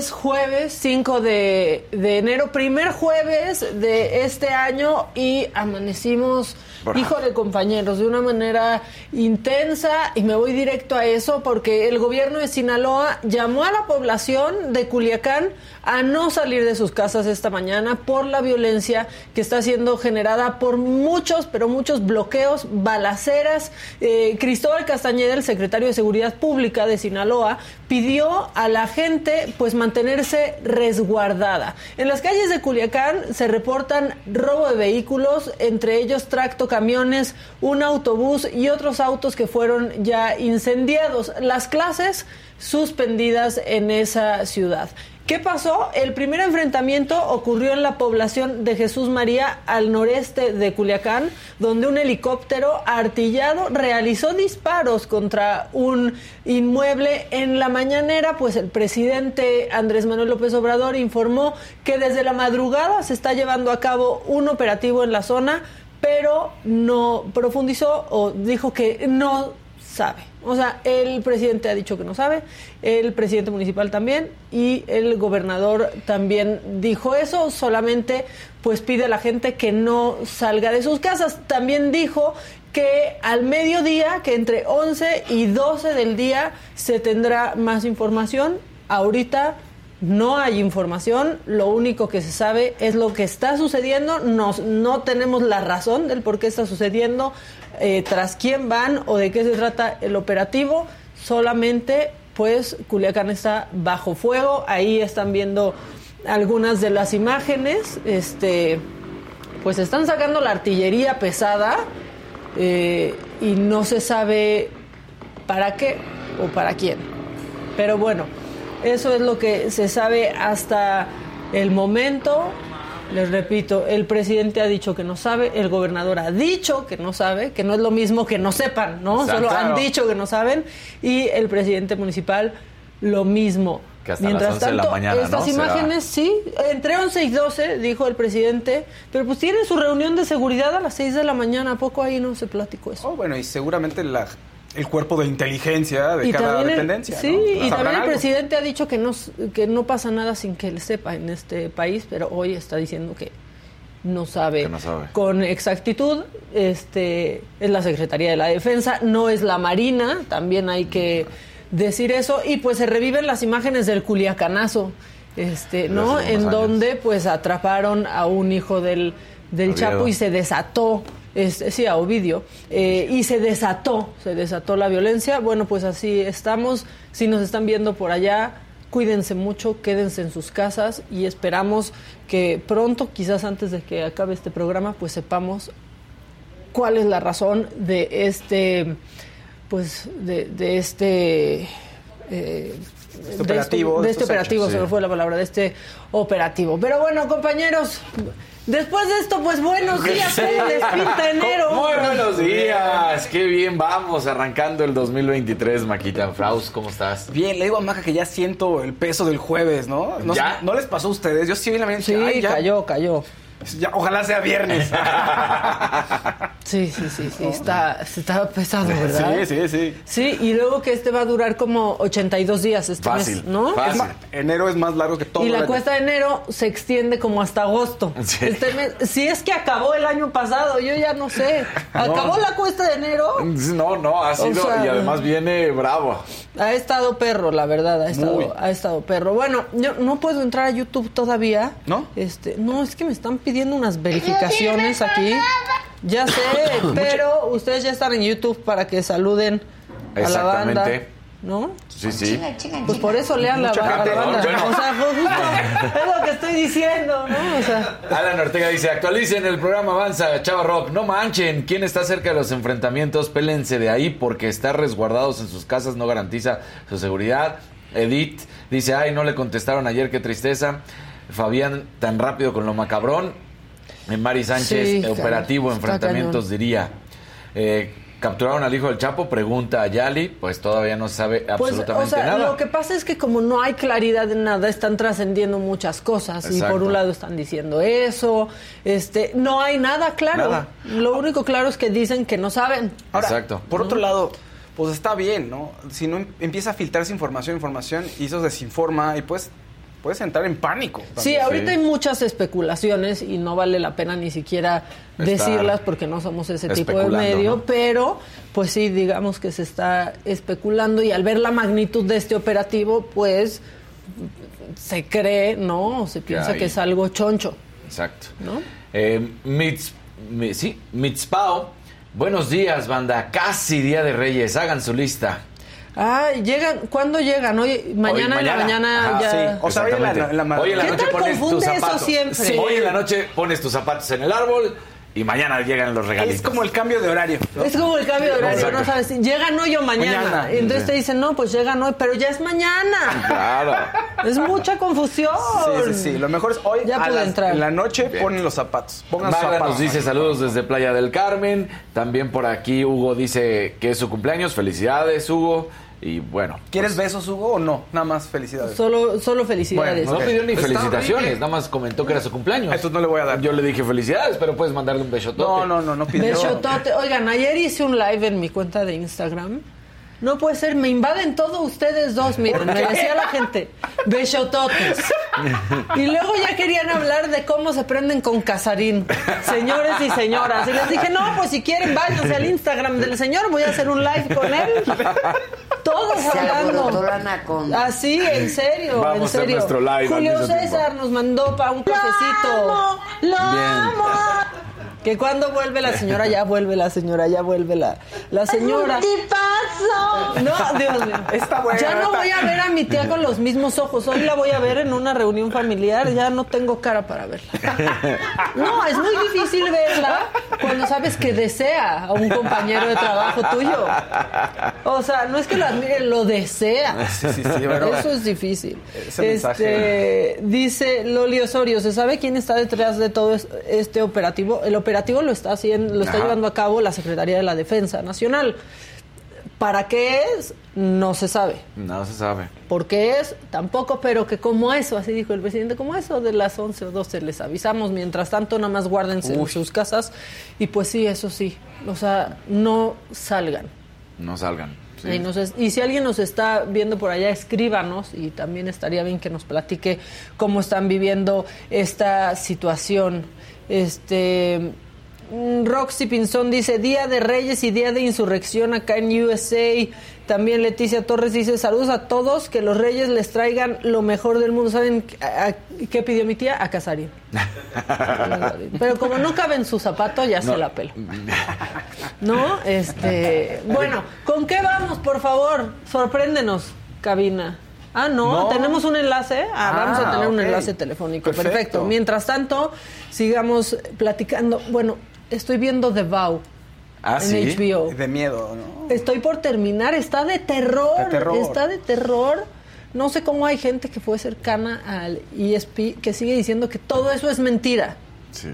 Es jueves 5 de, de enero, primer jueves de este año y amanecimos, híjole compañeros, de una manera intensa y me voy directo a eso porque el gobierno de Sinaloa llamó a la población de Culiacán a no salir de sus casas esta mañana por la violencia que está siendo generada por muchos, pero muchos bloqueos, balaceras. Eh, Cristóbal Castañeda, el secretario de Seguridad Pública de Sinaloa, pidió a la gente pues mantenerse resguardada. En las calles de Culiacán se reportan robo de vehículos, entre ellos tracto camiones, un autobús y otros autos que fueron ya incendiados. Las clases suspendidas en esa ciudad. ¿Qué pasó? El primer enfrentamiento ocurrió en la población de Jesús María al noreste de Culiacán, donde un helicóptero artillado realizó disparos contra un inmueble. En la mañanera, pues el presidente Andrés Manuel López Obrador informó que desde la madrugada se está llevando a cabo un operativo en la zona, pero no profundizó o dijo que no sabe. O sea, el presidente ha dicho que no sabe, el presidente municipal también y el gobernador también dijo eso, solamente pues pide a la gente que no salga de sus casas. También dijo que al mediodía, que entre 11 y 12 del día se tendrá más información. Ahorita no hay información, lo único que se sabe es lo que está sucediendo, Nos, no tenemos la razón del por qué está sucediendo, eh, tras quién van o de qué se trata el operativo, solamente pues Culiacán está bajo fuego, ahí están viendo algunas de las imágenes, este, pues están sacando la artillería pesada eh, y no se sabe para qué o para quién. Pero bueno, eso es lo que se sabe hasta el momento. Les repito, el presidente ha dicho que no sabe, el gobernador ha dicho que no sabe, que no es lo mismo que no sepan, ¿no? Solo han dicho que no saben y el presidente municipal lo mismo. Que hasta Mientras las 11 de la tanto, mañana, estas ¿no? Será- imágenes, sí, entre 11 y 12, dijo el presidente, pero pues tienen su reunión de seguridad a las 6 de la mañana, ¿a poco ahí no se platicó eso? Oh, bueno, y seguramente la- el cuerpo de inteligencia de y cada también el- dependencia. sí, ¿no? y también el presidente ha dicho que no, que no pasa nada sin que él sepa en este país, pero hoy está diciendo que no sabe, Que no sabe. con exactitud. Este es la Secretaría de la Defensa, no es la Marina, también hay que decir eso. Y pues se reviven las imágenes del Culiacanazo, este, ¿no? En años. donde pues atraparon a un hijo del, del. Chapo y se desató. Este, sí, a Ovidio, eh, y se desató, se desató la violencia. Bueno, pues así estamos. Si nos están viendo por allá, cuídense mucho, quédense en sus casas y esperamos que pronto, quizás antes de que acabe este programa, pues sepamos cuál es la razón de este, pues, de, de este... eh, de operativo, de de este operativo, hechos, se me sí. fue la palabra, de este operativo. Pero bueno, compañeros, Después de esto, pues buenos días, ¿cómo les pinta enero? Muy buenos días, qué bien vamos arrancando el 2023, Maquita Fraus, ¿cómo estás? Bien, le digo a Maca que ya siento el peso del jueves, ¿no? ¿No, ¿Ya? ¿no les pasó a ustedes? Yo sí vi la mañana Sí, ay, ya, cayó, cayó. Ya, ojalá sea viernes. Sí, sí, sí, sí, está, está pesado, ¿verdad? sí, sí, sí. Sí, y luego que este va a durar como 82 días este Fácil, mes, ¿no? fácil. Es más, enero es más largo que todo. Y la cuesta de enero se extiende como hasta agosto. Sí. Este mes, si es que acabó el año pasado, yo ya no sé. ¿Acabó la cuesta de enero? No, no, ha sido sea, y además viene bravo. Ha estado perro, la verdad, ha Muy. estado, ha estado perro. Bueno, yo no puedo entrar a YouTube todavía. ¿No? Este, no, es que me están pidiendo unas verificaciones aquí. Ya sé, pero ustedes ya están en YouTube para que saluden a la banda. Exactamente. ¿No? Sí, sí. Pues por eso lean la, la banda. ¿no? O sea, pues justo es lo que estoy diciendo, ¿no? O sea, Alan Ortega dice, actualicen el programa Avanza, Chava Rock, no manchen, quien está cerca de los enfrentamientos, pélense de ahí porque estar resguardados en sus casas no garantiza su seguridad. Edith dice, ay, no le contestaron ayer, qué tristeza. Fabián, tan rápido con lo macabrón. Mari Sánchez, Sí, operativo, enfrentamientos, diría. Eh, ¿Capturaron al hijo del Chapo? Pregunta a Yali, pues todavía no se sabe pues, absolutamente o sea, nada. lo que pasa es que como no hay claridad en nada, están trascendiendo muchas cosas. Y por un lado están diciendo eso, este, no hay nada claro. Nada. Lo único claro es que dicen que no saben. Ahora, Exacto. Por otro lado, pues está bien, ¿no? Si no em- empieza a filtrarse información, información, y eso desinforma, y pues puedes entrar en pánico. Sí, también. ahorita Sí. hay muchas especulaciones y no vale la pena ni siquiera Estar decirlas porque no somos ese tipo de medio, ¿no? pero pues sí, digamos que se está especulando y al ver la magnitud de este operativo, pues se cree, ¿no? O se piensa que es algo choncho. Exacto. ¿No? Eh, Mitz, mi- sí, Mitzpao. Buenos días, banda. Casi Día de Reyes. Hagan su lista. Ah, llegan, ¿cuándo llegan? Hoy, mañana, en la mañana. mañana Ajá, ya. sí. O sea, hoy en la- en la ma- Hoy en la ¿Qué noche tal pones tus confunde eso zapatos. siempre? Sí. Hoy en la noche pones tus zapatos en el árbol y mañana llegan los regalitos. Es como el cambio de horario. ¿no? Es como el cambio de horario, Exacto. no sabes, llegan hoy o mañana. Mañana. Entonces Sí. te dicen, no, pues llegan hoy, pero ya es mañana. Claro. Es mucha confusión. Sí, sí, sí. Lo mejor es hoy Ya a las- entrar. en la noche ponen los zapatos. Pongan Magda zapatos. nos dice saludos desde Playa del Carmen. También por aquí Hugo dice que es su cumpleaños. Felicidades, Hugo. Y bueno. ¿Quieres besos, Hugo, o no? Nada más felicidades. Solo, solo felicidades. No pidió ni felicitaciones, nada más comentó que era su cumpleaños. Entonces no le voy a dar. Yo le dije felicidades, pero puedes mandarle un besotote. No, no, no, no pidió. Besotote. Oigan, ayer hice un live en mi cuenta de Instagram. No puede ser, me invaden todos ustedes dos, miren, me decía la gente, besototes. Y luego ya querían hablar de cómo se prenden con casarín, señores y señoras. Y les dije, no, pues si quieren, váyanse al Instagram del señor, voy a hacer un live con él. Todos Se hablando. Así, en serio, Vamos en serio. nuestro live al Julio. César nos mandó para un cafecito. ¡Lo amo! Que cuando vuelve la señora, ya vuelve la señora, ya vuelve la, la señora. ¡Tipazo! No, Dios mío. Está bueno, Ya no está- voy a ver a mi tía con los mismos ojos. Hoy la voy a ver en una reunión familiar. Ya no tengo cara para verla. No, es muy difícil verla cuando sabes que desea a un compañero de trabajo tuyo. O sea, no es que lo admire, lo desea. Sí, sí, sí, bueno. Eso es difícil. Ese mensaje. Este, dice Loli Osorio, ¿se sabe quién está detrás de todo es- este operativo? El operativo lo está haciendo, lo está Ajá. llevando a cabo la Secretaría de la Defensa Nacional. ¿Para qué es? No se sabe. No se sabe. ¿Por qué es? Tampoco, pero que como eso, así dijo el presidente, como eso de las 11 o 12 les avisamos. Mientras tanto, nada más guárdense en sus casas. Y pues sí, eso sí. O sea, no salgan. No salgan. sí. Y, nos es- y si alguien nos está viendo por allá, escríbanos y también estaría bien que nos platique cómo están viviendo esta situación. Este mm, Roxy Pinzón dice Día de Reyes y Día de Insurrección acá en USA. También Leticia Torres dice saludos a todos, que los Reyes les traigan lo mejor del mundo. ¿Saben a- a- qué pidió mi tía? A Casarín. Pero como no cabe en su zapato, ya se la pela. ¿No? Este, bueno, ¿con qué vamos, por favor? Sorpréndenos, cabina. Ah, no, No. tenemos un enlace. Ah, vamos a Ah, tener un enlace telefónico. Perfecto. Perfecto. Mientras tanto, sigamos platicando. Bueno, estoy viendo The Vow Ah, en sí. HBO. De miedo, ¿no? Estoy por terminar, está de terror, De terror. está de terror. No sé cómo hay gente que fue cercana al ESP que sigue diciendo que todo eso es mentira. Sí.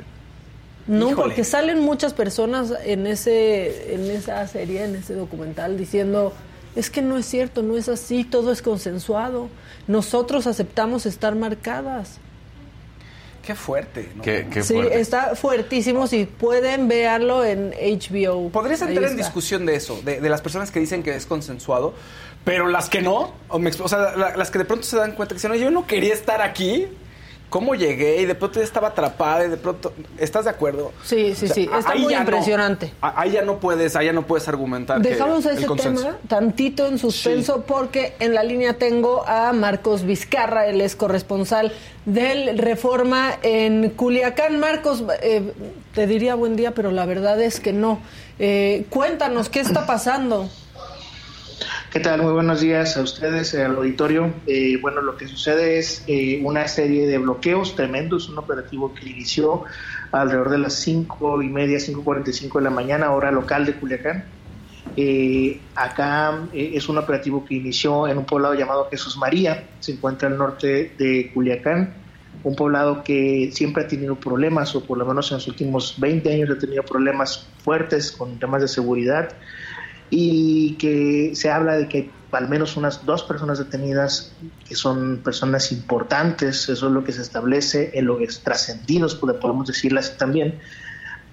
No, Híjole. porque salen muchas personas en ese, en esa serie, en ese documental, diciendo es que no es cierto, no es así, todo es consensuado. Nosotros aceptamos estar marcadas. Qué fuerte, ¿no? Qué, qué sí, fuerte. está fuertísimo. Si pueden, véanlo en HBO. Podrías entrar en discusión de eso, de, de las personas que dicen que es consensuado, pero las que no, o, me o sea, la- las que de pronto se dan cuenta que dicen, "Oye, yo no quería estar aquí, ¿cómo llegué? Y de pronto ya estaba atrapada y de pronto, ¿estás de acuerdo? Sí, sí, O sea, sí, está muy no- impresionante. ahí ya no puedes, ahí ya no puedes argumentar. Dejamos el ese tema tantito en suspenso porque en la línea tengo a Marcos Vizcarra, él es corresponsal del Reforma en Culiacán. Marcos, eh, te diría buen día, pero la verdad es que no. Eh, cuéntanos, ¿qué está pasando? ¿Qué tal? Muy buenos días a ustedes, al auditorio. Eh, bueno, lo que sucede es eh, una serie de bloqueos tremendos, un operativo que inició alrededor de las cinco y media, 5.45 de la mañana, hora local de Culiacán. Eh, acá es un operativo que inició en un poblado llamado Jesús María, se encuentra al norte de Culiacán, un poblado que siempre ha tenido problemas, o por lo menos en los últimos 20 años ha tenido problemas fuertes con temas de seguridad y que se habla de que al menos unas dos personas detenidas que son personas importantes, eso es lo que se establece en lo que es trascendidos, podemos decirlo así también,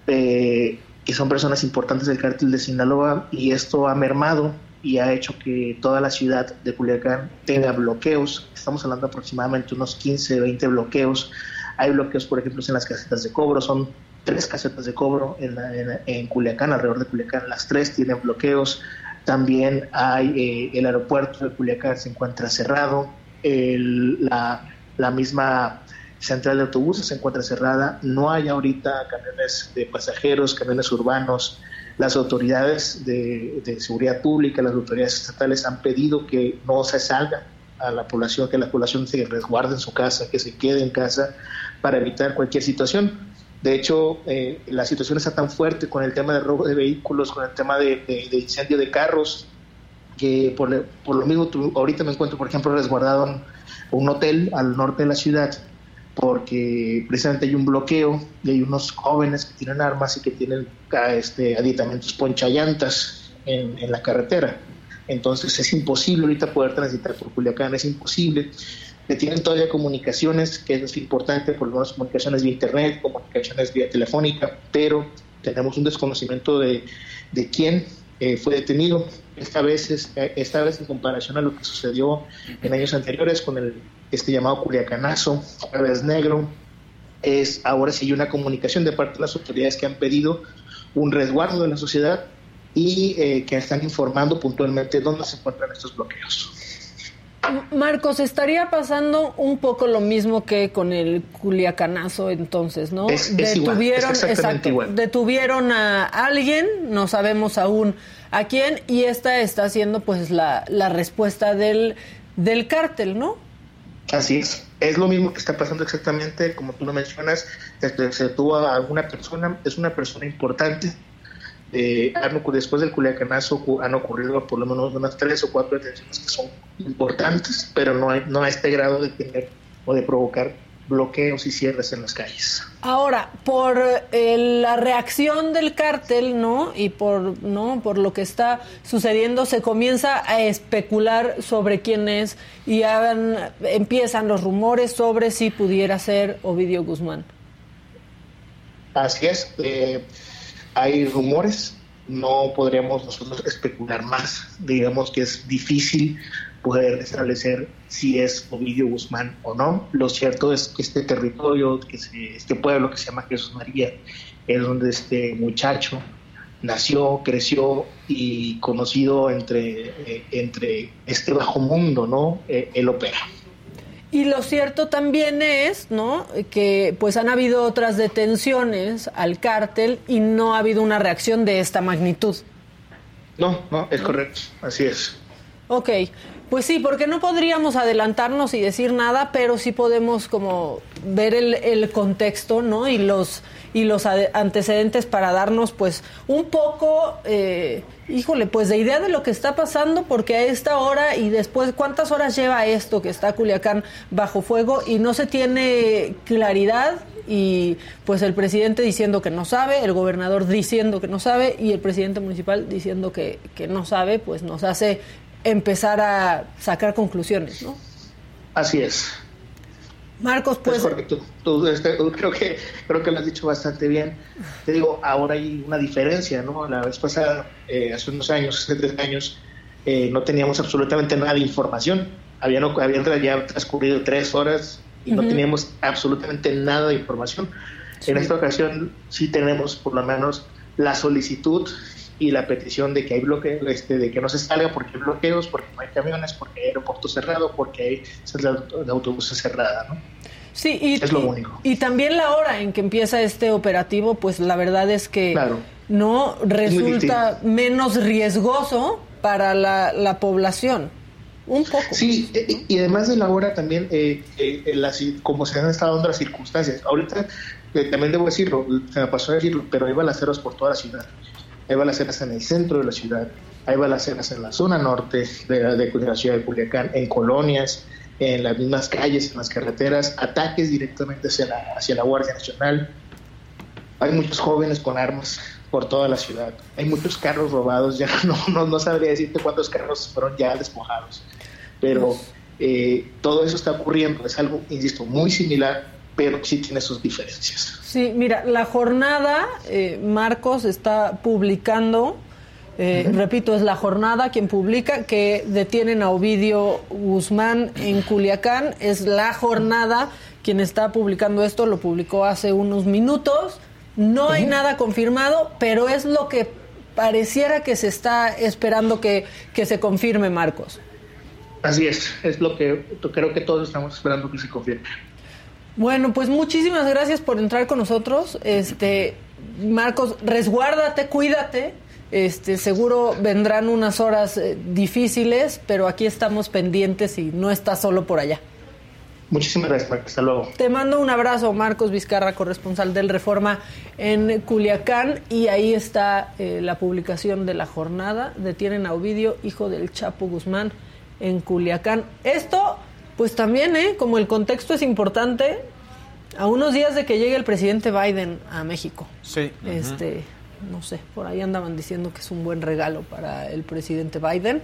eh, que son personas importantes del cártel de Sinaloa y esto ha mermado y ha hecho que toda la ciudad de Culiacán tenga bloqueos, estamos hablando aproximadamente unos 15, 20 bloqueos, hay bloqueos por ejemplo en las casetas de cobro, son tres casetas de cobro en, en- en Culiacán, alrededor de Culiacán, las tres tienen bloqueos. También hay eh, el aeropuerto de Culiacán se encuentra cerrado, el- la, la misma central de autobuses se encuentra cerrada, no hay ahorita camiones de pasajeros, camiones urbanos. Las autoridades de, de seguridad pública, las autoridades estatales han pedido que no se salga a la población, que la población se resguarde en su casa, que se quede en casa para evitar cualquier situación. De hecho, eh, la situación está tan fuerte con el tema de robo de vehículos, con el tema de, incendio de carros, que por, por lo mismo tu- ahorita me encuentro, por ejemplo, resguardado un hotel al norte de la ciudad, porque precisamente hay un bloqueo y hay unos jóvenes que tienen armas y que tienen ah, este, aditamentos ponchallantas en, en la carretera. Entonces es imposible ahorita poder transitar por Culiacán, es imposible. Que tienen todavía comunicaciones, que es importante, por lo menos comunicaciones vía internet, comunicaciones vía telefónica, pero tenemos un desconocimiento de, de quién eh, fue detenido. Esta vez, es- esta vez en comparación a lo que sucedió en años anteriores con el este llamado Culiacanazo, Jueves Negro, es ahora sí una comunicación de parte de las autoridades que han pedido un resguardo de la sociedad y eh, que están informando puntualmente dónde se encuentran estos bloqueos. Marcos, estaría pasando un poco lo mismo que con el culiacanazo entonces, ¿no? Es- es igual, es exactamente exacto, igual. detuvieron a alguien, no sabemos aún a quién, y esta está siendo pues la, la respuesta del, del cártel, ¿no? Así es. Es lo mismo que está pasando exactamente, como tú lo mencionas, se detuvo a alguna persona, es una persona importante. Eh, después del Culiacanazo han ocurrido por lo menos unas tres o cuatro detenciones que son importantes, pero no, hay- no a este grado de tener o de provocar bloqueos y cierres en las calles. Ahora, por eh, la reacción del cártel, ¿no? Y por, ¿no? por lo que está sucediendo, se comienza a especular sobre quién es y hagan- empiezan los rumores sobre si pudiera ser Ovidio Guzmán. Así es, eh, hay rumores, no podríamos nosotros especular más, digamos que es difícil poder establecer si es Ovidio Guzmán o no. Lo cierto es que este territorio, que se- este pueblo que se llama Jesús María, es donde este muchacho nació, creció y conocido entre, eh, entre este bajo mundo, ¿no? Eh, él opera. Y lo cierto también es, ¿no? Que pues han habido otras detenciones al cártel y no ha habido una reacción de esta magnitud. No, no, es correcto, así es. Ok, pues sí, porque no podríamos adelantarnos y decir nada, pero sí podemos como ver el, el contexto, ¿no? Y los y los antecedentes para darnos, pues, un poco, eh, híjole, pues de idea de lo que está pasando, porque a esta hora y después, ¿cuántas horas lleva esto que está Culiacán bajo fuego y no se tiene claridad y pues el presidente diciendo que no sabe, el gobernador diciendo que no sabe y el presidente municipal diciendo que, que no sabe, pues nos hace empezar a sacar conclusiones, ¿no? Así es. Marcos, pues... Es correcto. Tú, este, creo, que, creo que lo has dicho bastante bien. Te digo, ahora hay una diferencia, ¿no? La vez pasada, eh, hace unos años, hace tres años, eh, no teníamos absolutamente nada de información. Habían, habían ya transcurrido tres horas y no teníamos absolutamente nada de información. En esta ocasión sí tenemos por lo menos la solicitud y la petición de que hay bloqueos, este, de que no se salga porque hay bloqueos, porque no hay camiones, porque hay aeropuerto cerrado, porque hay de autobuses cerrada, ¿no? Sí, y, es lo único. Y, también la hora en que empieza este operativo, pues la verdad es que no resulta menos riesgoso para la, la, población. Un poco. Sí, y además de la hora también, eh, eh, como se han estado dando las circunstancias. Ahorita eh, también debo decirlo, se me pasó a decirlo, pero hay balaceros por toda la ciudad hay balaceras en el centro de la ciudad, hay balaceras en la zona norte de, la ciudad de Culiacán, en colonias, en las mismas calles, en las carreteras, ataques directamente hacia la, hacia la Guardia Nacional. Hay muchos jóvenes con armas por toda la ciudad. Hay muchos carros robados, ya no, no, no sabría decirte cuántos carros fueron ya despojados. Pero eh, todo eso está ocurriendo, es algo, insisto, muy similar, pero sí tiene sus diferencias. Sí, mira, la jornada, eh, Marcos está publicando, eh, repito, es la jornada quien publica que detienen a Ovidio Guzmán en Culiacán, es la jornada quien está publicando esto, lo publicó hace unos minutos, no hay nada confirmado, pero es lo que pareciera que se está esperando que, que se confirme, Marcos. Así es, es lo que creo que todos estamos esperando que se confirme. Bueno, pues muchísimas gracias por entrar con nosotros. Este, Marcos, resguárdate, cuídate. Este, seguro vendrán unas horas eh, difíciles, pero aquí estamos pendientes y no estás solo por allá. Muchísimas gracias, Marcos. Hasta luego. Te mando un abrazo, Marcos Vizcarra, corresponsal del Reforma en Culiacán. Y ahí está eh, la publicación de la jornada. Detienen a Ovidio, hijo del Chapo Guzmán, en Culiacán. Esto pues también, ¿eh? Como el contexto es importante, a unos días de que llegue el presidente Biden a México. Sí. Este, no sé, por ahí andaban diciendo que es un buen regalo para el presidente Biden.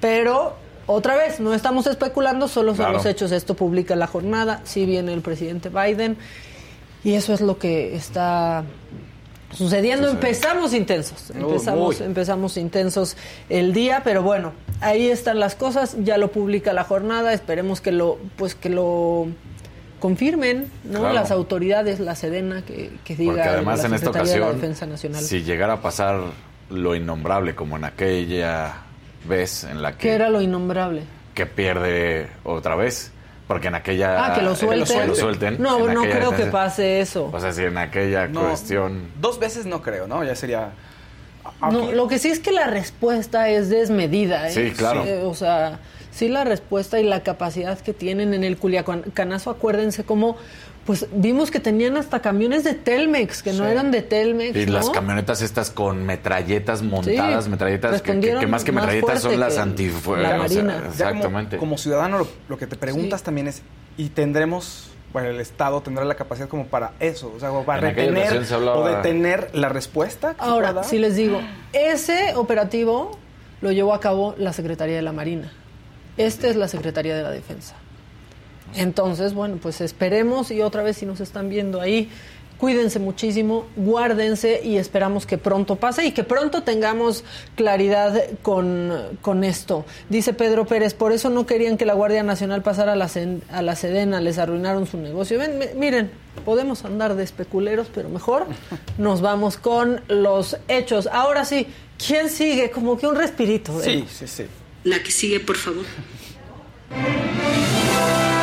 Pero, otra vez, no estamos especulando, solo son los hechos. Esto publica la jornada, sí viene el presidente Biden. Y eso es lo que está sucediendo. Empezamos intensos, empezamos, empezamos intensos el día, pero bueno, ahí están las cosas, ya lo publica la jornada, esperemos que lo, pues que lo confirmen, ¿no? Las autoridades, la Sedena, que, que diga Porque además la en esta de la ocasión, Defensa Nacional. si llegara a pasar lo innombrable como en aquella vez en la que... ¿Qué era lo innombrable? Que pierde otra vez. Porque en aquella... Ah, que lo suelten. que lo suelten, no, no creo que pase eso. O sea, si en aquella No, cuestión... Dos veces no creo, ¿no? Ya sería... No, lo que sí es que la respuesta es desmedida. ¿eh? Sí, claro. O sea, sí la respuesta y la capacidad que tienen en el Culiacanazo, acuérdense cómo, pues vimos que tenían hasta camiones de Telmex, que no eran de Telmex. Y ¿no? las camionetas estas con metralletas montadas, Sí, metralletas que- que, respondieron que más que más metralletas son las que antifuegos. la o sea, Marina. Ya como- exactamente. Como, ciudadano, lo, lo que te preguntas Sí. también es, ¿y tendremos, bueno, el Estado tendrá la capacidad como para eso? O sea, como para En retener ocasión se hablaba- o detener la respuesta. que se pueda Ahora, si les digo, ese operativo lo llevó a cabo la Secretaría de la Marina. Esta es la Secretaría de la Defensa. Entonces, bueno, pues esperemos y otra vez si nos están viendo ahí, cuídense muchísimo, guárdense y esperamos que pronto pase y que pronto tengamos claridad con, con esto. Dice Pedro Pérez, por eso no querían que la Guardia Nacional pasara a la, a la Sedena, les arruinaron su negocio. Ven, miren, podemos andar de especuleros, pero mejor nos vamos con los hechos. Ahora sí, ¿quién sigue? Como que un respirito. ¿eh? Sí, sí, sí. La que sigue, por favor.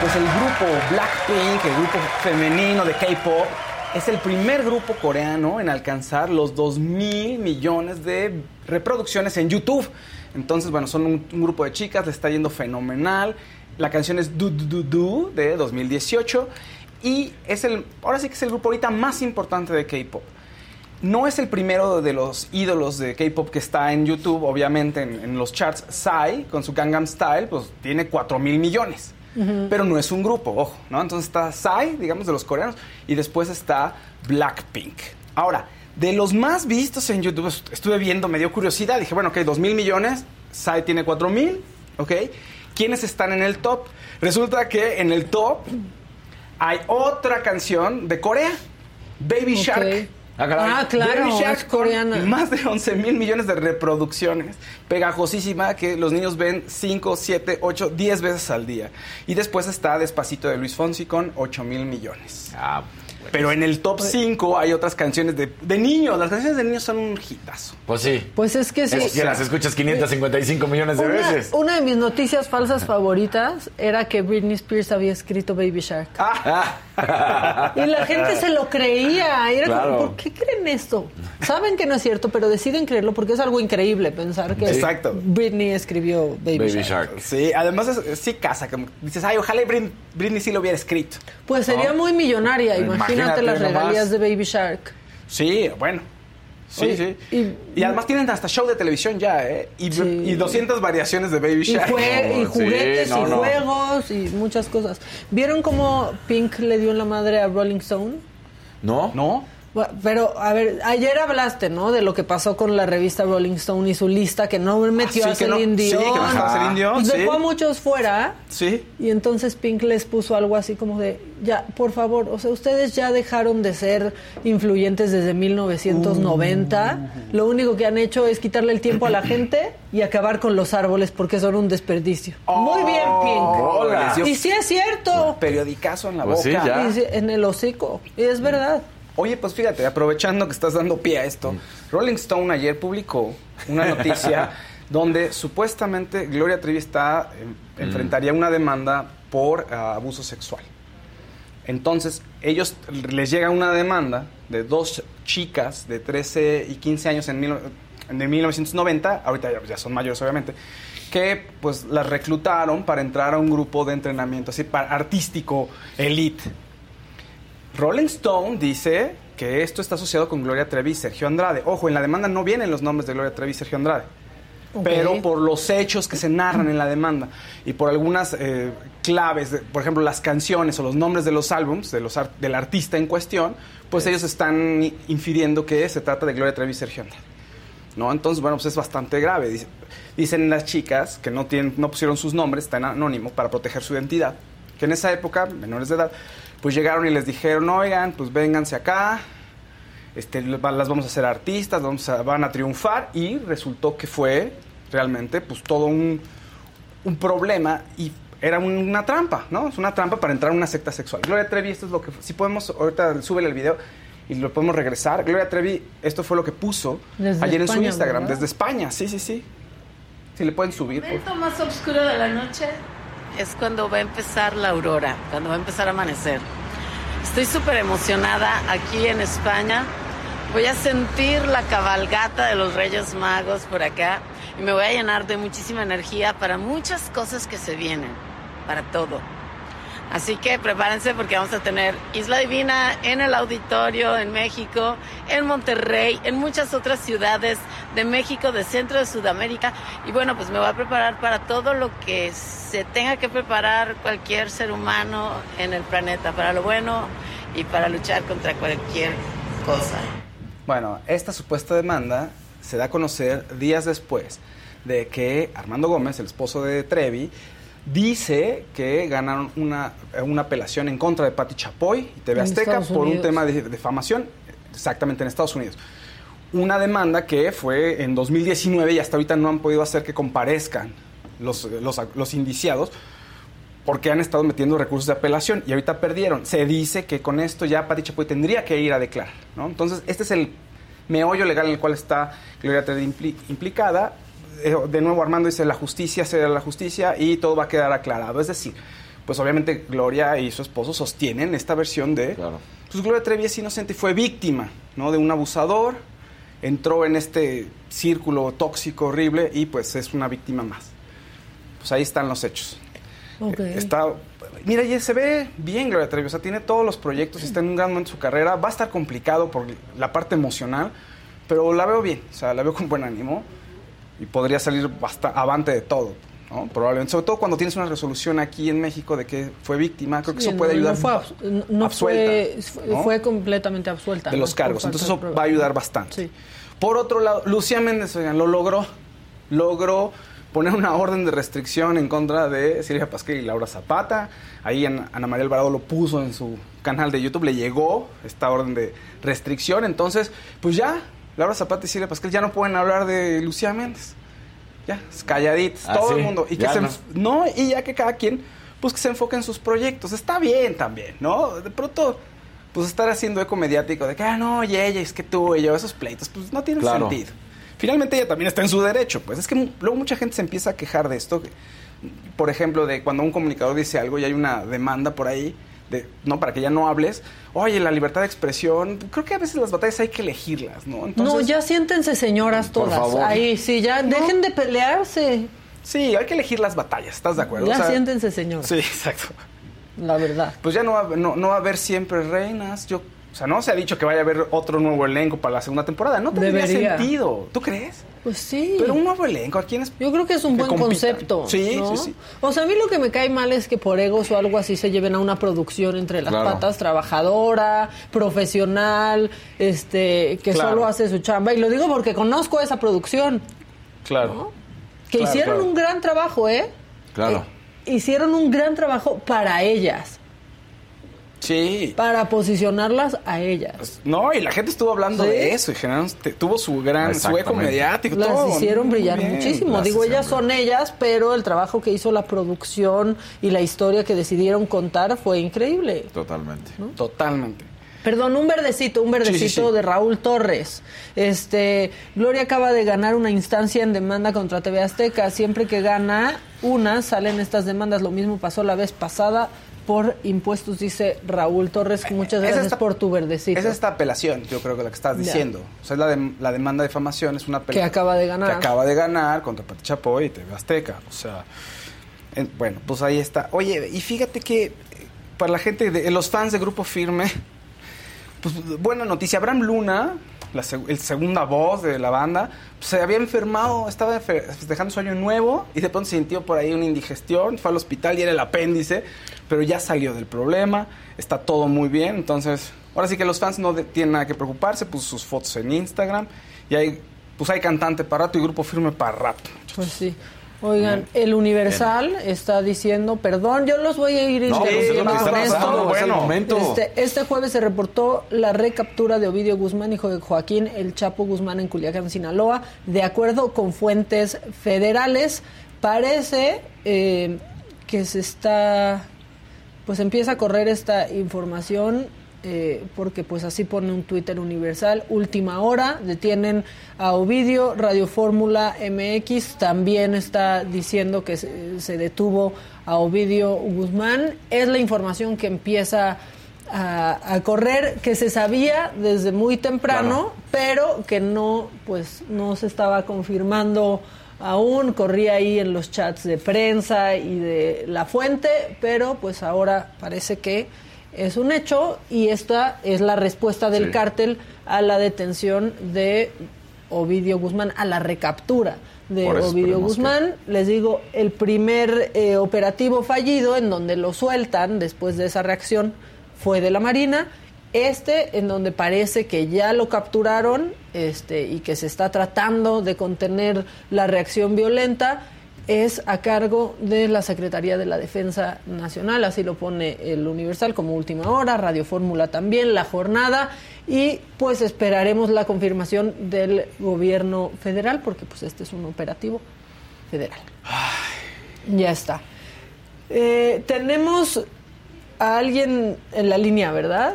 Pues el grupo Blackpink, el grupo femenino de K-pop, es el primer grupo coreano en alcanzar los 2 mil millones de reproducciones en YouTube. Entonces, bueno, son un, un grupo de chicas, le está yendo fenomenal. La canción es Du Du Du Du de 2018 y es el, ahora sí que es el grupo ahorita más importante de K-pop. No es el primero de los ídolos de K-pop que está en YouTube, obviamente en, en los charts. Psy, con su Gangnam Style, pues tiene 4 mil millones. Pero no es un grupo, ojo, ¿no? Entonces está Psy, digamos, de los coreanos, y después está Blackpink. Ahora, de los más vistos en YouTube, est- estuve viendo, me dio curiosidad, dije, bueno, ok, 2 mil millones, Psy tiene 4 mil, ¿ok? ¿Quiénes están en el top? Resulta que en el top hay otra canción de Corea, Baby. Shark. Ah. Ah, claro, Baby Shark es coreana. con más de 11 mil millones de reproducciones. Pegajosísima que los niños ven 5, 7, 8, 10 veces al día. Y después está Despacito de Luis Fonsi con 8 mil millones. Ah, Pero en el top 5 hay otras canciones de, de niños. Las canciones de niños son un hitazo. pues sí. Pues es que sí. Es que las escuchas 555 millones de Una, veces. una de mis noticias falsas favoritas era que Britney Spears había escrito Baby Shark. Ah, Y la gente se lo creía. Y era Claro. como, ¿por qué creen esto? Saben que no es cierto, pero deciden creerlo porque es algo increíble pensar que Exacto. Britney escribió Baby, Baby Shark. Shark. sí, además es- sí casa. Como dices, ay, ojalá Britney sí lo hubiera escrito. Pues sería muy millonaria. Imagínate, Imagínate las nomás. regalías de Baby Shark. Sí, bueno. Sí, Oye, sí. y- Y, además tienen hasta show de televisión ya, ¿eh? Y, Sí. y 200 variaciones de Baby Y, Shark. jue- y Sí, juguetes no, y no. juegos y muchas cosas. ¿Vieron cómo Pink le dio en la madre a Rolling Stone? ¿No? ¿No? Pero, a ver, ayer hablaste, ¿no? De lo que pasó con la revista Rolling Stone y su lista que no metió Ah, sí, a que no- Celine sí, que Dion. no estaba Celine Dion, Y sí. dejó a muchos fuera. Sí. Y entonces Pink les puso algo así como de, ya, por favor, o sea, ustedes ya dejaron de ser influyentes desde 1990. Uh. Lo único que han hecho es quitarle el tiempo a la gente y acabar con los árboles porque son un desperdicio. Muy bien, Pink. Hola. Y sí es cierto. periodicazo en la Pues sí, boca. ya. Y sí, en el hocico. Y es verdad. Oye, pues fíjate, aprovechando que estás dando pie a esto, Rolling Stone ayer publicó una noticia donde supuestamente Gloria Trevi está, eh, enfrentaría una demanda por ah, abuso sexual. Entonces, ellos les llega una demanda de dos chicas de 13 y 15 años en, mil- en 1990, ahorita ya, ya son mayores obviamente, que pues las reclutaron para entrar a un grupo de entrenamiento así para artístico elite. Rolling Stone dice que esto está asociado con Gloria Trevi y Sergio Andrade. Ojo, en la demanda no vienen los nombres de Gloria Trevi y Sergio Andrade. Pero por los hechos que se narran en la demanda y por algunas eh, claves, de- por ejemplo, las canciones o los nombres de los álbums de los del artista en cuestión, pues ellos están infiriendo que se trata de Gloria Trevi y Sergio Andrade. ¿no? Entonces, bueno, pues es bastante grave. Dice- dicen las chicas que no, tienen, no pusieron sus nombres, están anónimos para proteger su identidad, que en esa época, menores de edad, pues llegaron y les dijeron, oigan, pues vénganse acá, este, las vamos a hacer artistas, vamos a- van a triunfar, y resultó que fue realmente pues todo un, un problema y era un- una trampa, ¿no? Es una trampa para entrar a una secta sexual. Gloria Trevi, esto es lo que... Si podemos, ahorita súbele el video y lo podemos regresar. Gloria Trevi, esto fue lo que puso Desde ayer en su España, Instagram, ¿verdad? desde España, sí, sí, sí. Si le pueden subir. El por momento más oscuro de la noche es cuando va a empezar la aurora, cuando va a empezar a amanecer. Estoy súper emocionada aquí en España. Voy a sentir la cabalgata de los Reyes Magos por acá y me voy a llenar de muchísima energía para muchas cosas que se vienen, para todo. Así que prepárense porque vamos a tener Isla Divina en el auditorio en México, en Monterrey, en muchas otras ciudades de México, de Centro de Sudamérica. Y bueno, pues me voy a preparar para todo lo que se tenga que preparar cualquier ser humano en el planeta, para lo bueno y para luchar contra cualquier cosa. Bueno, esta supuesta demanda se da a conocer días después de que Armando Gómez, el esposo de Trevi, dice que ganaron una, una apelación en contra de Patti Chapoy y TV En Azteca Estados por un tema de defamación, exactamente en Estados Unidos. Una demanda que fue en 2019 y hasta ahorita no han podido hacer que comparezcan los, los, los indiciados porque han estado metiendo recursos de apelación y ahorita perdieron. Se dice que con esto ya Pati Chapoy tendría que ir a declarar, ¿no? Entonces, este es el meollo legal en el cual está Gloria Trevi impli- implicada. Eh, De nuevo, Armando dice, la justicia será la justicia y todo va a quedar aclarado. Es decir, pues obviamente Gloria y su esposo sostienen esta versión de... Claro. Pues Gloria Trevi es inocente y fue víctima, ¿no? De un abusador, entró en este círculo tóxico horrible y pues es una víctima más. Pues ahí están los hechos. Ok. Eh, Está, mira, y se ve bien Gloria Trevi, o sea, tiene todos los proyectos, está en un gran momento de su carrera, va a estar complicado por la parte emocional, pero la veo bien, o sea, la veo con buen ánimo y podría salir basta- avante de todo, ¿no? Probablemente, sobre todo cuando tienes una resolución aquí en México de que fue víctima, creo que Sí, eso puede ayudar No fue, abs- no- absuelta, fue, completamente absuelta. de los cargos. Entonces eso va a ayudar bastante. Sí. Por otro lado, Lucía Méndez, oigan, lo logró. Logró poner una orden de restricción en contra de Silvia Pasquel y Laura Zapata. Ahí Ana Ana María Alvarado lo puso en su canal de YouTube, le llegó esta orden de restricción. Entonces, pues ya, Laura Zapata y Silvia Pasquel ya no pueden hablar de Lucía Méndez. Ya, calladitos, Ah, todo sí, el mundo. Y que se no. y ya que cada quien, pues que se enfoque en sus proyectos. Está bien también, ¿no? De pronto, pues estar haciendo eco mediático de que, ah, no, y ella, es que tú y yo, esos pleitos, pues no tiene Claro. sentido. Finalmente ella también está en su derecho, pues es que luego mucha gente se empieza a quejar de esto. Por ejemplo, de cuando un comunicador dice algo y hay una demanda por ahí, de, no, para que ya no hables. Oye, la libertad de expresión, creo que a veces las batallas hay que elegirlas, ¿no? No, ya siéntense señoras Por todas. favor. Ahí, sí, ya dejen de pelearse. Sí, hay que elegir las batallas, ¿estás de acuerdo? Ya O sea, siéntense señoras. Sí, exacto. La verdad. Pues ya no va, no, no va a haber siempre reinas. Yo, o sea, no se ha dicho que vaya a haber otro nuevo elenco para la segunda temporada. No tendría Debería. sentido. ¿Tú crees? Pues sí. Pero un nuevo elenco, ¿a quién es? Yo creo que es un que buen compitan. concepto. Sí, ¿no? sí, sí. O sea, a mí lo que me cae mal es que por egos o algo así se lleven a una producción entre las Claro. patas, trabajadora, profesional, este, que Claro. solo hace su chamba. Y lo digo porque conozco esa producción, Claro. que Claro, hicieron claro. un gran trabajo, ¿eh? Claro. Eh, hicieron un gran trabajo para ellas, Sí. para posicionarlas a ellas. Pues, no, y la gente estuvo hablando Sí. de eso y generaron, te- tuvo su gran su eco Exactamente. mediático. Las todo. hicieron brillar bien. muchísimo. Digo, ellas son ellas, pero el trabajo que hizo la producción y la historia que decidieron contar fue increíble. Totalmente. Totalmente. Perdón, un verdecito, un verdecito Sí, sí, sí. de Raúl Torres. Este, Gloria acaba de ganar una instancia en demanda contra TV Azteca. Siempre que gana una, salen estas demandas. Lo mismo pasó la vez pasada por impuestos, dice Raúl Torres. Muchas Es gracias esta- por tu verdecito. Es esta apelación, yo creo que la que estás diciendo. O sea, es la, de- la demanda de difamación, es una Que acaba de ganar. Que acaba de ganar contra Pati Chapoy y TV Azteca. O sea, en- bueno, pues ahí está. Oye, y fíjate que eh, para la gente, de, los fans de Grupo Firme, pues buena noticia. Abraham Luna, la el segunda voz de la banda, pues, se había enfermado, estaba fe- festejando su año nuevo y de pronto sintió por ahí una indigestión, fue al hospital y era el apéndice, pero ya salió del problema, está todo muy bien, entonces ahora sí que los fans no tienen nada que preocuparse, puso sus fotos en Instagram y hay, pues hay cantante para rato y grupo firme para rato. Pues sí. Oigan, el Universal está diciendo, perdón, yo los voy a ir No, pues es lo que está pasando, Bueno. momento. Este, este jueves se reportó la recaptura de Ovidio Guzmán, hijo de Joaquín El Chapo Guzmán en Culiacán, Sinaloa. De acuerdo con fuentes federales, parece eh, que se está, pues empieza a correr esta información eh, porque pues así pone un Twitter universal. Última hora, detienen a Ovidio, Radio Fórmula MX también está diciendo que se, se detuvo a Ovidio Guzmán. Es la información que empieza a, a correr, que se sabía desde muy temprano, pero que no, pues no se estaba confirmando aún corría ahí en los chats de prensa y de la fuente, pero pues ahora parece que es un hecho y esta es la respuesta del Sí. cártel a la detención de Ovidio Guzmán, a la recaptura de Ovidio Guzmán. Les digo, el primer eh, operativo fallido en donde lo sueltan después de esa reacción fue de la Marina. Este, en donde parece que ya lo capturaron este, y que se está tratando de contener la reacción violenta, es a cargo de la Secretaría de la Defensa Nacional, así lo pone el Universal como última hora, Radio Fórmula también, la jornada, y pues esperaremos la confirmación del gobierno federal, porque pues este es un operativo federal. Ya está. Eh, tenemos a alguien en la línea, ¿verdad?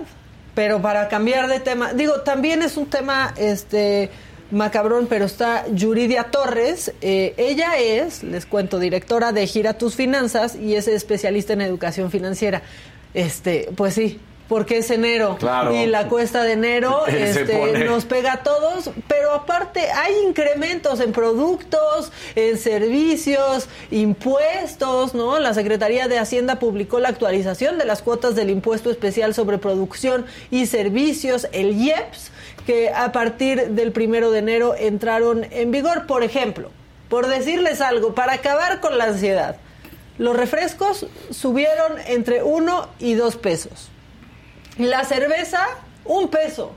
Pero para cambiar de tema, digo, también es un tema este macabrón, pero está Yuridia Torres. Eh, ella es, les cuento, directora de Gira Tus Finanzas y es especialista en educación financiera. Este, pues sí, porque es enero Claro. y la cuesta de enero este, nos pega a todos, pero aparte hay incrementos en productos, en servicios, impuestos, ¿no? La Secretaría de Hacienda publicó la actualización de las cuotas del impuesto especial sobre producción y servicios, el IEPS, que a partir del primero de enero entraron en vigor. Por ejemplo, por decirles algo, para acabar con la ansiedad, los refrescos subieron entre 1 y 2 pesos. La cerveza, un peso.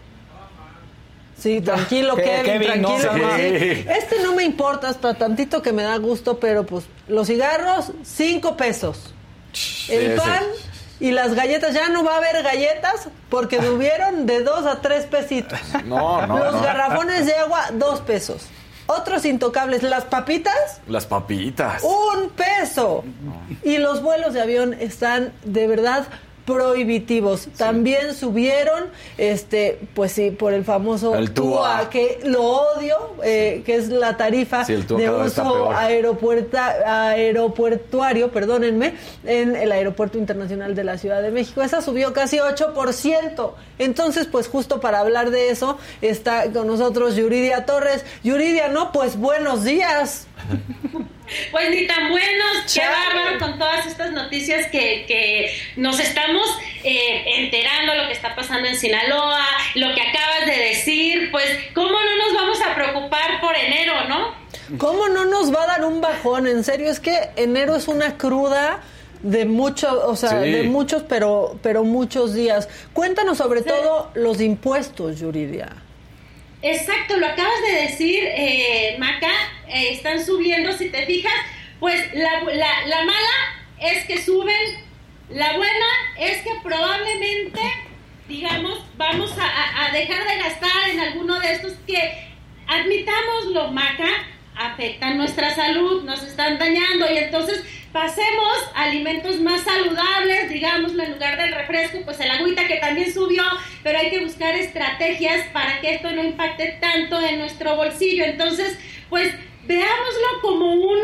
Sí, tranquilo, ¿Qué- Kevin, no? tranquilo. Sí. Este no me importa hasta tantito que me da gusto, pero pues los cigarros, cinco pesos. El sí. pan y las galletas, ya no va a haber galletas porque subieron de dos a tres pesitos. No, no, los no. garrafones de agua, dos pesos. Otros intocables, las papitas, Las papitas. un peso. Y los vuelos de avión están de verdad prohibitivos. También subieron, este, pues sí, por el famoso El TUA. que lo odio, eh, que es la tarifa Sí, de uso aeropuerta, aeropuertuario, perdónenme, en el Aeropuerto Internacional de la Ciudad de México. Esa subió casi 8%. Entonces, pues justo para hablar de eso, está con nosotros Yuridia Torres. Yuridia, no, pues buenos días. Pues ni tan buenos, qué bárbaro con todas estas noticias que, que nos estamos eh, enterando, lo que está pasando en Sinaloa, lo que acabas de decir, pues cómo no nos vamos a preocupar por enero, ¿no? ¿Cómo no nos va a dar un bajón? En serio, es que enero es una cruda de muchos, o sea, Sí. de muchos, pero, pero muchos días. Cuéntanos sobre todo los impuestos, Yuridia. Exacto, lo acabas de decir, eh, Maca, eh, están subiendo, si te fijas, pues la, la, la mala es que suben, la buena es que probablemente, digamos, vamos a, a- a dejar de gastar en alguno de estos que, admitámoslo, Maca, afectan nuestra salud, nos están dañando y entonces pasemos a alimentos más saludables, digámoslo, en lugar del refresco, pues el agüita que también subió, pero hay que buscar estrategias para que esto no impacte tanto en nuestro bolsillo. Entonces, pues veámoslo como un...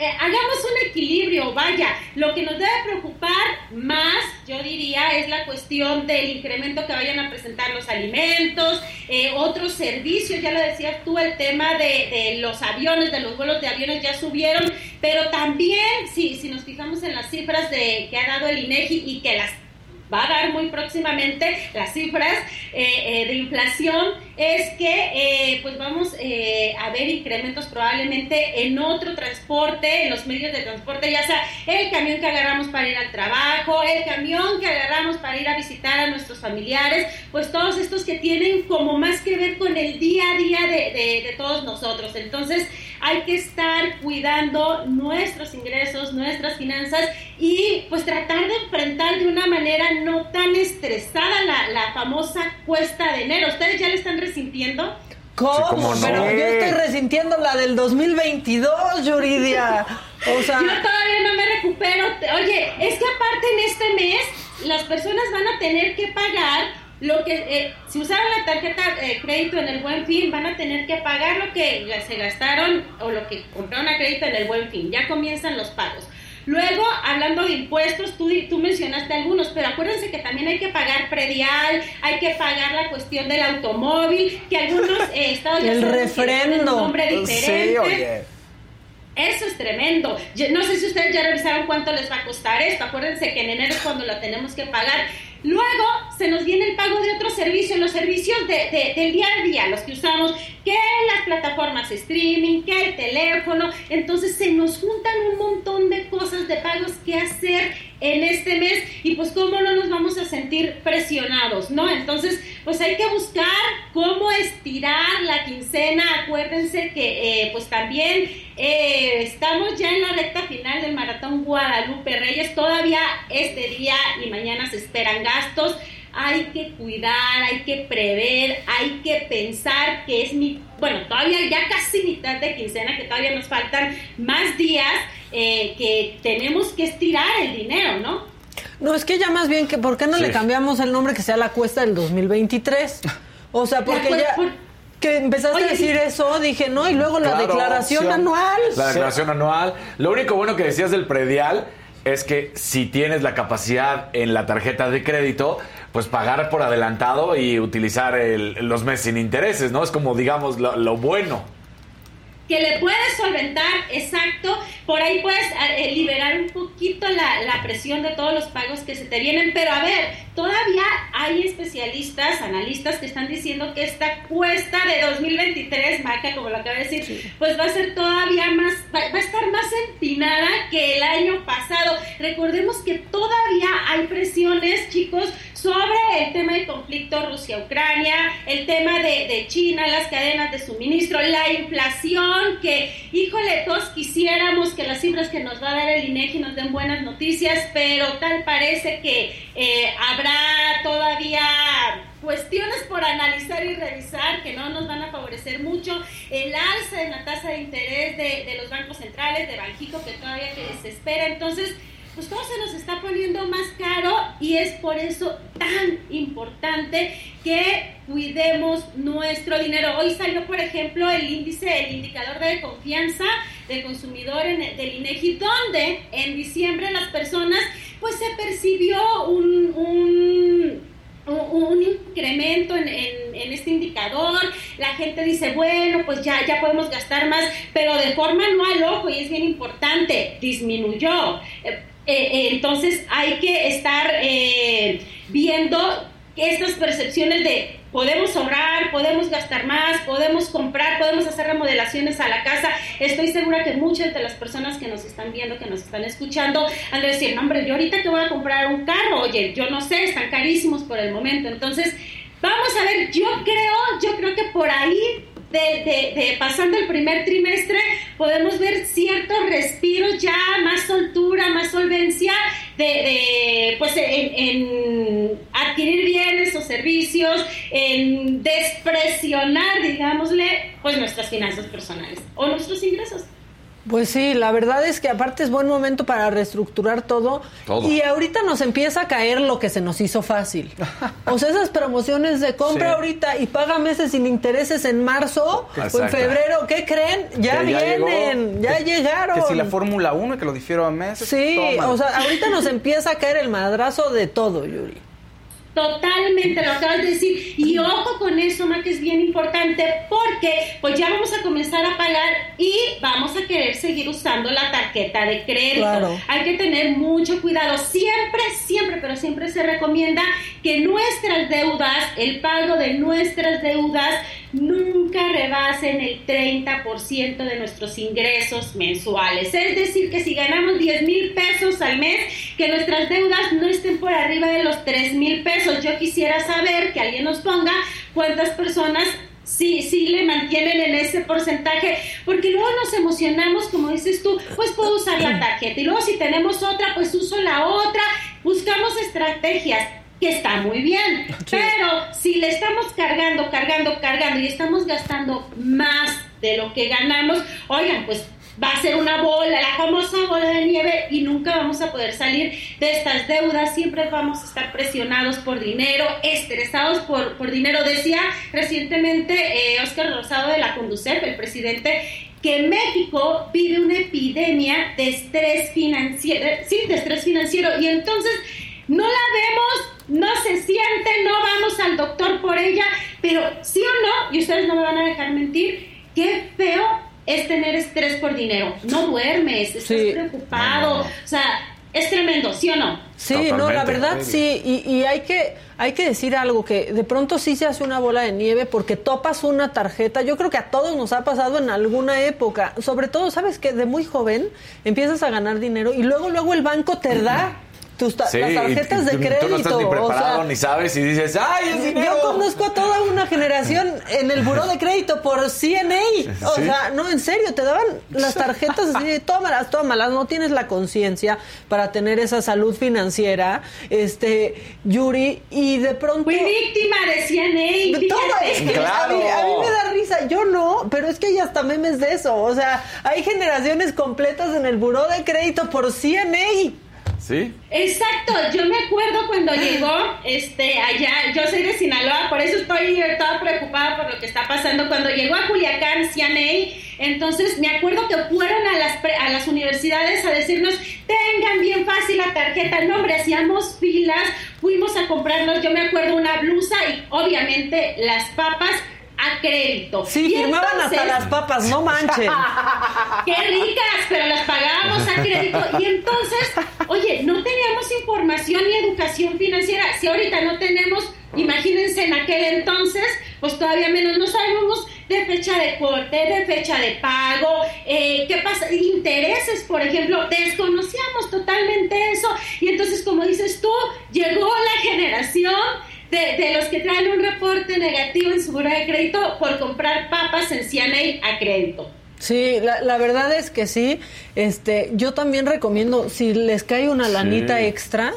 eh, hagamos un equilibrio, vaya, lo que nos debe preocupar más, yo diría, es la cuestión del incremento que vayan a presentar los alimentos, eh, otros servicios, ya lo decías tú, el tema de, de los aviones, de los vuelos de aviones ya subieron, pero también, si, si nos fijamos en las cifras de, que ha dado el INEGI y que las va a dar muy próximamente las cifras eh, eh, de inflación es que eh, pues vamos a ver incrementos probablemente en otro transporte, en los medios de transporte, ya sea el camión que agarramos para ir al trabajo, el camión que agarramos para ir a visitar a nuestros familiares, pues todos estos que tienen como más que ver con el día a día de todos nosotros. Entonces hay que estar cuidando nuestros ingresos, nuestras finanzas y pues tratar de enfrentar de una manera no tan estresada la, la famosa cuesta de enero. ¿Ustedes ya le están resintiendo? ¿Cómo? cómo no. Pero yo estoy resintiendo la del 2022, Yuridia. O sea, Yo todavía no me recupero. Oye, es que aparte en este mes las personas van a tener que pagar lo que, eh, si usaron la tarjeta de crédito en el buen fin, van a tener que pagar lo que se gastaron o lo que compraron a crédito en el buen fin. Ya comienzan los pagos. Luego, hablando de impuestos, tú, tú mencionaste algunos, pero acuérdense que también hay que pagar predial, hay que pagar la cuestión del automóvil, que algunos eh, estados ya El refrendo. un nombre diferente. Sí, oye. Eso es tremendo. Yo no sé si ustedes ya revisaron cuánto les va a costar esto. Acuérdense que en enero es cuando lo tenemos que pagar. Luego se nos viene el pago de otros servicios, los servicios de, de- del día a día, los que usamos, que las plataformas streaming, que el teléfono. Entonces se nos juntan un montón de cosas, de pagos que hacer en este mes y pues cómo no nos vamos a sentir presionados, ¿no? Entonces pues hay que buscar cómo estirar la quincena. Acuérdense que eh, pues también eh, estamos ya en la recta final del maratón Guadalupe Reyes. Todavía este día y mañana se esperan gastos. Hay que cuidar, hay que prever, hay que pensar que es mi, bueno, todavía ya casi mitad de quincena, que todavía nos faltan más días, eh, que tenemos que estirar el dinero, ¿no? no, es que ya más bien que, ¿por qué no Sí. le cambiamos el nombre que sea la cuesta del 2023? O sea, porque pues, ya... por- Que empezaste Oye, a decir eso, dije, no, y luego la Claro, declaración opción. anual. La declaración anual. Lo único bueno que decías del predial, es que si tienes la capacidad en la tarjeta de crédito, pues pagar por adelantado y utilizar el- los meses sin intereses, ¿no? Es como, digamos, lo, lo bueno. Que le puedes solventar, exacto, por ahí puedes eh, liberar un poquito la, la presión de todos los pagos que se te vienen, pero a ver, todavía hay especialistas, analistas que están diciendo que esta cuesta de 2023, Maca, como lo acaba de decir, pues va a ser todavía más, va, va a estar más empinada que el año pasado. Recordemos que todavía hay presiones, chicos, sobre el tema del conflicto Rusia-Ucrania, el tema de, de China, las cadenas de suministro, la inflación, que, híjole, todos quisiéramos que las cifras que nos va a dar el INEGI nos den buenas noticias, pero tal parece que eh, habrá todavía cuestiones por analizar y revisar que no nos van a favorecer mucho. El alza en la tasa de interés de, los bancos centrales, de Banjico, que todavía que se espera. Entonces, pues todo se nos está poniendo más caro y es por eso tan importante que cuidemos nuestro dinero. Hoy salió, por ejemplo, el índice, el indicador de confianza del consumidor en el, del INEGI, donde en diciembre las personas, pues se percibió un, un un, incremento en, en, en, este indicador, la gente dice, bueno, pues ya, ya podemos gastar más, pero de forma no al ojo, y es bien importante, disminuyó. Eh, eh, entonces hay que estar eh, viendo estas percepciones de podemos ahorrar, podemos gastar más, podemos comprar, podemos hacer remodelaciones a la casa. Estoy segura que muchas de las personas que nos están viendo, que nos están escuchando, han de decir, no, hombre, yo ahorita que voy a comprar un carro, oye, yo no sé, están carísimos por el momento. Entonces, vamos a ver, yo creo, yo creo que por ahí de, de, pasando el primer trimestre podemos ver ciertos respiros ya, más soltura, más solvencia de, de pues en, en, adquirir bienes o servicios, en despresionar, digámosle, pues nuestras finanzas personales o nuestros ingresos. Pues sí, la verdad es que aparte es buen momento para reestructurar todo, todo, y ahorita nos empieza a caer lo que se nos hizo fácil. O sea, esas promociones de compra sí. ahorita y paga meses sin intereses en marzo Exacto. o en febrero, ¿qué creen? Ya, ya vienen, llegó, ya que, llegaron. Que si la Fórmula 1 que lo difiero a meses. Sí, o sea, ahorita nos empieza a caer el madrazo de todo, Yuri. Totalmente, lo acabas de decir. Y ojo con eso, Ma, que es bien importante, porque pues ya vamos a comenzar a pagar y vamos a querer seguir usando la tarjeta de crédito. Claro. Hay que tener mucho cuidado. Siempre, siempre, pero siempre se recomienda que nuestras deudas, el pago de nuestras deudas, nunca rebasen el 30% de nuestros ingresos mensuales. Es decir, que si ganamos 10 mil pesos al mes, que nuestras deudas no estén por arriba de los 3 mil pesos. Yo quisiera saber que alguien nos ponga cuántas personas sí, sí le mantienen en ese porcentaje, porque luego nos emocionamos, como dices tú, pues puedo usar la tarjeta y luego si tenemos otra, pues uso la otra, buscamos estrategias que está muy bien, sí. pero si le estamos cargando, cargando, cargando y estamos gastando más de lo que ganamos, oigan, pues va a ser una bola, la famosa bola de nieve y nunca vamos a poder salir de estas deudas, siempre vamos a estar presionados por dinero, estresados por, por dinero. Decía recientemente eh, Oscar Rosado de la Conducef, el presidente, que México vive una epidemia de estrés financiero, sí, de estrés financiero y entonces no la vemos, no se siente, no vamos al doctor por ella, pero sí o no, y ustedes no me van a dejar mentir, qué feo es tener estrés por dinero. No duermes, estás sí. preocupado, no, no. o sea, es tremendo, ¿sí o no? Sí, Totalmente, no, la verdad sí, y, y, hay que hay que decir algo que de pronto sí se hace una bola de nieve porque topas una tarjeta. Yo creo que a todos nos ha pasado en alguna época, sobre todo, sabes que de muy joven empiezas a ganar dinero y luego luego el banco te da tus ta sí, las tarjetas de tú, crédito. Tú no estás ni preparado, o sea, ni sabes, y dices, ¡ay, es dinero! Yo conozco a toda una generación en el buró de crédito por CNA. O ¿Sí? sea, no, en serio, te daban las tarjetas así de tómalas, tómalas. No tienes la conciencia para tener esa salud financiera, este, Yuri, y de pronto... Fui víctima de CNA. Toma, es que Claro. a, mí, a mí me da risa. Yo no, pero es que hay hasta memes de eso. O sea, hay generaciones completas en el buró de crédito por CNA. ¿Sí? Exacto, yo me acuerdo cuando llegó este allá, yo soy de Sinaloa, por eso estoy toda preocupada por lo que está pasando. Cuando llegó a Culiacán, CNA, Entonces, me acuerdo que fueron a las, a las universidades a decirnos, tengan bien fácil la tarjeta. el nombre hacíamos filas, fuimos a comprarnos, yo me acuerdo, una blusa y obviamente las papas a crédito. Sí, firmaban hasta las papas, no manchen. Qué ricas, pero las pagábamos a crédito. Y entonces, oye, no teníamos información ni educación financiera. Si ahorita no tenemos, imagínense en aquel entonces, pues todavía menos no sabemos de fecha de corte, de fecha de pago, eh, qué pasa, intereses, por ejemplo, desconocíamos totalmente eso. Y entonces, como dices tú, llegó la generación de, los que traen un reporte negativo en su buro de crédito por comprar papas en CNA a crédito. Sí, la, verdad es que sí. Este, yo también recomiendo, si les cae una lanita extra,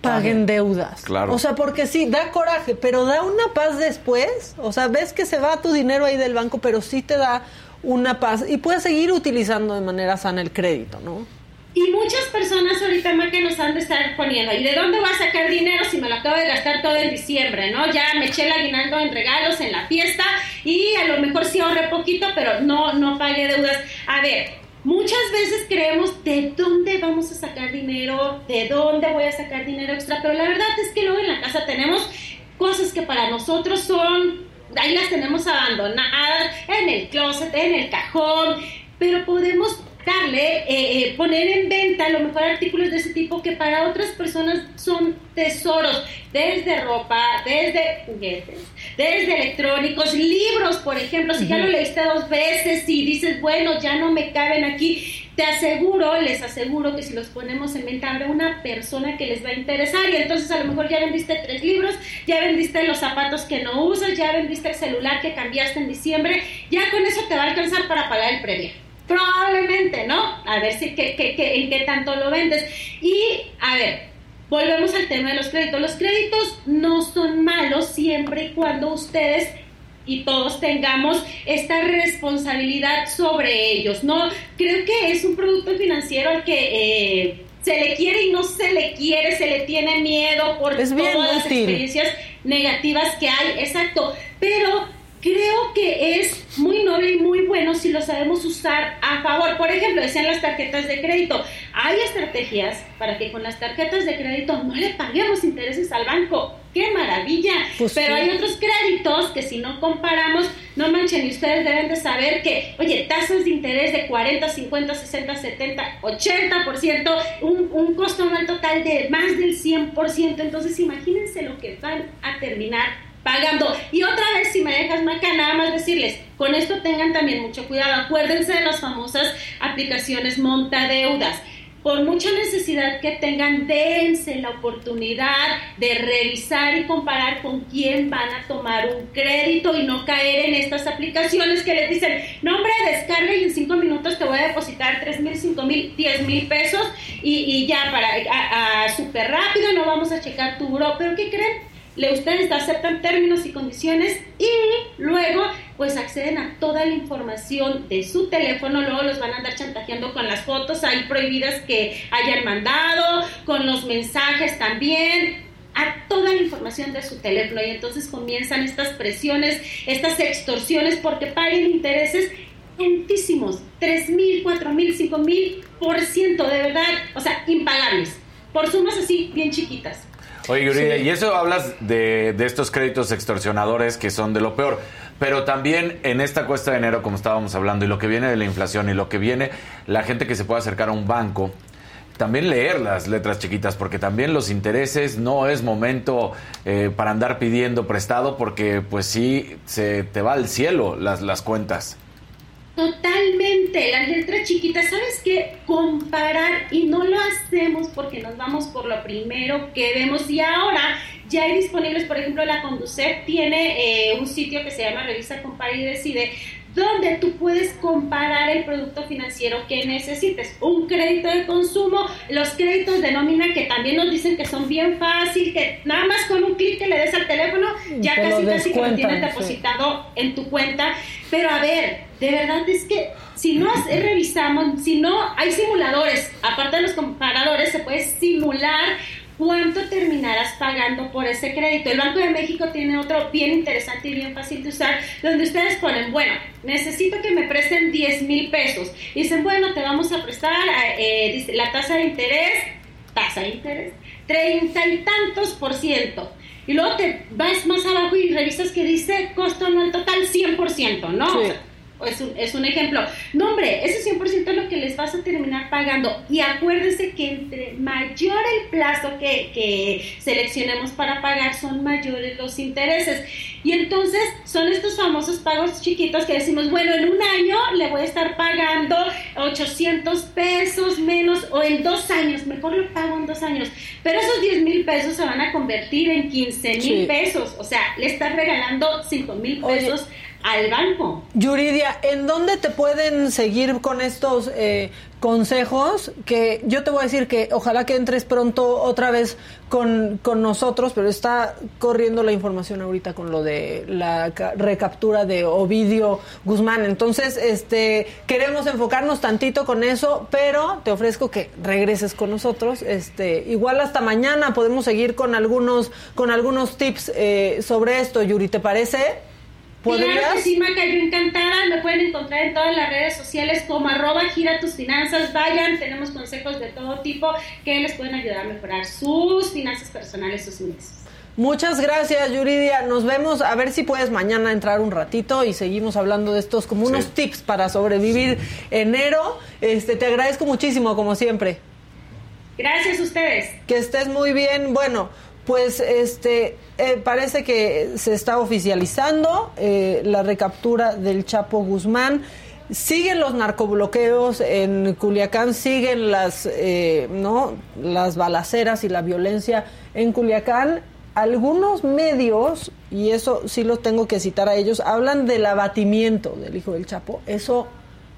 paguen deudas. Claro. O sea, porque sí, da coraje, pero da una paz después. O sea, ves que se va tu dinero ahí del banco, pero sí te da una paz y puedes seguir utilizando de manera sana el crédito, ¿no? Y muchas personas ahorita más que nos han de estar poniendo, ¿y de dónde voy a sacar dinero si me lo acabo de gastar todo en diciembre, no? Ya me eché el aguinaldo en regalos, en la fiesta, y a lo mejor sí ahorré poquito, pero no, no pagué deudas. A ver, muchas veces creemos de dónde vamos a sacar dinero, de dónde voy a sacar dinero extra, pero la verdad es que luego en la casa tenemos cosas que para nosotros son, ahí las tenemos abandonadas, en el closet, en el cajón, pero podemos darle, eh, eh, poner en venta a lo mejor artículos de ese tipo que para otras personas son tesoros, desde ropa, desde juguetes, desde electrónicos, libros, por ejemplo, si ya lo leíste dos veces y dices, bueno, ya no me caben aquí, te aseguro, les aseguro que si los ponemos en venta habrá una persona que les va a interesar y entonces a lo mejor ya vendiste tres libros, ya vendiste los zapatos que no usas, ya vendiste el celular que cambiaste en diciembre, ya con eso te va a alcanzar para pagar el premio. Probablemente, ¿no? A ver si que, en qué tanto lo vendes. Y, a ver, volvemos al tema de los créditos. Los créditos no son malos siempre y cuando ustedes y todos tengamos esta responsabilidad sobre ellos, ¿no? Creo que es un producto financiero al que eh, se le quiere y no se le quiere, se le tiene miedo por todas las experiencias negativas que hay, exacto, pero creo que es muy noble y muy bueno si lo sabemos usar a favor. Por ejemplo, decían las tarjetas de crédito. Hay estrategias para que con las tarjetas de crédito no le paguemos intereses al banco. ¡Qué maravilla! Pues Pero hay otros créditos que si no comparamos, no manchen, y ustedes deben de saber que, oye, tasas de interés de 40, 50, 60, 70, 80%, un, un costo anual total de más del 100%. Entonces, imagínense lo que van a terminar pagando. Y otra vez, si me dejas, Maca, nada más decirles, con esto tengan también mucho cuidado. Acuérdense de las famosas aplicaciones montadeudas. Por mucha necesidad que tengan, dense la oportunidad de revisar y comparar con quién van a tomar un crédito y no caer en estas aplicaciones que les dicen, no hombre, descarga y en cinco minutos te voy a depositar tres mil, cinco mil, diez mil pesos y, ya para súper rápido, no vamos a checar tu buro. Pero ¿qué creen? Le, ustedes aceptan términos y condiciones y luego pues acceden a toda la información de su teléfono, luego los van a andar chantajeando con las fotos ahí prohibidas que hayan mandado, con los mensajes también, a toda la información de su teléfono y entonces comienzan estas presiones, estas extorsiones porque paguen intereses altísimos, 3 mil, 4 mil, 5 mil por ciento, de verdad, o sea, impagables, por sumas así bien chiquitas. Oye, Yuri, y eso hablas de, de, estos créditos extorsionadores que son de lo peor. Pero también en esta cuesta de enero, como estábamos hablando, y lo que viene de la inflación y lo que viene, la gente que se puede acercar a un banco, también leer las letras chiquitas, porque también los intereses no es momento eh, para andar pidiendo prestado, porque pues sí, se te va al cielo las, las cuentas. Totalmente, las letras chiquitas, ¿sabes qué? Comparar y no lo hacemos porque nos vamos por lo primero que vemos y ahora ya hay disponibles, por ejemplo, la Conducet tiene eh, un sitio que se llama Revisa, Compara y Decide, donde tú puedes comparar el producto financiero que necesites. Un crédito de consumo, los créditos de nómina que también nos dicen que son bien fácil, que nada más con un clic que le des al teléfono, ya casi casi que lo tienes depositado en tu cuenta. Pero a ver, de verdad es que si no revisamos, si no hay simuladores, aparte de los comparadores, se puede simular ¿cuánto terminarás pagando por ese crédito? El Banco de México tiene otro bien interesante y bien fácil de usar, donde ustedes ponen, bueno, necesito que me presten 10 mil pesos. Y dicen, bueno, te vamos a prestar eh, la tasa de interés, tasa de interés, treinta y tantos por ciento. Y luego te vas más abajo y revisas que dice costo anual total 100%, ¿no? Es un, es un ejemplo. No, hombre, ese 100% es lo que les vas a terminar pagando. Y acuérdense que entre mayor el plazo que, que seleccionemos para pagar, son mayores los intereses. Y entonces son estos famosos pagos chiquitos que decimos, bueno, en un año le voy a estar pagando 800 pesos menos, o en dos años, mejor lo pago en dos años. Pero esos 10 mil pesos se van a convertir en 15 mil pesos. O sea, le estás regalando 5 mil pesos al banco. Yuridia, ¿en dónde te pueden seguir con estos eh, consejos? Que yo te voy a decir que ojalá que entres pronto otra vez con, con, nosotros, pero está corriendo la información ahorita con lo de la recaptura de Ovidio Guzmán. Entonces, este, queremos enfocarnos tantito con eso, pero te ofrezco que regreses con nosotros. Este, igual hasta mañana podemos seguir con algunos, con algunos tips eh, sobre esto, Yuri, ¿te parece? Claro que sí, Maca, yo encantada. Me pueden encontrar en todas las redes sociales como arroba gira tus finanzas. Vayan, tenemos consejos de todo tipo que les pueden ayudar a mejorar sus finanzas personales, sus ingresos. Muchas gracias, Yuridia. Nos vemos. A ver si puedes mañana entrar un ratito y seguimos hablando de estos como unos tips para sobrevivir enero. Este, te agradezco muchísimo, como siempre. Gracias a ustedes. Que estés muy bien. Bueno, pues este eh, parece que se está oficializando eh, la recaptura del Chapo Guzmán. Siguen los narcobloqueos en Culiacán, siguen las, eh, ¿no? las balaceras y la violencia en Culiacán. Algunos medios, y eso sí lo tengo que citar a ellos, hablan del abatimiento del hijo del Chapo. Eso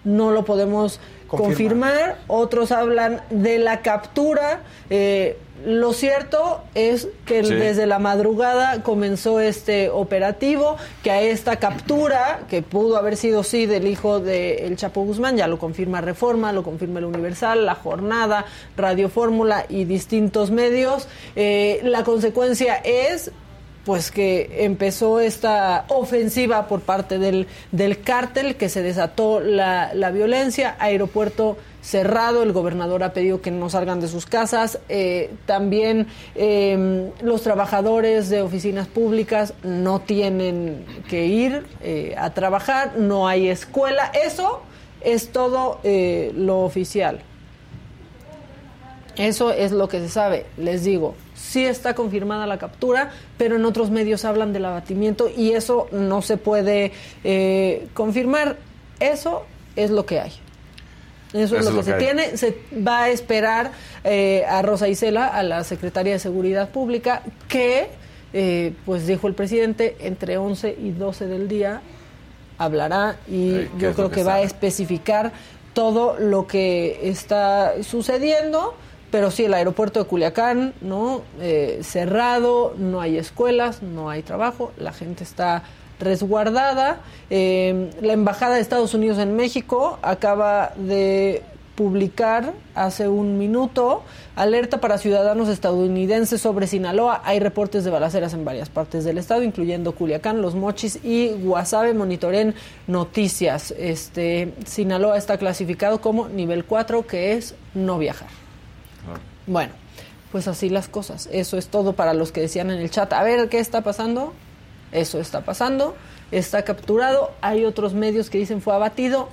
no lo podemos confirmar. Otros hablan de la captura. Eh, lo cierto es que desde la madrugada comenzó este operativo, que a esta captura, que pudo haber sido sí del hijo de El Chapo Guzmán, ya lo confirma Reforma, lo confirma el Universal, La Jornada, Radio Fórmula y distintos medios. Eh, la consecuencia es pues que empezó esta ofensiva por parte del, del cártel, que se desató la, la violencia, aeropuerto cerrado, el gobernador ha pedido que no salgan de sus casas, eh, también em, los trabajadores de oficinas públicas no tienen que ir eh, a trabajar, no hay escuela, eso es todo eh, lo oficial. Eso es lo que se sabe, les digo, sí está confirmada la captura, pero en otros medios hablan del abatimiento y eso no se puede eh, confirmar. Eso es lo que hay. Eso, es lo que, se tiene. Se va a esperar eh, a Rosa Isela, a la Secretaría de Seguridad Pública, que, eh, pues dijo el presidente, entre 11 y 12 del día hablará y yo creo que, que va a especificar todo lo que está sucediendo pero sí, el aeropuerto de Culiacán, ¿no? Eh, cerrado, no hay escuelas, no hay trabajo, la gente está resguardada. Eh, la Embajada de Estados Unidos en México acaba de publicar hace un minuto alerta para ciudadanos estadounidenses sobre Sinaloa. Hay reportes de balaceras en varias partes del estado, incluyendo Culiacán, Los Mochis y Guasave. Monitoren noticias. Este, Sinaloa está clasificado como nivel 4, que es no viajar. Bueno, pues así las cosas. Eso es todo para los que decían en el chat. A ver, ¿qué está pasando? Eso está pasando. Está capturado. Hay otros medios que dicen fue abatido.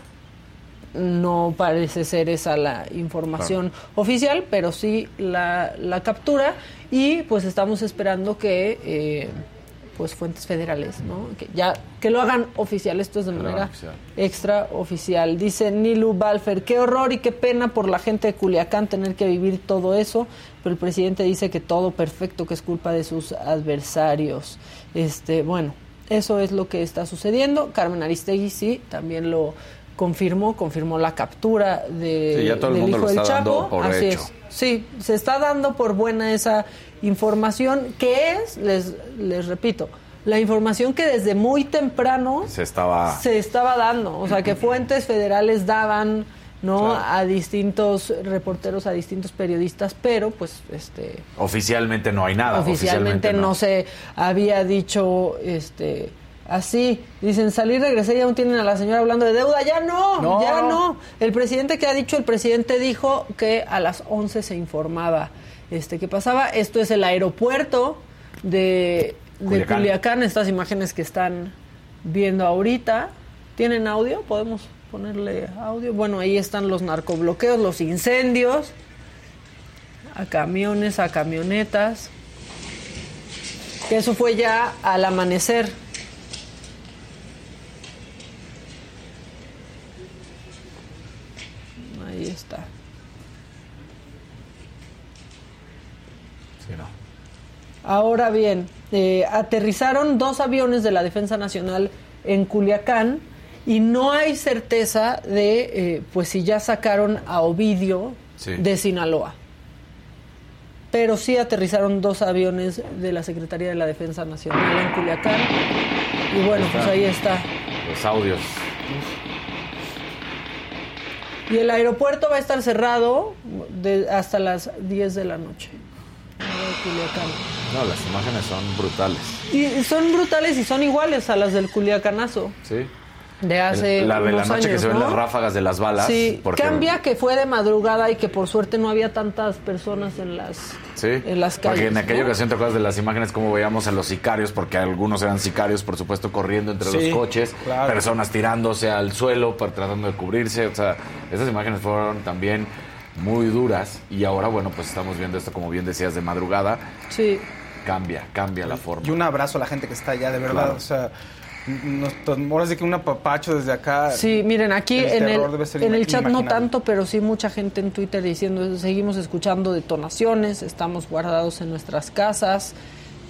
No parece ser esa la información oficial, pero sí la, la, captura. Y pues estamos esperando que... Eh, pues fuentes federales, ¿no? Que ya que lo hagan oficial, esto es de manera extra oficial. Dice Nilu Balfer, qué horror y qué pena por la gente de Culiacán tener que vivir todo eso, pero el presidente dice que todo perfecto, que es culpa de sus adversarios. Este, bueno, eso es lo que está sucediendo. Carmen Aristegui sí, también lo confirmó, confirmó la captura de, sí, ya todo el mundo lo está Dando por Así hecho. es. Sí, se está dando por buena esa información que es, les, les repito, la información que desde muy temprano se estaba se estaba dando, o sea, que fuentes federales daban ¿no? A distintos reporteros, a distintos periodistas, pero pues este Oficialmente no hay nada. oficialmente, no. se había dicho este así. Dicen, salir, regresé y aún tienen a la señora hablando de deuda. Ya no, No. ya no. El presidente que ha dicho, el presidente dijo que a las 11 se informaba este qué pasaba. Esto es el aeropuerto de, de Culiacán. Culiacán. Estas imágenes que están viendo ahorita. ¿Tienen audio? ¿Podemos ponerle audio? Bueno, ahí están los narcobloqueos, los incendios, a camiones, a camionetas. Que eso fue ya al amanecer. Ahora bien, eh, aterrizaron dos aviones de la Defensa Nacional en Culiacán y no hay certeza de, eh, pues, si ya sacaron a Ovidio Sí. de Sinaloa. Pero sí aterrizaron dos aviones de la Secretaría de la Defensa Nacional en Culiacán. Y bueno, pues ahí está. Los audios. Y el aeropuerto va a estar cerrado de- hasta las 10 de la noche. Culiacán. No, las imágenes son brutales. Y son brutales y son iguales a las del Culiacanazo Sí. de hace El- la de la noche que años, se ven las ráfagas de las balas. Sí, porque- cambia que fue de madrugada y que por suerte no había tantas personas en las Sí, en las porque calles. en aquella ¿no? ocasión te acuerdas de las imágenes como veíamos a los sicarios, porque algunos eran sicarios, por supuesto, corriendo entre Sí, los coches, claro. personas tirándose al suelo para tratando de cubrirse, o sea, esas imágenes fueron también muy duras y ahora, bueno, pues estamos viendo esto, como bien decías, de madrugada, Sí. cambia, cambia la forma. Y un abrazo a la gente que está allá, de verdad. Claro. O sea, nos, ahora sí que un apapacho desde acá. Sí, miren, aquí El en el, en el chat no tanto, pero sí mucha gente en Twitter diciendo, seguimos escuchando detonaciones, estamos guardados en nuestras casas,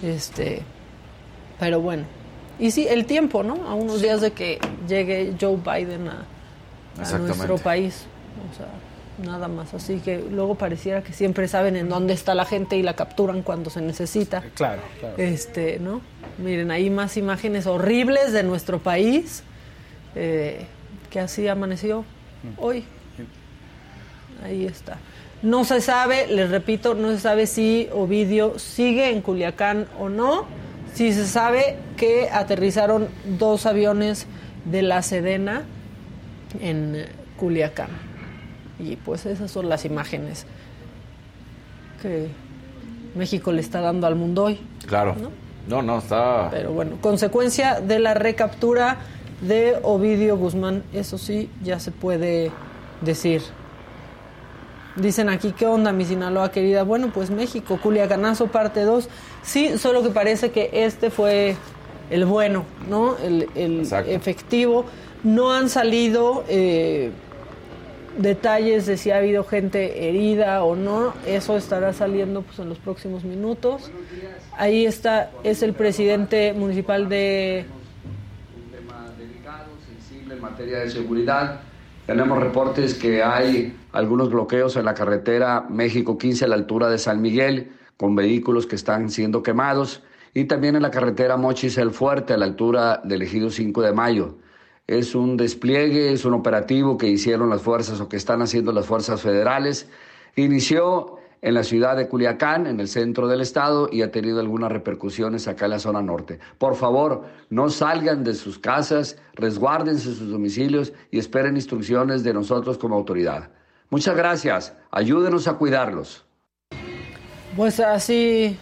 este, pero bueno. Y sí, el tiempo, ¿no? A unos días de que llegue Joe Biden a, a nuestro país. O sea, nada más. Así que luego pareciera que siempre saben en dónde está la gente y la capturan cuando se necesita. Claro, claro. Este, ¿no? Miren, ahí más imágenes horribles de nuestro país eh, que así amaneció hoy. Ahí está. No se sabe, les repito, no se sabe si Ovidio sigue en Culiacán o no. Sí se sabe que aterrizaron dos aviones de la Sedena en Culiacán. Y pues esas son las imágenes que México le está dando al mundo hoy. Claro. ¿No? No, no, está... Pero bueno, consecuencia de la recaptura de Ovidio Guzmán, eso sí, ya se puede decir. Dicen aquí, ¿qué onda, mi Sinaloa querida? Bueno, pues México, Culiacanazo, parte 2. Sí, solo que parece que este fue el bueno, ¿no? El, el efectivo. No han salido eh, detalles de si ha habido gente herida o no. Eso estará saliendo pues, en los próximos minutos. Ahí está, es el presidente municipal de un tema delicado, sensible en materia de seguridad. Tenemos reportes que hay algunos bloqueos en la carretera México 15 a la altura de San Miguel, con vehículos que están siendo quemados, y también en la carretera Mochis el Fuerte a la altura del Ejido 5 de Mayo. Es un despliegue, es un operativo que hicieron las fuerzas o que están haciendo las fuerzas federales. Inició en la ciudad de Culiacán, en el centro del estado, y ha tenido algunas repercusiones acá en la zona norte. Por favor, no salgan de sus casas, resguárdense sus domicilios y esperen instrucciones de nosotros como autoridad. Muchas gracias. Ayúdenos a cuidarlos. Pues así,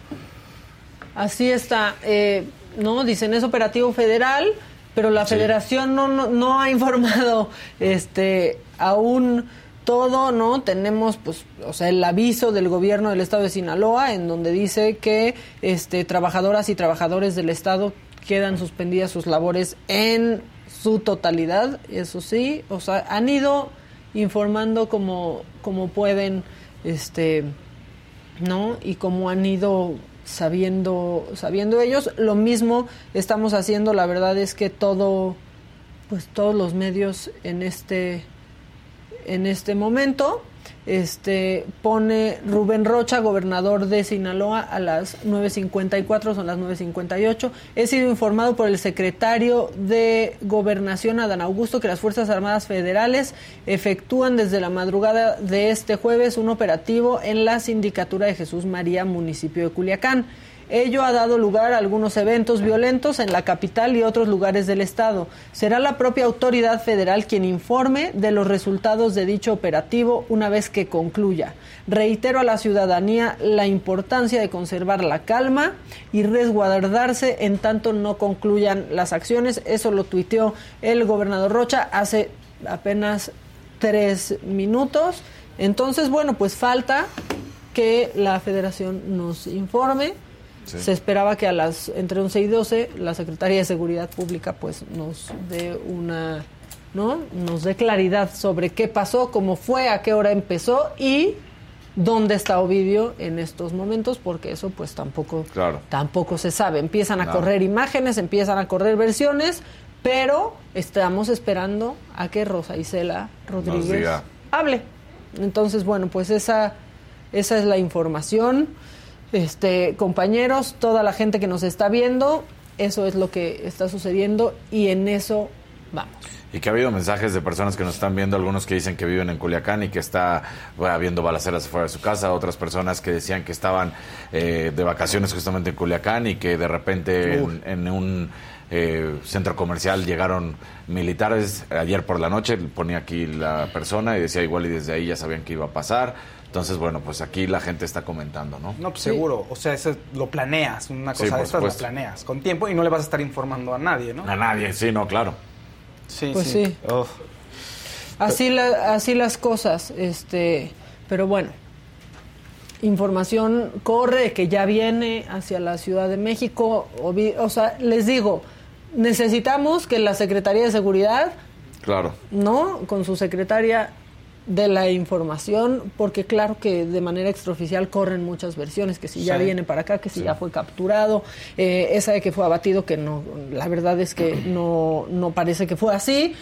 así está. Eh, no, dicen es operativo federal, pero la Federación no, no, no ha informado, este, aún todo, ¿no? Tenemos, pues, o sea, el aviso del gobierno del Estado de Sinaloa, en donde dice que, este, trabajadoras y trabajadores del Estado quedan suspendidas sus labores en su totalidad, eso sí, o sea, han ido informando como, como pueden, este, ¿no? Y como han ido sabiendo, sabiendo ellos, lo mismo estamos haciendo, la verdad es que todo, pues todos los medios en este, en este momento. Este pone Rubén Rocha, gobernador de Sinaloa, a las 9.54, son las 9.58. He sido informado por el secretario de Gobernación, Adán Augusto, que las Fuerzas Armadas Federales efectúan desde la madrugada de este jueves un operativo en la Sindicatura de Jesús María, municipio de Culiacán. Ello ha dado lugar a algunos eventos violentos en la capital y otros lugares del Estado. Será la propia autoridad federal quien informe de los resultados de dicho operativo una vez que concluya. Reitero a la ciudadanía la importancia de conservar la calma y resguardarse en tanto no concluyan las acciones. Eso lo tuiteó el gobernador Rocha hace apenas tres minutos. Entonces, bueno, pues falta que la federación nos informe se esperaba que a las entre 11 y 12 la Secretaría de Seguridad Pública pues nos dé una ¿no? Nos dé claridad sobre qué pasó, cómo fue, a qué hora empezó y dónde está Ovidio en estos momentos, porque eso pues tampoco, tampoco se sabe. Empiezan a correr imágenes, empiezan a correr versiones, pero estamos esperando a que Rosa Isela Rodríguez hable. Entonces, bueno, pues esa, esa es la información este, compañeros, toda la gente que nos está viendo, eso es lo que está sucediendo y en eso vamos. Y que ha habido mensajes de personas que nos están viendo, algunos que dicen que viven en Culiacán y que está habiendo balaceras fuera de su casa, otras personas que decían que estaban eh, de vacaciones justamente en Culiacán y que de repente en, un eh, centro comercial llegaron militares ayer por la noche, ponía aquí la persona y decía igual y desde ahí ya sabían que iba a pasar. Entonces, bueno, pues aquí la gente está comentando, ¿no? No, pues seguro. O sea, eso lo planeas. Una cosa de estas lo planeas con tiempo y no le vas a estar informando a nadie, ¿no? A nadie, sí, no, claro. Sí, pues sí. Así, la, así las cosas. este Pero bueno, información corre que ya viene hacia la Ciudad de México. O, sea, les digo, necesitamos que la Secretaría de Seguridad, claro, ¿no? Con su secretaria de la información, porque claro que de manera extraoficial corren muchas versiones, que si ya viene para acá, que si ya fue capturado, eh, esa de que fue abatido, que no, la verdad es que no, no parece que fue así,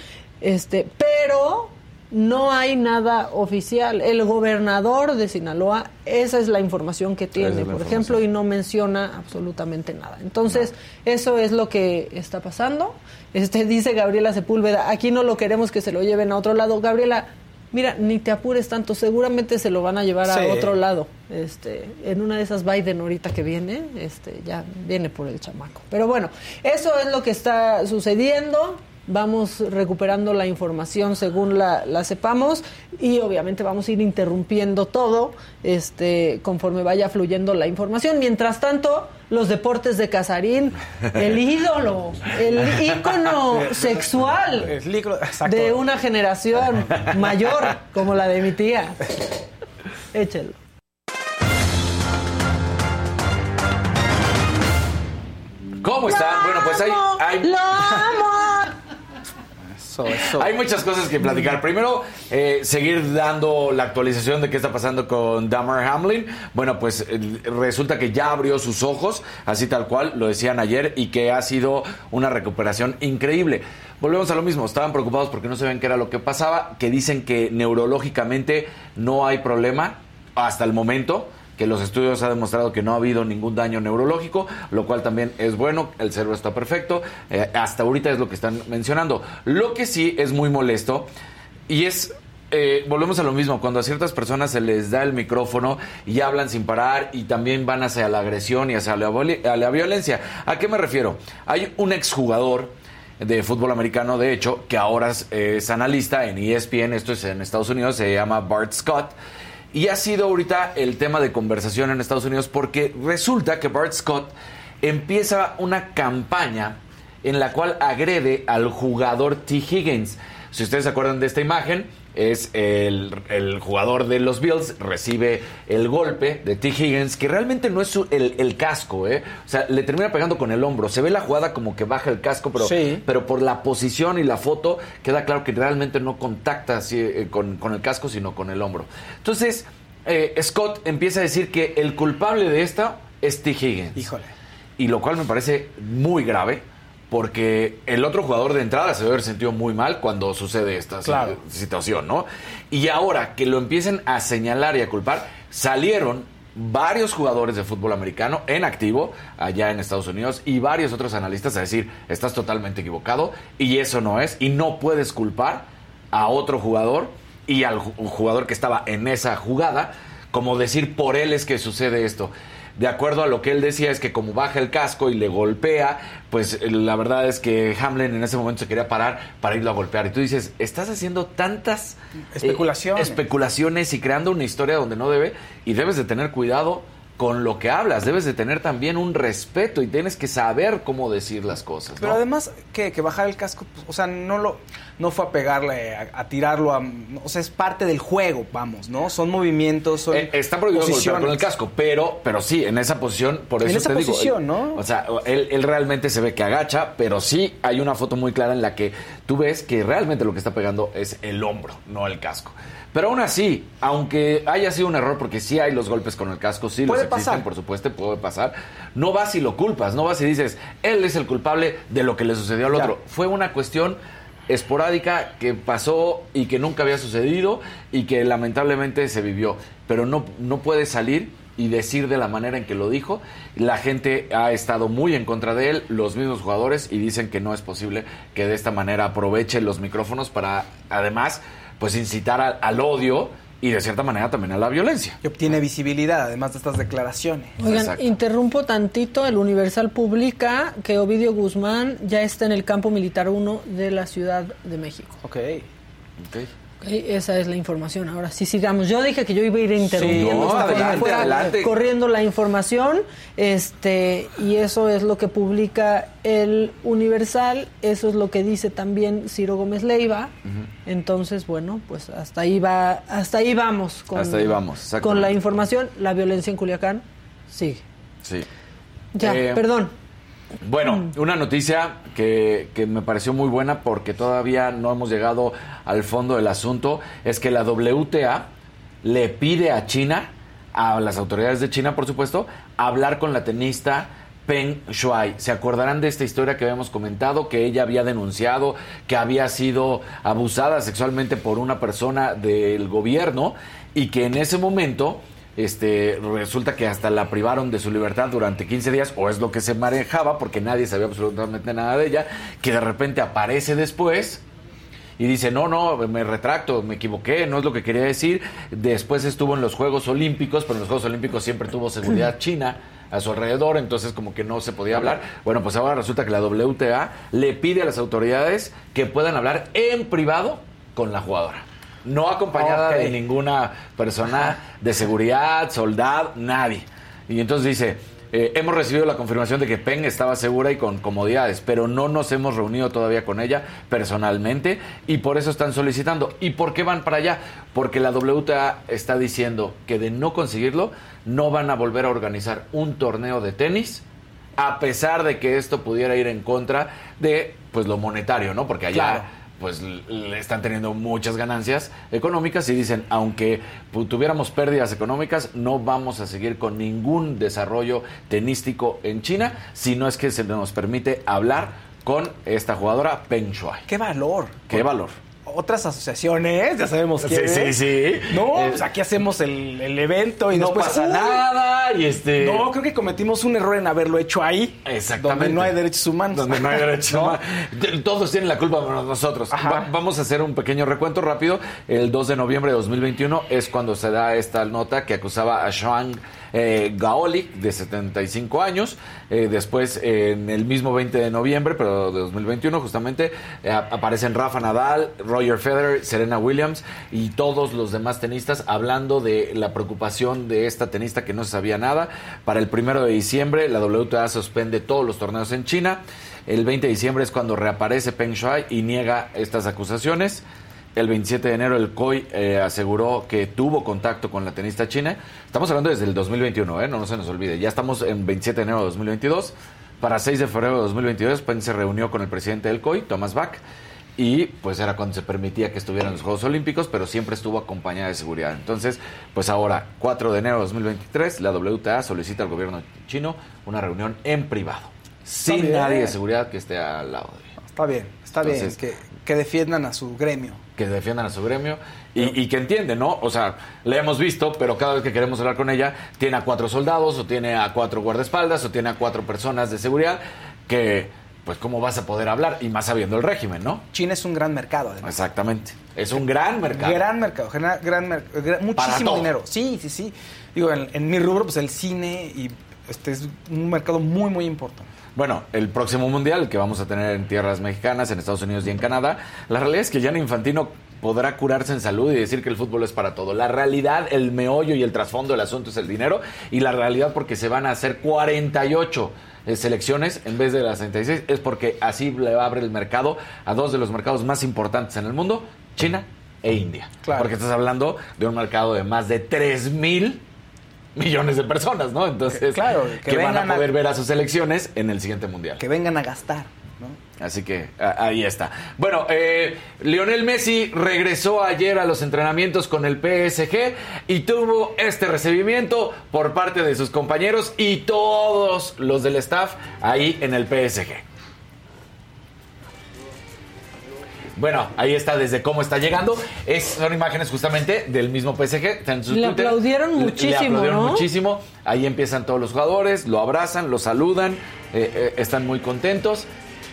este, pero no hay nada oficial. El gobernador de Sinaloa, esa es la información que tiene, por ejemplo, y no menciona absolutamente nada. Entonces, eso es lo que está pasando. Este dice Gabriela Sepúlveda, aquí no lo queremos que se lo lleven a otro lado. Gabriela, Mira, ni te apures tanto, seguramente se lo van a llevar a otro lado. Este, en una de esas Biden ahorita que viene, este, ya viene por el chamaco. Pero bueno, eso es lo que está sucediendo vamos recuperando la información según la, la, sepamos y obviamente vamos a ir interrumpiendo todo este conforme vaya fluyendo la información. Mientras tanto, los deportes de Casarín, el ídolo, el ícono sexual de una generación mayor como la de mi tía. Échelo. ¿Cómo están? Bueno, pues hay, hay... ¡Lo amo! Hay muchas cosas que platicar. Primero, eh, seguir dando la actualización de qué está pasando con Damar Hamlin. Bueno, pues eh, resulta que ya abrió sus ojos, así tal cual, lo decían ayer, y que ha sido una recuperación increíble. Volvemos a lo mismo, estaban preocupados porque no sabían qué era lo que pasaba, que dicen que neurológicamente no hay problema hasta el momento que los estudios han demostrado que no ha habido ningún daño neurológico, lo cual también es bueno, el cerebro está perfecto, eh, hasta ahorita es lo que están mencionando. Lo que sí es muy molesto y es eh, volvemos a lo mismo, cuando a ciertas personas se les da el micrófono y hablan sin parar y también van hacia la agresión y hacia la, la violencia. ¿A qué me refiero? Hay un exjugador de fútbol americano, de hecho, que ahora es, es analista en ESPN, esto es en Estados Unidos, se llama Bart Scott. Y ha sido ahorita el tema de conversación en Estados Unidos porque resulta que Bart Scott empieza una campaña en la cual agrede al jugador T. Higgins. Si ustedes se acuerdan de esta imagen, es el, jugador de los Bills, recibe el golpe de T. Higgins, que realmente no es el, casco, ¿eh? O sea, le termina pegando con el hombro. Se ve la jugada como que baja el casco, pero, pero por la posición y la foto queda claro que realmente no contacta así, eh, con, el casco, sino con el hombro. Entonces, eh, Scott empieza a decir que el culpable de esta es T. Higgins. Híjole. Y lo cual me parece muy grave porque el otro jugador de entrada se debe haber sentido muy mal cuando sucede esta Claro. situación, ¿no? Y ahora que lo empiecen a señalar y a culpar, salieron varios jugadores de fútbol americano en activo allá en Estados Unidos y varios otros analistas a decir, estás totalmente equivocado y eso no es y no puedes culpar a otro jugador y al ju- jugador que estaba en esa jugada como decir por él es que sucede esto. De acuerdo a lo que él decía es que como baja el casco y le golpea, pues eh, la verdad es que Hamlin en ese momento se quería parar para irlo a golpear. Y tú dices, estás haciendo tantas eh, Especulaciones. especulaciones y creando una historia donde no debe y debes de tener cuidado con lo que hablas, debes de tener también un respeto y tienes que saber cómo decir las cosas. ¿no? Pero además que, que bajar el casco, pues, o sea, no lo no fue a pegarle, a, a tirarlo, a, o sea, es parte del juego, vamos, ¿no? Son movimientos, son Eh, está prohibido golpear con el casco, pero, pero sí, en esa posición, por En eso esa te digo. posición, ¿no? O sea, él, él realmente se ve que agacha, pero sí hay una foto muy clara en la que tú ves que realmente lo que está pegando es el hombro, no el casco. Pero aún así, aunque haya sido un error, porque sí hay los golpes con el casco, sí Puede los existen, pasar. por supuesto, puede pasar. No vas y lo culpas, no vas y dices, él es el culpable de lo que le sucedió al Ya. otro. Fue una cuestión esporádica que pasó y que nunca había sucedido y que lamentablemente se vivió. Pero no, no puede salir y decir de la manera en que lo dijo. La gente ha estado muy en contra de él, los mismos jugadores, y dicen que no es posible que de esta manera aproveche los micrófonos para, además, pues incitar al, al odio y de cierta manera también a la violencia. Que obtiene visibilidad, además de estas declaraciones. Oigan, Exacto. interrumpo tantito. El Universal publica que Ovidio Guzmán ya está en el campo militar 1 de la Ciudad de México. Ok. Esa es la información. Ahora sí sigamos. Yo dije que yo iba a ir interrumpiendo no, conforme adelante, fuera adelante. corriendo la información. Este, y eso es lo que publica el Universal. Eso es lo que dice también Ciro Gómez Leiva. Entonces, bueno, pues hasta ahí va, hasta ahí vamos con, Hasta ahí vamos, con la información. La violencia en Culiacán sigue. Sí. Ya, Eh, perdón. Bueno, una noticia que, que me pareció muy buena porque todavía no hemos llegado al fondo del asunto es que la WTA le pide a China, a las autoridades de China por supuesto, hablar con la tenista Peng Shuai. ¿Se acordarán de esta historia que habíamos comentado? Que ella había denunciado que había sido abusada sexualmente por una persona del gobierno y que en ese momento este, resulta que hasta la privaron de su libertad durante 15 días, o es lo que se manejaba, porque nadie sabía absolutamente nada de ella, que de repente aparece después y dice, no, no, me retracto, me equivoqué, no es lo que quería decir. Después estuvo en los Juegos Olímpicos, pero en los Juegos Olímpicos siempre tuvo seguridad china a su alrededor, entonces como que no se podía hablar. Bueno, pues ahora resulta que la WTA le pide a las autoridades que puedan hablar en privado con la jugadora. No acompañada de ninguna persona de seguridad, soldado, nadie. Y entonces dice, eh, hemos recibido la confirmación de que Peng estaba segura y con comodidades, pero no nos hemos reunido todavía con ella personalmente y por eso están solicitando. ¿Y por qué van para allá? Porque la WTA está diciendo que de no conseguirlo, no van a volver a organizar un torneo de tenis a pesar de que esto pudiera ir en contra de pues lo monetario, ¿no? Porque allá Claro. Pues le están teniendo muchas ganancias económicas y dicen, aunque pu- tuviéramos pérdidas económicas, no vamos a seguir con ningún desarrollo tenístico en China, si no es que se nos permite hablar con esta jugadora Peng Shuai. ¡Qué valor! Qué valor. Otras asociaciones, ya sabemos Sí, qué. sí, sí. No, Eh, pues aquí hacemos el, el evento y no después pasa ¡Uy! nada y este No, creo que cometimos un error en haberlo hecho ahí. Exactamente. Donde no hay derechos humanos. Donde no hay derechos ¿No? humanos. Todos tienen la culpa menos nosotros. Va- vamos a hacer un pequeño recuento rápido. El 2 de noviembre de 2021 es cuando se da esta nota que acusaba a Sean eh, Gaolic, de 75 años. Eh, después, en el mismo 20 de noviembre, pero de 2021, justamente, eh, ap- aparecen Rafa Nadal, Roger Federer, Serena Williams y todos los demás tenistas hablando de la preocupación de esta tenista que no se sabía nada. Para el primero de diciembre, la WTA suspende todos los torneos en China. El 20 de diciembre es cuando reaparece Peng Shuai y niega estas acusaciones. El 27 de enero el COI eh, aseguró que tuvo contacto con la tenista china. Estamos hablando desde el 2021, ¿eh? no, no se nos olvide. Ya estamos en 27 de enero de 2022. Para 6 de febrero de 2022, Peng se reunió con el presidente del COI, Thomas Bach, y pues era cuando se permitía que estuvieran los Juegos Olímpicos, pero siempre estuvo acompañada de seguridad. Entonces, pues ahora, 4 de enero de 2023, la WTA solicita al gobierno chino una reunión en privado. sin nadie de seguridad que esté al lado de ella. Está bien, está Entonces- bien. Que, que defiendan a su gremio. que defiendan a su gremio y, y que entienden, ¿no? O sea, le hemos visto, pero cada vez que queremos hablar con ella, tiene a cuatro soldados, o tiene a cuatro guardaespaldas, o tiene a cuatro personas de seguridad, que, pues, ¿cómo vas a poder hablar? Y más sabiendo el régimen, ¿no? China es un gran mercado, además. Exactamente. Es un gran mercado. Gran mercado, genera gran gran- Para muchísimo dinero. Sí, sí, sí. Digo, en, en mi rubro, pues el cine y este es un mercado muy, muy importante. Bueno, el próximo mundial que vamos a tener en tierras mexicanas, en Estados Unidos y en Canadá, la realidad es que Gianni Infantino podrá curarse en salud y decir que el fútbol es para todo. La realidad, el meollo y el trasfondo del asunto es el dinero y la realidad porque se van a hacer 48 eh, selecciones en vez de las 36 es porque así le va a abrir el mercado a dos de los mercados más importantes en el mundo, China e India. Claro. Porque estás hablando de un mercado de más de 3 mil millones de personas, ¿no? Entonces, Que- claro, que, que van a poder ver a sus selecciones en el siguiente mundial. Que vengan a gastar, ¿no? Así que a- ahí está. Bueno, eh, Lionel Messi regresó ayer a los entrenamientos con el PSG y tuvo este recibimiento por parte de sus compañeros y todos los del staff ahí en el PSG. Bueno, ahí está desde cómo está llegando. Es, son imágenes justamente del mismo PSG. Le aplaudieron Le- le muchísimo, aplaudieron ¿no? muchísimo. Ahí empiezan todos los jugadores, lo abrazan, lo saludan, eh, eh, están muy contentos.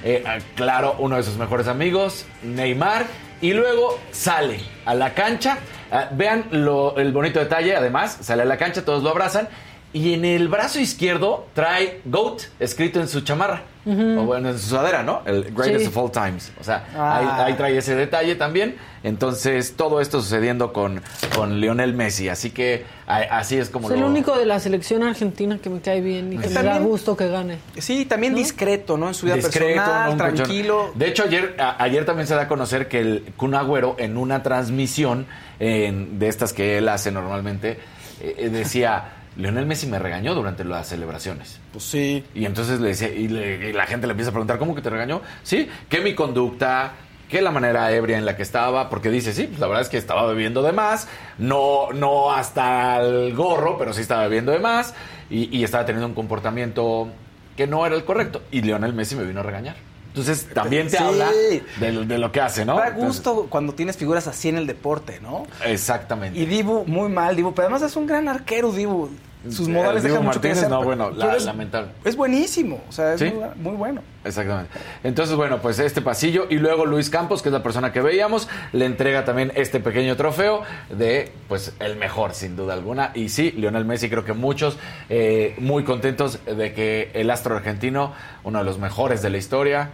Eh, ah, claro, uno de sus mejores amigos, Neymar, y luego sale a la cancha. Ah, vean lo- el bonito detalle, además, sale a la cancha, todos lo abrazan, y en el brazo izquierdo trae GOAT escrito en su chamarra, o bueno, en su sudadera, ¿no? El Greatest Sí. of All Times. O sea, Ah. ahí, ahí trae ese detalle también. Entonces, todo esto sucediendo con, con Lionel Messi. Así que a- así es como Es el único de la selección argentina que me cae bien y que me da gusto que gane. Sí, también discreto, ¿no? En su vida discreto, personal, ¿no? Tranquilo. De hecho, ayer, a- ayer también se da a conocer que el Kun Agüero, en una transmisión en- de estas que él hace normalmente, eh, eh, decía: Lionel Messi me regañó durante las celebraciones. Pues sí. Y entonces le decía, y, le- y la gente le empieza a preguntar, ¿cómo que te regañó? Sí, que mi conducta, que la manera ebria en la que estaba, porque dice, sí, pues la verdad es que estaba bebiendo de más, no, no hasta el gorro, pero sí estaba bebiendo de más, y, y estaba teniendo un comportamiento que no era el correcto. Y Lionel Messi me vino a regañar. Entonces también te Sí. habla de, lo- de lo que hace, ¿no? Da Entonces, gusto cuando tienes figuras así en el deporte, ¿no? exactamente. Y Dibu, muy mal, Dibu. Pero además es un gran arquero, Dibu. Sus Sí, modales dejan mucho que Martínez, desear. no, bueno, la- es, lamentable. Es buenísimo. O sea, es ¿Sí? muy, muy bueno. Exactamente. Entonces, bueno, pues este pasillo y luego Luis Campos, que es la persona que veíamos, le entrega también este pequeño trofeo de, pues, el mejor, sin duda alguna. Y sí, Lionel Messi, creo que muchos eh, muy contentos de que el astro argentino, uno de los mejores de la historia,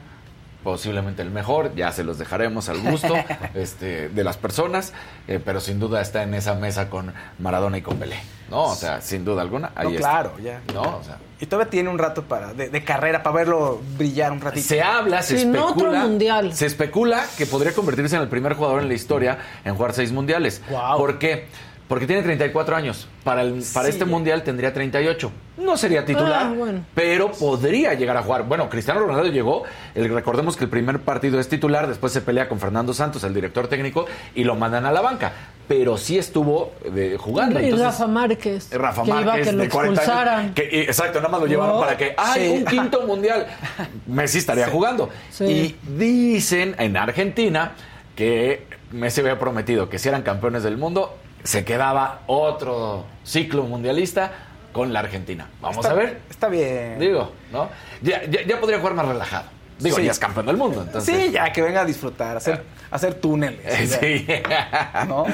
posiblemente el mejor, ya se los dejaremos al gusto este, de las personas, eh, pero sin duda está en esa mesa con Maradona y con Pelé, ¿no? O sea, sin duda alguna, ahí No, está. claro, ya. ¿No? O sea, Y todavía tiene un rato para de, de carrera para verlo brillar un ratito. Se habla, se Sin especula. otro mundial. Se especula que podría convertirse en el primer jugador en la historia en jugar seis mundiales. Guau. ¿Por qué? Porque tiene 34 años. Para, el, para Sí. este mundial tendría 38. No sería titular, Ah, bueno. pero podría llegar a jugar. Bueno, Cristiano Ronaldo llegó. el- recordemos que el primer partido es titular, después se pelea con Fernando Santos, el director técnico, y lo mandan a la banca. Pero sí estuvo eh, jugando. y entonces- Rafa Márquez. Rafa que iba a Márquez que lo de 40 expulsaran. años. Que, exacto, nada más lo llevaron No. para que ¡ay, Sí. un quinto mundial! Messi estaría jugando. Y dicen en Argentina que Messi había prometido que si eran campeones del mundo, se quedaba otro ciclo mundialista con la Argentina. Vamos Está- a ver. Está bien. Digo, ¿no? Ya, ya, ya podría jugar más relajado. Digo, Sí. ya es campeón del mundo. Entonces, Sí, ya que venga a disfrutar, hacer, hacer túneles. Eh, Sí. ¿No?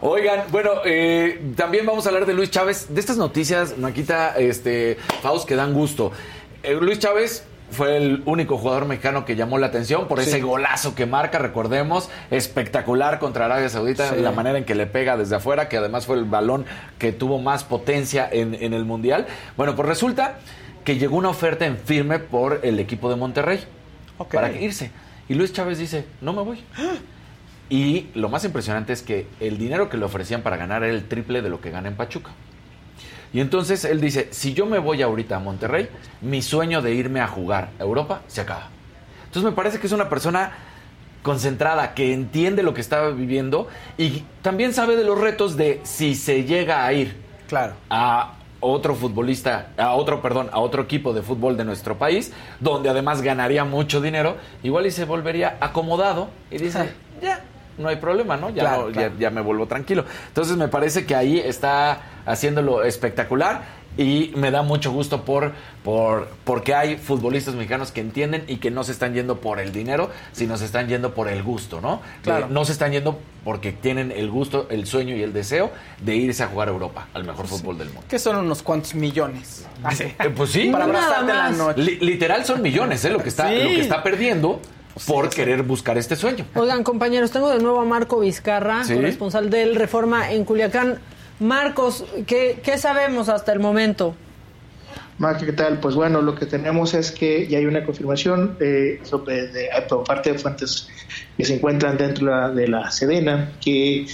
Oigan, bueno, eh, también vamos a hablar de Luis Chávez. De estas noticias, Maquita, este, Faust, que dan gusto. Eh, Luis Chávez fue el único jugador mexicano que llamó la atención por ese golazo que marca, recordemos, espectacular contra Arabia Saudita, Sí. la manera en que le pega desde afuera, que además fue el balón que tuvo más potencia en, en el Mundial. Bueno, pues resulta que llegó una oferta en firme por el equipo de Monterrey para irse. Y Luis Chávez dice, no me voy. Y lo más impresionante es que el dinero que le ofrecían para ganar era el triple de lo que gana en Pachuca. Y entonces él dice, si yo me voy ahorita a Monterrey, mi sueño de irme a jugar a Europa se acaba. Entonces me parece que es una persona concentrada, que entiende lo que está viviendo y también sabe de los retos de si se llega a ir Claro. a otro futbolista, a otro, perdón, a otro equipo de fútbol de nuestro país, donde además ganaría mucho dinero, igual y se volvería acomodado y dice, ya, no hay problema, ¿no? Ya, Claro, no- claro. ya, ya me vuelvo tranquilo. Entonces me parece que ahí está haciéndolo espectacular y me da mucho gusto por, por porque hay futbolistas mexicanos que entienden y que no se están yendo por el dinero, sino se están yendo por el gusto, ¿no? Claro. No se están yendo porque tienen el gusto, el sueño y el deseo de irse a jugar a Europa, al mejor fútbol del mundo. Que son unos cuantos millones. Así. Eh, pues sí. Para abrazarte la noche. Li- literal son millones, ¿eh? Lo que está, Sí. lo que está perdiendo por querer buscar este sueño. Oigan, compañeros, tengo de nuevo a Marco Vizcarra, Sí. corresponsal del Reforma en Culiacán. Marcos, ¿qué, qué sabemos hasta el momento? Marc, ¿qué tal? Pues bueno, lo que tenemos es que ya hay una confirmación eh, sobre de- por parte de fuentes que se encuentran dentro de la, de la Sedena que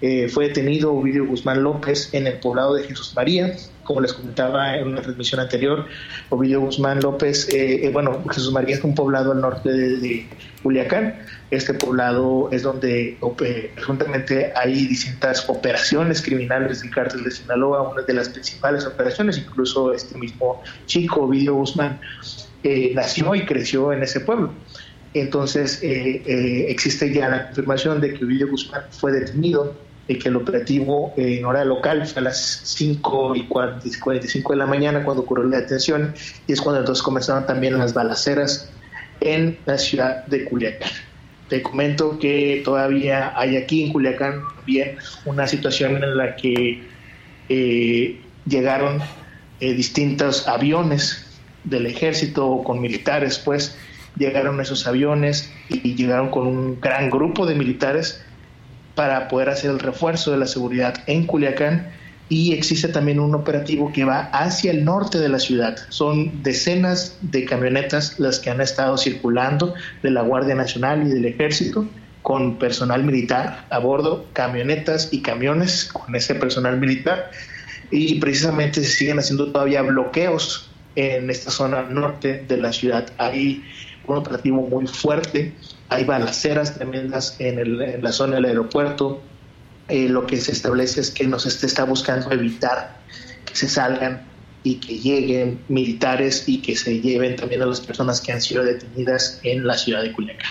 eh, fue detenido Ovidio Guzmán López en el poblado de Jesús María. Como les comentaba en una transmisión anterior, Ovidio Guzmán López, eh, eh, bueno, Jesús María es un poblado al norte de, de Culiacán. Este poblado es donde eh, presuntamente hay distintas operaciones criminales del cártel de Sinaloa, una de las principales operaciones, incluso este mismo chico, Ovidio Guzmán, eh, nació y creció en ese pueblo. Entonces, eh, eh, existe ya la confirmación de que Ovidio Guzmán fue detenido y que el operativo eh, en hora local fue a las 5 y 40 y 45 de la mañana cuando ocurrió la detención y es cuando entonces comenzaron también las balaceras en la ciudad de Culiacán. Te comento que todavía hay aquí en Culiacán bien una situación en la que eh, llegaron eh, distintos aviones del ejército con militares, pues llegaron esos aviones y llegaron con un gran grupo de militares para poder hacer el refuerzo de la seguridad en Culiacán y existe también un operativo que va hacia el norte de la ciudad. Son decenas de camionetas las que han estado circulando de la Guardia Nacional y del Ejército con personal militar a bordo, camionetas y camiones con ese personal militar y precisamente se siguen haciendo todavía bloqueos en esta zona norte de la ciudad. Hay un operativo muy fuerte, hay balaceras tremendas en, el- en la zona del aeropuerto. Eh, lo que se establece es que nos está buscando evitar que se salgan y que lleguen militares y que se lleven también a las personas que han sido detenidas en la ciudad de Culiacán.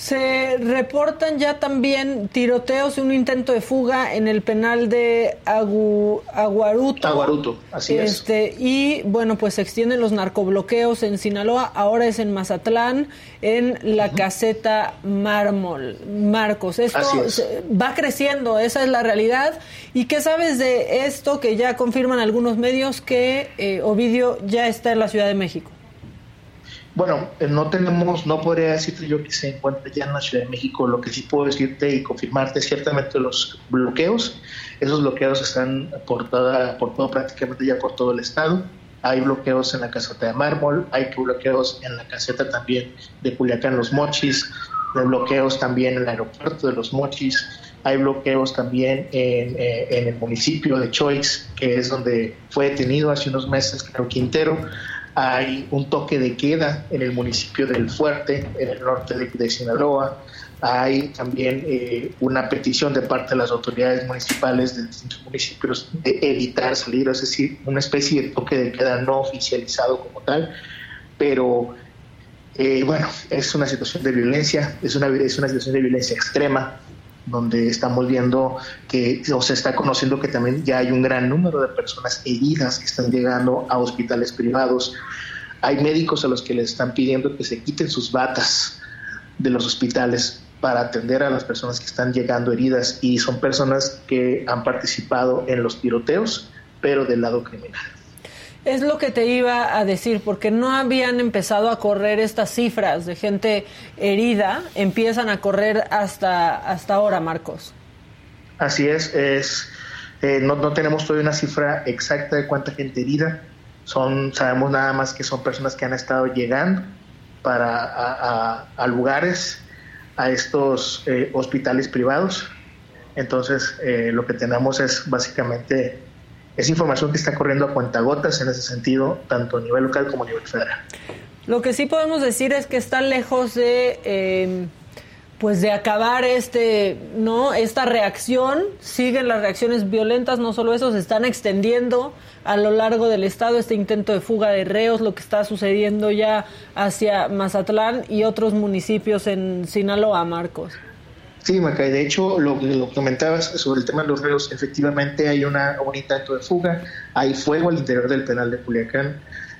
Se reportan ya también tiroteos y un intento de fuga en el penal de Agu- Aguaruto. Aguaruto, así es. Este, y bueno, pues se extienden los narcobloqueos en Sinaloa, ahora es en Mazatlán, en la caseta Mármol. Marcos, esto Así es. va creciendo, esa es la realidad. ¿Y qué sabes de esto que ya confirman algunos medios que eh, Ovidio ya está en la Ciudad de México? Bueno, eh, no tenemos, no podría decirte yo que se encuentre ya en la Ciudad de México. Lo que sí puedo decirte y confirmarte ciertamente los bloqueos. Esos bloqueos están por toda, por todo, prácticamente ya por todo el estado. Hay bloqueos en la caseta de mármol, hay bloqueos en la caseta también de Culiacán Los Mochis, hay bloqueos también en el aeropuerto de Los Mochis, hay bloqueos también en, eh, el municipio de Choix, que es donde fue detenido hace unos meses Claro Quintero. Hay un toque de queda en el municipio del Fuerte, en el norte de, Sinaloa. Hay también eh, una petición de parte de las autoridades municipales de distintos municipios de evitar salir, es decir, una especie de toque de queda no oficializado como tal, pero eh, bueno, es una situación de violencia, es una, es una situación de violencia extrema, donde estamos viendo que, o se está conociendo que también ya hay un gran número de personas heridas que están llegando a hospitales privados. Hay médicos a los que les están pidiendo que se quiten sus batas de los hospitales para atender a las personas que están llegando heridas y son personas que han participado en los tiroteos, pero del lado criminal. Es lo que te iba a decir, porque no habían empezado a correr estas cifras de gente herida, empiezan a correr hasta, hasta ahora, Marcos. Así es, es eh, no, no tenemos todavía una cifra exacta de cuánta gente herida, son, sabemos nada más que son personas que han estado llegando para a, lugares, a estos eh, hospitales privados. Entonces, eh, lo que tenemos es básicamente es información que está corriendo a cuentagotas en ese sentido, tanto a nivel local como a nivel federal. Lo que sí podemos decir es que está lejos de, eh, pues de acabar este, ¿no? Esta reacción, siguen las reacciones violentas, no solo eso, se están extendiendo a lo largo del estado este intento de fuga de reos, lo que está sucediendo ya hacia Mazatlán y otros municipios en Sinaloa, Marcos. Sí, Maca, de hecho, lo comentabas sobre el tema de los reos, efectivamente hay una, un intento de fuga, hay fuego al interior del penal de Culiacán,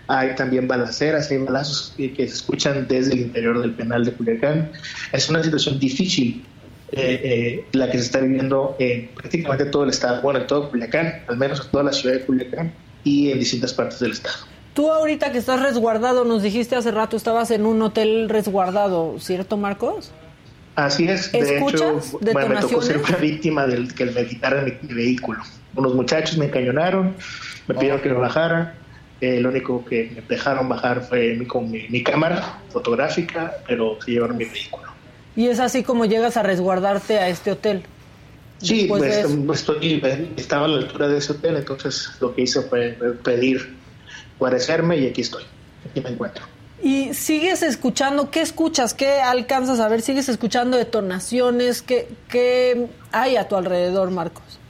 hay también balaceras, hay balazos que, se escuchan desde el interior del penal de Culiacán. Es una situación difícil eh, eh, la que se está viviendo en prácticamente todo el estado, bueno, en todo Culiacán, al menos en toda la ciudad de Culiacán y en distintas partes del estado. Tú ahorita que estás resguardado, nos dijiste hace rato, estabas en un hotel resguardado, ¿cierto, Marcos? Así es, de hecho, me tocó ser una víctima del que me quitaran mi, vehículo. Unos muchachos me encañonaron, me pidieron que me bajara, eh, lo único que me dejaron bajar fue mi, con mi, cámara fotográfica, pero se llevaron mi vehículo. ¿Y es así como llegas a resguardarte a este hotel? Sí, pues, estoy, estaba a la altura de ese hotel, entonces lo que hice fue pedir guarecerme y aquí estoy, aquí me encuentro. ¿Y sigues escuchando? ¿Qué escuchas? ¿Qué alcanzas a ver? ¿Sigues escuchando detonaciones? ¿Qué, qué hay a tu alrededor, Marcos?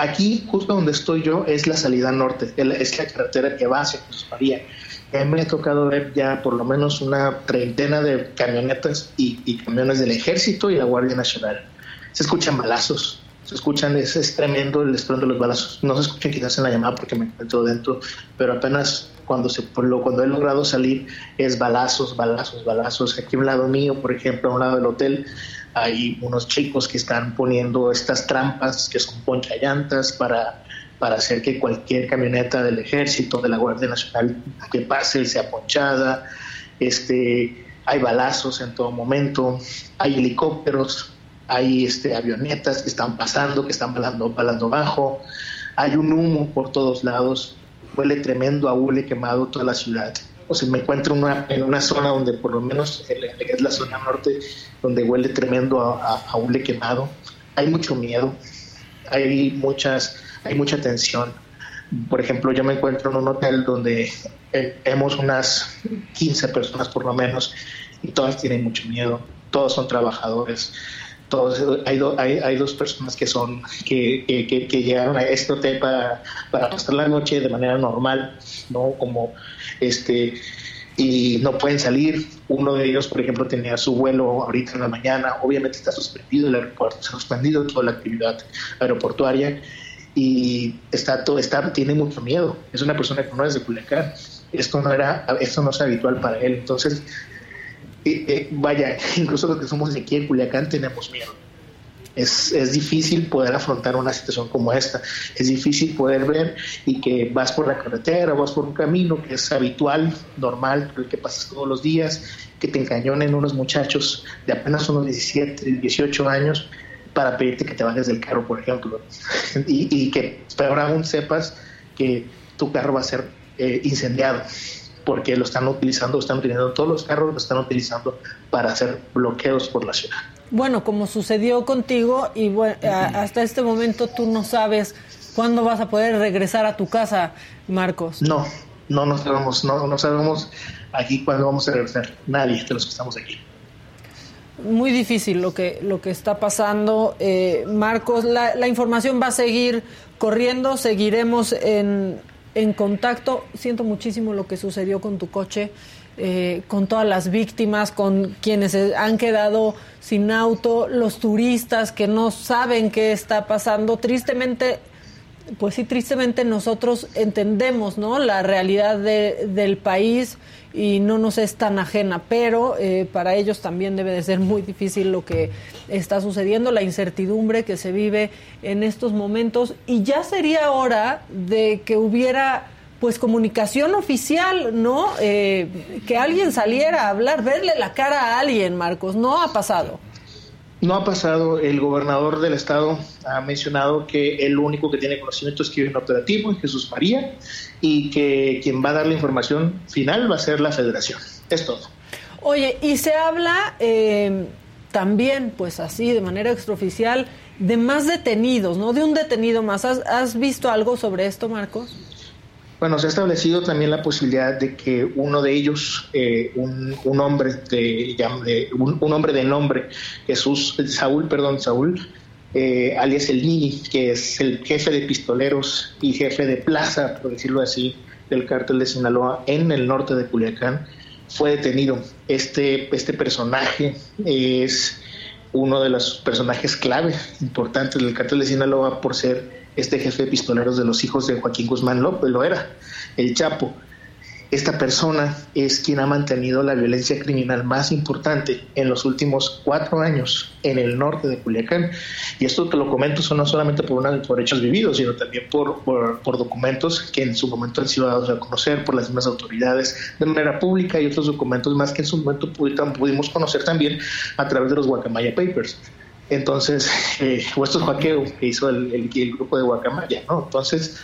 Aquí, justo donde estoy yo, es la salida norte, es la carretera que va hacia Jesús María. me ha tocado ver ya por lo menos una treintena de camionetas y, camiones del ejército y la Guardia Nacional. Se escuchan balazos, se escuchan, es, tremendo el estruendo de los balazos. No se escuchan quizás en la llamada porque me encuentro dentro, pero apenas cuando, se, cuando he logrado salir es balazos, balazos, balazos. Aquí a un lado mío, por ejemplo, a un lado del hotel, hay unos chicos que están poniendo estas trampas que son ponchallantas para, para hacer que cualquier camioneta del ejército, de la Guardia Nacional que pase sea ponchada. Este, hay balazos en todo momento, hay helicópteros, hay este, avionetas que están pasando, que están balando, balando bajo, hay un humo por todos lados, huele tremendo a hule quemado toda la ciudad o sea, me encuentro en una zona donde por lo menos es la zona norte, donde huele tremendo a, a, hule quemado. Hay mucho miedo, hay muchas, hay mucha tensión. Por ejemplo, yo me encuentro en un hotel donde hemos unas 15 personas por lo menos y todas tienen mucho miedo, todos son trabajadores. Todos, hay, hay, hay, dos personas que son que, que, que, llegaron a este hotel para, para pasar la noche de manera normal, no como este, y no pueden salir. Uno de ellos, por ejemplo, tenía su vuelo ahorita en la mañana, obviamente está suspendido el aeropuerto, está suspendido toda la actividad aeroportuaria y está todo, está, tiene mucho miedo. Es una persona que no es de Culiacán. Esto no era, esto no es habitual para él. Entonces, eh, vaya, incluso los que somos de aquí en Culiacán tenemos miedo es, es, difícil poder afrontar una situación como esta. Es difícil poder ver y que vas por la carretera, vas por un camino que es habitual, normal, el que pasas todos los días, que te encañonen unos muchachos de apenas unos 17, 18 años para pedirte que te bajes del carro, por ejemplo. y, y, que peor aún sepas que tu carro va a ser eh, incendiado porque lo están utilizando, están utilizando todos los carros, lo están utilizando para hacer bloqueos por la ciudad. Bueno, como sucedió contigo y bueno, hasta este momento tú no sabes cuándo vas a poder regresar a tu casa, Marcos. No, no, no sabemos, no, no sabemos aquí cuándo vamos a regresar, nadie de los que estamos aquí. Muy difícil lo que, lo que está pasando. Eh, Marcos, la, la información va a seguir corriendo, seguiremos en, en contacto. Siento muchísimo lo que sucedió con tu coche. Eh, con todas las víctimas, con quienes han quedado sin auto, los turistas que no saben qué está pasando. Tristemente, pues sí, tristemente nosotros entendemos ¿no? la realidad del país y no nos es tan ajena, pero eh, para ellos también debe de ser muy difícil lo que está sucediendo, la incertidumbre que se vive en estos momentos y ya sería hora de que hubiera pues comunicación oficial, ¿no? Eh, que alguien saliera a hablar, verle la cara a alguien, Marcos, no ha pasado. No ha pasado, el gobernador del estado ha mencionado que el único que tiene conocimiento es que operativo, Jesús María, y que quien va a dar la información final va a ser la federación. Es todo. Oye, y se habla eh, también, pues así, de manera extraoficial, de más detenidos, ¿no? De un detenido más. ¿Has, has visto algo sobre esto, Marcos? Bueno, se ha establecido también la posibilidad de que uno de ellos, eh, un, un, hombre de, un, un, hombre de nombre, Jesús, Saúl, perdón, Saúl, eh, alias el Nini, que es el jefe de pistoleros y jefe de plaza, por decirlo así, del cártel de Sinaloa en el norte de Culiacán, fue detenido. Este, este personaje es uno de los personajes clave importantes del cártel de Sinaloa por ser este jefe de pistoleros de los hijos de Joaquín Guzmán López, lo era, el Chapo. Esta persona es quien ha mantenido la violencia criminal más importante en los últimos cuatro años en el norte de Culiacán. Y esto te lo comento no solamente por, una, por hechos vividos, sino también por, por, documentos que en su momento han sido dados a conocer por las mismas autoridades de manera pública y otros documentos más que en su momento pudimos conocer también a través de los Guacamaya Papers. Entonces, eh, o que hizo el, grupo de Guacamaya, ¿no? Entonces,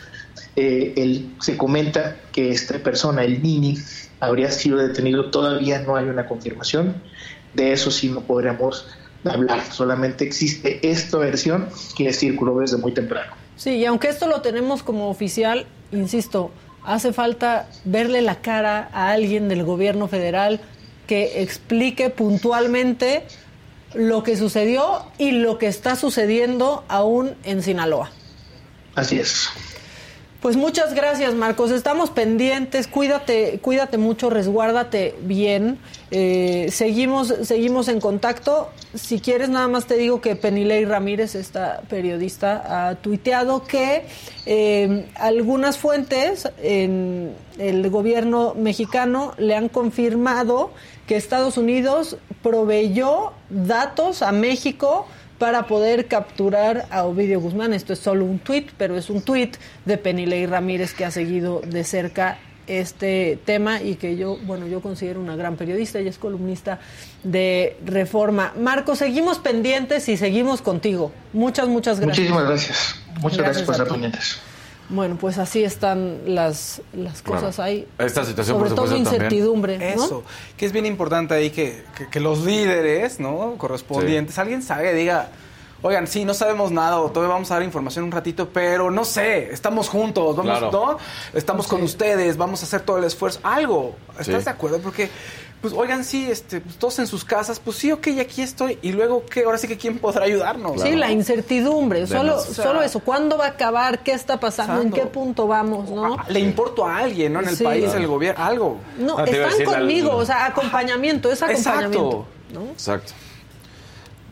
eh, se comenta que esta persona, el Nini, habría sido detenido. Todavía no hay una confirmación. De eso sí no podríamos hablar. Solamente existe esta versión que circuló desde muy temprano. Sí, y aunque esto lo tenemos como oficial, insisto, hace falta verle la cara a alguien del gobierno federal que explique puntualmente lo que sucedió y lo que está sucediendo aún en Sinaloa. Así es. Pues muchas gracias, Marcos. Estamos pendientes. Cuídate, cuídate mucho, resguárdate bien. Eh, seguimos, seguimos en contacto. Si quieres, nada más te digo que Penilei Ramírez, esta periodista, ha tuiteado que eh, algunas fuentes en el gobierno mexicano le han confirmado que Estados Unidos proveyó datos a México para poder capturar a Ovidio Guzmán. Esto es solo un tuit, pero es un tuit de Penilei Ramírez que ha seguido de cerca este tema y que yo, bueno, yo considero una gran periodista, y es columnista de Reforma. Marco, seguimos pendientes y seguimos contigo. Muchas, muchas gracias. Muchísimas gracias. Muchas gracias, por estar pendientes. Bueno, pues así están las, las cosas ahí. Esta situación, Sobre todo incertidumbre. Eso, que es bien importante ahí que, que, los líderes, ¿no? Correspondientes, alguien sabe, diga, oigan, sí, no sabemos nada o todavía vamos a dar información un ratito, pero no sé, estamos juntos, vamos, ¿no? Estamos con ustedes, vamos a hacer todo el esfuerzo, algo. ¿Estás de acuerdo? Porque pues oigan, sí, este, pues, todos en sus casas, pues sí, ok, aquí estoy. Y luego, ¿qué? Ahora sí que quién podrá ayudarnos. Sí, la incertidumbre, solo, solo eso. ¿Cuándo va a acabar? ¿Qué está pasando? ¿En qué punto vamos? ¿no? Le importo a alguien, ¿no? En el país, en el gobierno, algo. No, están conmigo, o sea, acompañamiento, es acompañamiento. Exacto. Exacto.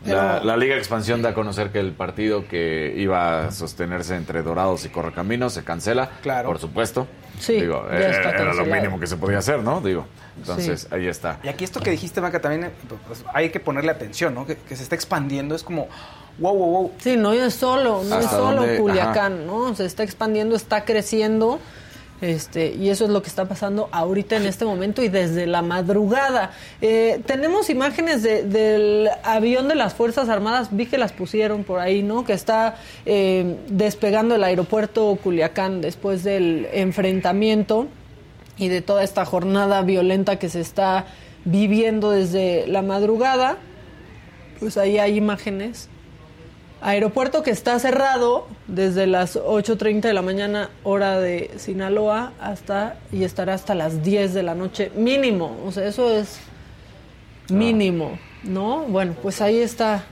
La, Liga Expansión da a conocer que el partido que iba a sostenerse entre Dorados y Correcaminos se cancela. Claro. Por supuesto. Sí, Digo, eh, era lo mínimo que se podía hacer, ¿no? Digo, entonces ahí está. Y aquí esto que dijiste, Maca, también pues, hay que ponerle atención, ¿no? Que, se está expandiendo, es como, wow, wow, wow. Sí, no es solo, no es solo Culiacán, ¿no? Se está expandiendo, está creciendo este, y eso es lo que está pasando ahorita en este momento y desde la madrugada. Eh, tenemos imágenes del avión de las Fuerzas Armadas, vi que las pusieron por ahí, ¿no? Que está eh, despegando el aeropuerto Culiacán después del enfrentamiento y de toda esta jornada violenta que se está viviendo desde la madrugada. Pues ahí hay imágenes Aeropuerto que está cerrado desde las 8.30 de la mañana hora de Sinaloa hasta y estará hasta las 10 de la noche mínimo. O sea, eso es mínimo, ¿no? Bueno, pues ahí está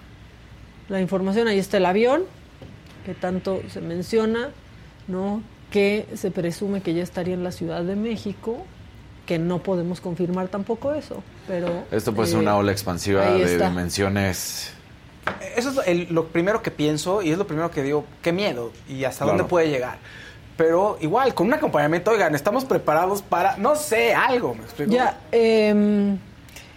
la información, ahí está el avión que tanto se menciona, ¿no? Que se presume que ya estaría en la Ciudad de México, que no podemos confirmar tampoco eso, pero... Esto puede ser una eh, ola expansiva de dimensiones eso es lo primero que pienso y es lo primero que digo, qué miedo y hasta dónde puede llegar. Pero igual, con un acompañamiento, oigan, estamos preparados para, no sé, algo, Ya, em,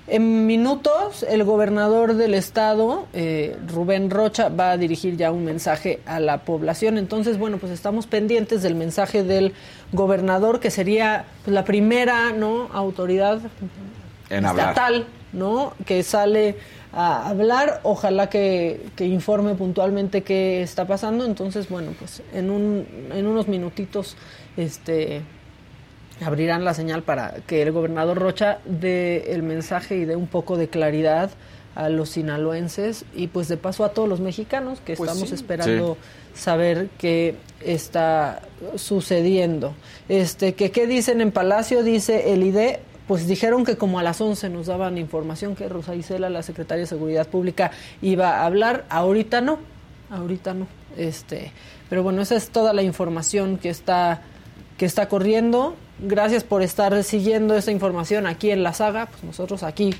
en minutos, el gobernador del estado, eh, Rubén Rocha, va a dirigir ya un mensaje a la población. Entonces, bueno, pues estamos pendientes del mensaje del gobernador, que sería pues, la primera no autoridad estatal, ¿no? Que sale a hablar, ojalá que, informe puntualmente qué está pasando, entonces bueno, pues en, un, en unos minutitos este, abrirán la señal para que el gobernador Rocha dé el mensaje y dé un poco de claridad a los sinaloenses y pues de paso a todos los mexicanos que Pues estamos sí. esperando saber qué está sucediendo. Este, que qué dicen en Palacio, dice el IDE, pues dijeron que como a las 11 nos daban información que Rosa Isela, la secretaria de Seguridad Pública, iba a hablar, ahorita no, ahorita no. Este, pero bueno, esa es toda la información que está que está corriendo. Gracias por estar siguiendo esa información aquí en la saga, pues nosotros aquí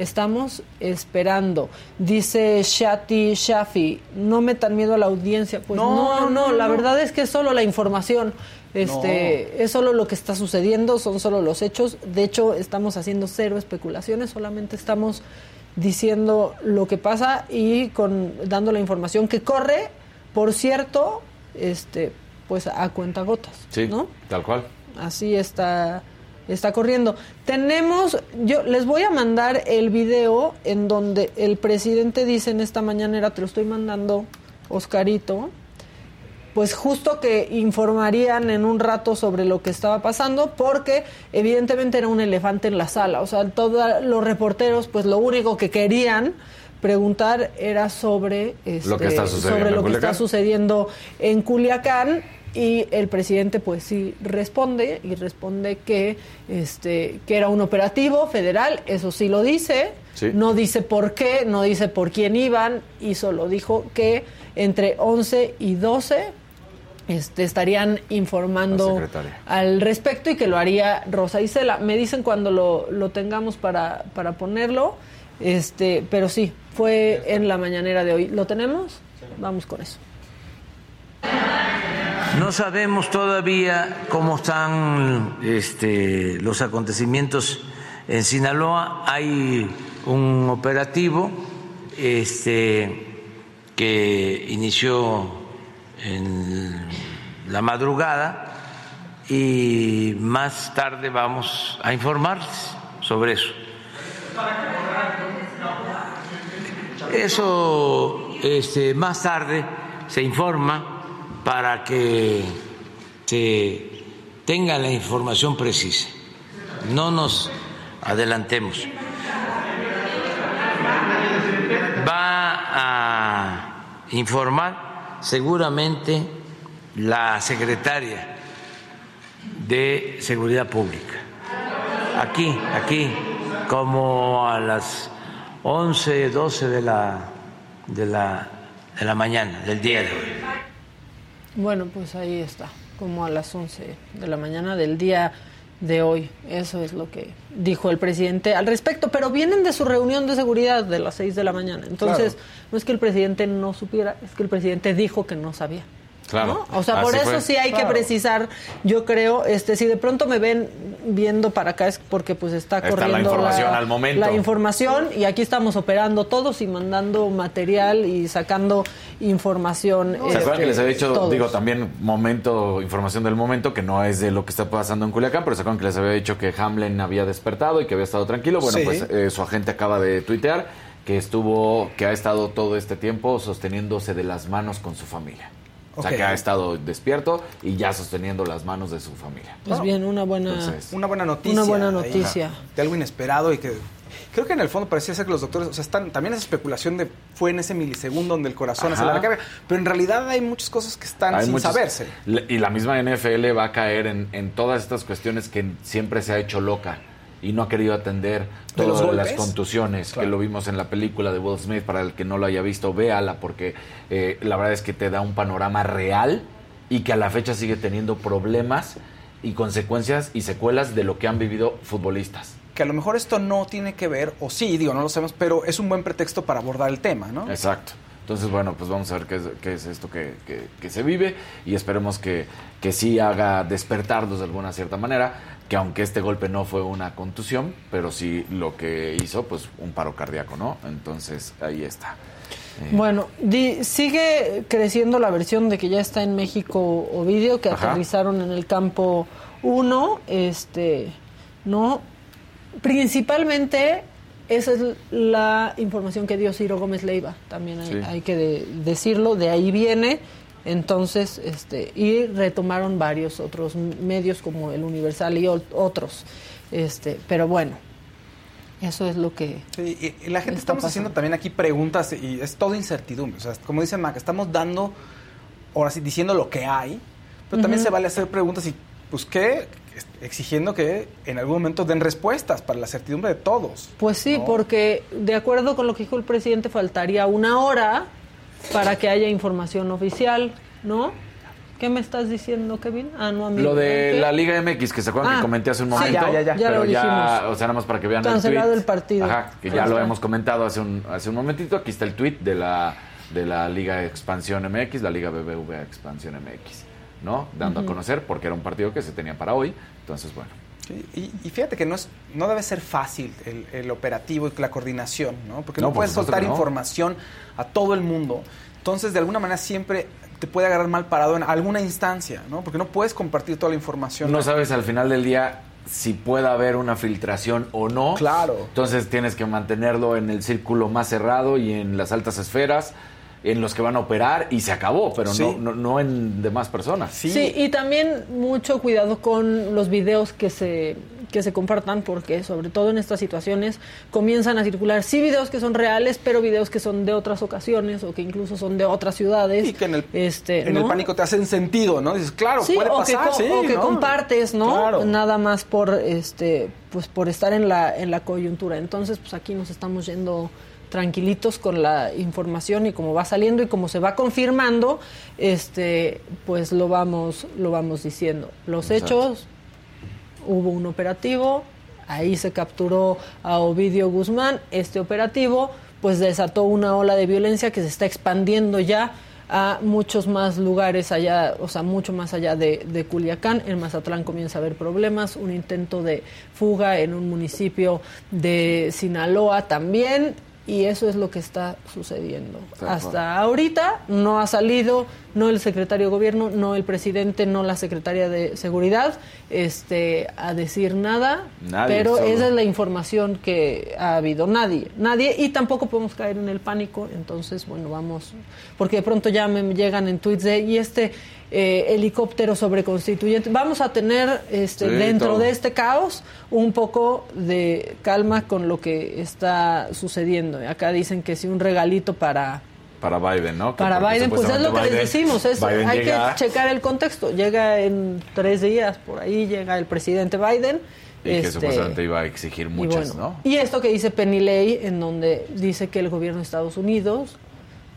Estamos esperando. Dice Shati Shafi, no metan miedo a la audiencia. Pues no, No, no, no, la no. verdad es que es solo la información. Este, es solo lo que está sucediendo, son solo los hechos. De hecho, estamos haciendo cero especulaciones, solamente estamos diciendo lo que pasa y con dando la información que corre, por cierto, este, pues a cuentagotas, Sí, ¿no? tal cual. Así está está corriendo. Tenemos, yo les voy a mandar el video en donde el presidente dice en esta mañanera, te lo estoy mandando, Oscarito, pues justo que informarían en un rato sobre lo que estaba pasando, porque evidentemente era un elefante en la sala. O sea, todos los reporteros, pues lo único que querían preguntar era sobre, Lo que está este, sucediendo sobre en lo que está Culiacán. sucediendo en Culiacán y el presidente pues sí responde y responde que este que era un operativo federal eso sí lo dice Sí. no dice por qué no dice por quién iban y solo dijo que entre 11 y 12 este, estarían informando al respecto y que lo haría Rosa Isela. Me dicen cuando lo, lo tengamos para, para ponerlo, este, pero sí, fue en la mañanera de hoy. ¿Lo tenemos? Vamos con eso. No sabemos todavía cómo están este, los acontecimientos en Sinaloa. Hay un operativo este, que inició en la madrugada y más tarde vamos a informarles sobre eso. Eso este, más tarde se informa para que se tenga la información precisa. No nos adelantemos. Va a informar seguramente la secretaria de Seguridad Pública. Aquí, aquí, como a las 11, 12 de la, de la, de la mañana, del día de hoy. Bueno, pues ahí está, como a las 11 de la mañana del día de hoy. Eso es lo que dijo el presidente al respecto, pero vienen de su reunión de seguridad de las 6 de la mañana. Entonces, no es que el presidente no supiera, es que el presidente dijo que no sabía. Claro. ¿no? O sea, por eso fue. sí hay que precisar, yo creo, este si de pronto me ven viendo para acá es porque pues está Está la corriendo información al momento. la información y aquí estamos operando todos y mandando material y sacando información. ¿Se acuerdan que les había dicho, todos. digo, también momento, información del momento, que no es de lo que está pasando en Culiacán, pero se acuerdan que les había dicho que Hamlin había despertado y que había estado tranquilo? Bueno, Sí. pues eh, su agente acaba de tuitear que estuvo, que ha estado todo este tiempo sosteniéndose de las manos con su familia. O sea, que ha estado despierto y ya sosteniendo las manos de su familia. Pues bien, una buena Entonces, Una buena noticia. Una buena ahí, noticia. de algo inesperado y que creo que en el fondo parecía ser que los doctores, o sea, están también esa especulación de fue en ese milisegundo donde el corazón acelera la carga, pero en realidad hay muchas cosas que están hay sin saberse. Y la misma NFL va a caer en, en todas estas cuestiones que siempre se ha hecho loca y no ha querido atender ¿De los todas las contusiones Claro. que lo vimos en la película de Will Smith. Para el que no lo haya visto, véala porque eh, la verdad es que te da un panorama real y que a la fecha sigue teniendo problemas y consecuencias y secuelas de lo que han vivido futbolistas. Que a lo mejor esto no tiene que ver, o sí, digo, no lo sabemos, pero es un buen pretexto para abordar el tema, ¿no? Exacto. Entonces, bueno, pues vamos a ver qué es, qué es esto que, que- que se vive y esperemos que, que sí haga despertarlos de alguna cierta manera, que aunque este golpe no fue una contusión, pero sí lo que hizo, pues un paro cardíaco, ¿no? Entonces, ahí está. Eh, Bueno, di- sigue creciendo la versión de que ya está en México Ovidio, que Ajá. aterrizaron en el campo 1, este, no, principalmente esa es la información que dio Ciro Gómez Leiva, también hay, Sí. hay que de- decirlo, de ahí viene, entonces, este, y retomaron varios otros medios como el Universal y ot- otros, este, pero bueno, Eso es lo que... Sí, y, la gente está estamos haciendo también aquí preguntas y es todo incertidumbre. O sea, como dice Mac, estamos dando, ahora sí, diciendo lo que hay, pero también se vale hacer preguntas y, pues, ¿qué? Exigiendo que en algún momento den respuestas para la certidumbre de todos. Pues sí, ¿no? porque de acuerdo con lo que dijo el presidente, faltaría una hora para que haya información oficial, ¿no? ¿Qué me estás diciendo, Kevin? Ah, no, amigo. Lo de ¿Qué? la Liga MX, que se acuerdan Ah, que comenté hace un sí, momento. ya, ya, ya. Ya Pero lo ya, dijimos. o sea, nada más para que vean Cancelado el tweet. el partido. Ajá, que ya lo hemos comentado hace un, hace un momentito. Aquí está el tweet de la, de la Liga Expansión MX, la Liga BBVA Expansión MX, ¿no? Dando a conocer porque era un partido que se tenía para hoy. Entonces, bueno. Sí, y, y fíjate que no, es, no debe ser fácil el, el operativo y la coordinación, ¿no? Porque no, puedes soltar no. información a todo el mundo. Entonces, de alguna manera siempre te puede agarrar mal parado en alguna instancia, ¿no? Porque no puedes compartir toda la información. No sabes al final del día si puede haber una filtración o no. Claro. Entonces tienes que mantenerlo en el círculo más cerrado y en las altas esferas en los que van a operar y se acabó, pero Sí. no, no, no en demás personas. Sí. y también mucho cuidado con los videos que se que se compartan porque sobre todo en estas situaciones comienzan a circular sí videos que son reales pero videos que son de otras ocasiones o que incluso son de otras ciudades Y que en el, este en el pánico te hacen sentido, ¿no? Dices, claro, Sí, puede o que, pasar, sí, o que ¿no? compartes, ¿no? Claro. Nada más por este pues por estar en la en la coyuntura. Entonces, pues aquí nos estamos yendo tranquilitos con la información y como va saliendo y como se va confirmando, este pues lo vamos lo vamos diciendo. Los Exacto. hechos hubo un operativo, ahí se capturó a Ovidio Guzmán, este operativo pues desató una ola de violencia que se está expandiendo ya a muchos más lugares allá, o sea, mucho más allá de, de Culiacán. En Mazatlán comienza a haber problemas, un intento de fuga en un municipio de Sinaloa también, y eso es lo que está sucediendo. Hasta ahorita no ha salido, no el secretario de gobierno, no el presidente, no la secretaria de seguridad, este, a decir nada, Nadie, pero solo- esa es la información que ha habido. Nadie, nadie, y tampoco podemos caer en el pánico, entonces, bueno, vamos, porque de pronto ya me llegan en tweets de, y este eh, helicóptero sobre constituyente, vamos a tener este, Sí, dentro todo. de este caos un poco de calma con lo que está sucediendo. Acá dicen que si un regalito para Para Biden, ¿no? Que para Biden, pues es lo que les decimos, es, Biden hay llega- que checar el contexto. Llega en tres días, por ahí llega el presidente Biden. Y que este, supuestamente iba a exigir y muchas, bueno, ¿no? Y esto que dice Penny Lay, en donde dice que el gobierno de Estados Unidos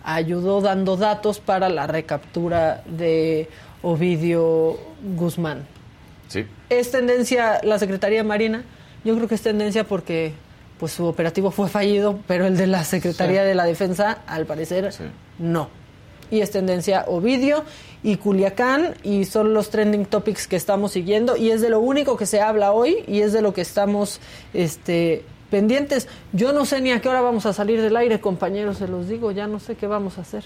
ayudó dando datos para la recaptura de Ovidio Guzmán. Sí. ¿Es tendencia la Secretaría de Marina? Yo creo que es tendencia porque pues su operativo fue fallido, pero el de la Secretaría Sí. de la Defensa, al parecer, no. Y es tendencia Ovidio y Culiacán, y son los trending topics que estamos siguiendo, y es de lo único que se habla hoy, y es de lo que estamos este, pendientes. Yo no sé ni a qué hora vamos a salir del aire, compañeros, se los digo, ya no sé qué vamos a hacer.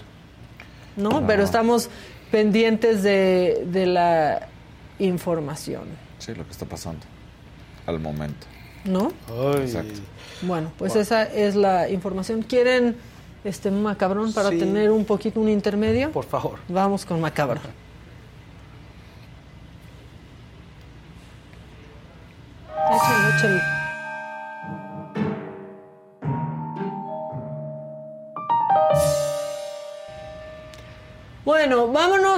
¿No? No. Pero estamos pendientes de, de la información, Sí, lo que está pasando al momento. ¿no? Exacto. Bueno, pues Bueno. esa es la información. ¿Quieren este macabrón para Sí. tener un poquito un intermedio? Por favor. Vamos con macabrón. Échale, échale.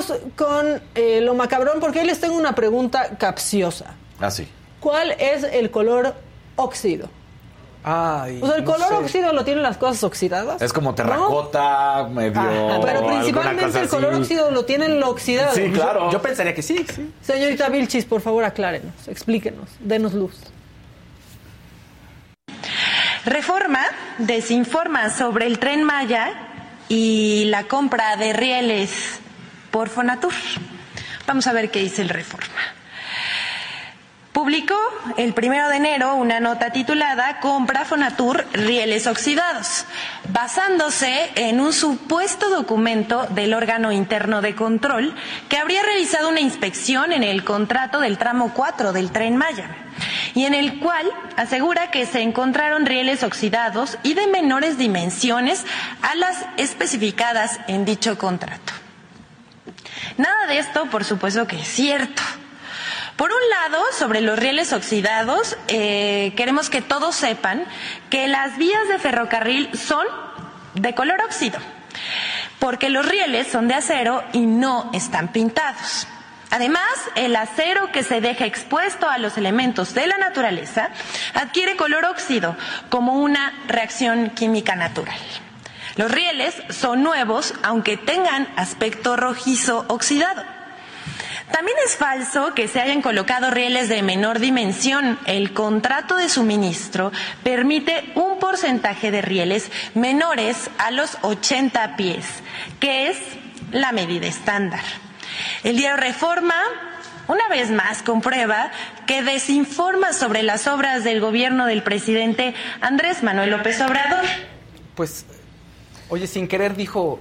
Vámonos con eh, lo macabrón porque hoy les tengo una pregunta capciosa. Ah, sí. ¿Cuál es el color óxido? Ay, O sea, el no color sé. óxido lo tienen las cosas oxidadas. Es como ¿no? terracota, medio. Ajá, pero principalmente el color así. óxido lo tienen lo oxidado. Sí, claro. Yo pensaría que sí, sí. Señorita Vilchis, por favor, aclárenos, explíquenos, denos luz. Reforma desinforma sobre el tren Maya y la compra de rieles por Fonatur. Vamos a ver qué dice el Reforma. Publicó el primero de enero una nota titulada Compra Fonatur rieles oxidados, basándose en un supuesto documento del órgano interno de control que habría realizado una inspección en el contrato del tramo 4 del tren Maya y en el cual asegura que se encontraron rieles oxidados y de menores dimensiones a las especificadas en dicho contrato. Nada de esto, por supuesto que es cierto. Por un lado, sobre los rieles oxidados, eh, queremos que todos sepan que las vías de ferrocarril son de color óxido, porque los rieles son de acero y no están pintados. Además, el acero que se deja expuesto a los elementos de la naturaleza adquiere color óxido como una reacción química natural. Los rieles son nuevos aunque tengan aspecto rojizo oxidado. También es falso que se hayan colocado rieles de menor dimensión. El contrato de suministro permite un porcentaje de rieles menores a los 80 pies, que es la medida estándar. El diario Reforma, una vez más, comprueba que desinforma sobre las obras del gobierno del presidente Andrés Manuel López Obrador. Pues, oye, sin querer dijo,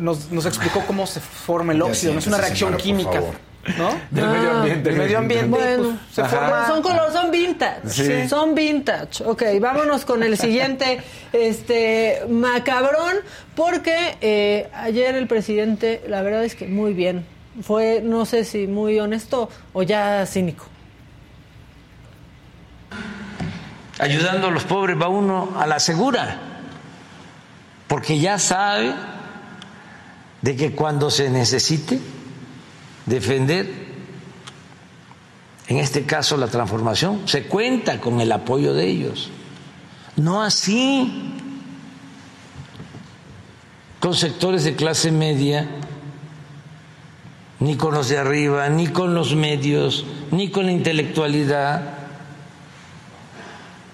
nos, nos explicó cómo se forma el óxido, no es una reacción química. ¿No? Del medio ambiente. Del medio ambiente. Bueno, pues, se forma- son color, son vintage. Sí. Son vintage. Ok, vámonos con el siguiente este macabrón, porque eh, ayer el presidente, la verdad es que muy bien. Fue, no sé si muy honesto o ya cínico. Ayudando a los pobres va uno a la segura, porque ya sabe de que cuando se necesite defender, en este caso la transformación, se cuenta con el apoyo de ellos. No así con sectores de clase media, ni con los de arriba, ni con los medios, ni con la intelectualidad.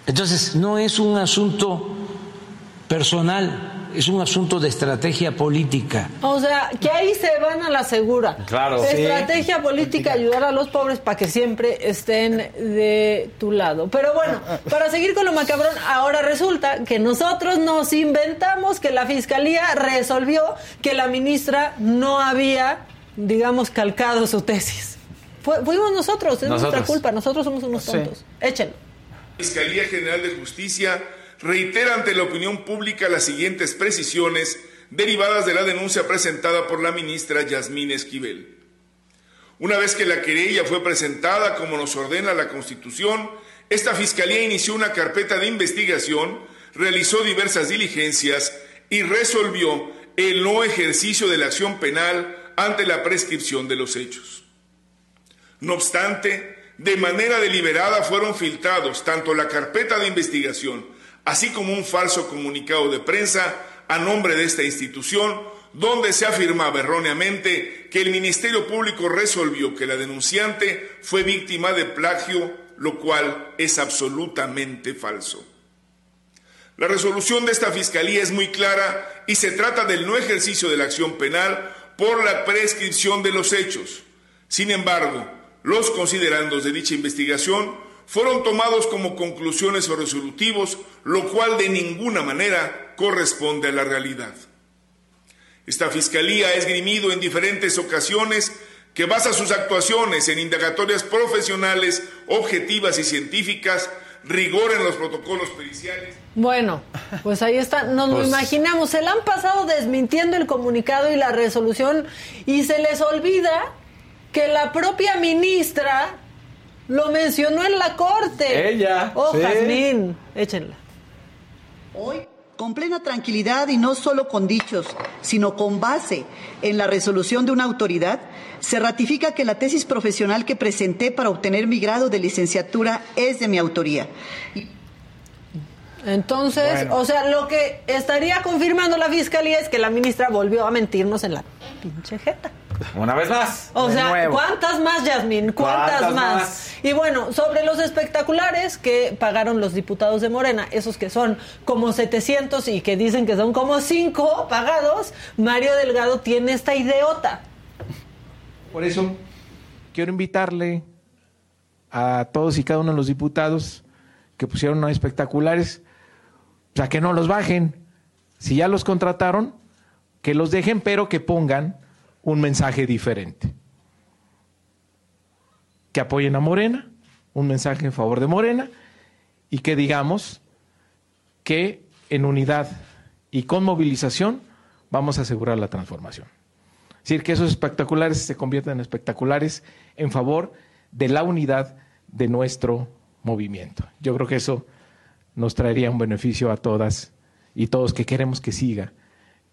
Entonces, no es un asunto personal, es un asunto de estrategia política. O sea, que ahí se van a la segura. Claro. Sí. Estrategia política, ayudar a los pobres para que siempre estén de tu lado. Pero bueno, para seguir con lo macabrón, ahora resulta que nosotros nos inventamos que la fiscalía resolvió que la ministra no había, digamos, calcado su tesis. Fuimos nosotros, es nuestra culpa, nosotros somos unos Sí. tontos. Échenlo. Fiscalía General de Justicia reitera ante la opinión pública las siguientes precisiones derivadas de la denuncia presentada por la ministra Yasmín Esquivel. Una vez que la querella fue presentada como nos ordena la Constitución, esta Fiscalía inició una carpeta de investigación, realizó diversas diligencias y resolvió el no ejercicio de la acción penal ante la prescripción de los hechos. No obstante, de manera deliberada fueron filtrados tanto la carpeta de investigación, así como un falso comunicado de prensa a nombre de esta institución, donde se afirmaba erróneamente que el Ministerio Público resolvió que la denunciante fue víctima de plagio, lo cual es absolutamente falso. La resolución de esta Fiscalía es muy clara y se trata del no ejercicio de la acción penal por la prescripción de los hechos. Sin embargo, los considerandos de dicha investigación fueron tomados como conclusiones o resolutivos, lo cual de ninguna manera corresponde a la realidad. Esta Fiscalía ha esgrimido en diferentes ocasiones que basa sus actuaciones en indagatorias profesionales, objetivas y científicas, rigor en los protocolos periciales. Bueno, pues ahí está, nos lo Pues- imaginamos. Se la han pasado desmintiendo el comunicado y la resolución y se les olvida que la propia ministra lo mencionó en la corte. Ella, Oh, sí. Jazmín, échenla. Hoy, con plena tranquilidad y no solo con dichos, sino con base en la resolución de una autoridad, se ratifica que la tesis profesional que presenté para obtener mi grado de licenciatura es de mi autoría. Entonces, Bueno. o sea, lo que estaría confirmando la fiscalía es que la ministra volvió a mentirnos en la pinche jeta. Una vez más. O De sea, nuevo. ¿cuántas más, Yasmín? ¿Cuántas, ¿Cuántas más? más? Y bueno, sobre los espectaculares que pagaron los diputados de Morena, esos que son como 700 y que dicen que son como 5 pagados, Mario Delgado tiene esta ideota. Por eso quiero invitarle a todos y cada uno de los diputados que pusieron a espectaculares pues, a que no los bajen. Si ya los contrataron, que los dejen, pero que pongan un mensaje diferente. Que apoyen a Morena, un mensaje en favor de Morena y que digamos que en unidad y con movilización vamos a asegurar la transformación. Es decir, que esos espectaculares se conviertan en espectaculares en favor de la unidad de nuestro movimiento. Yo creo que eso nos traería un beneficio a todas y todos que queremos que siga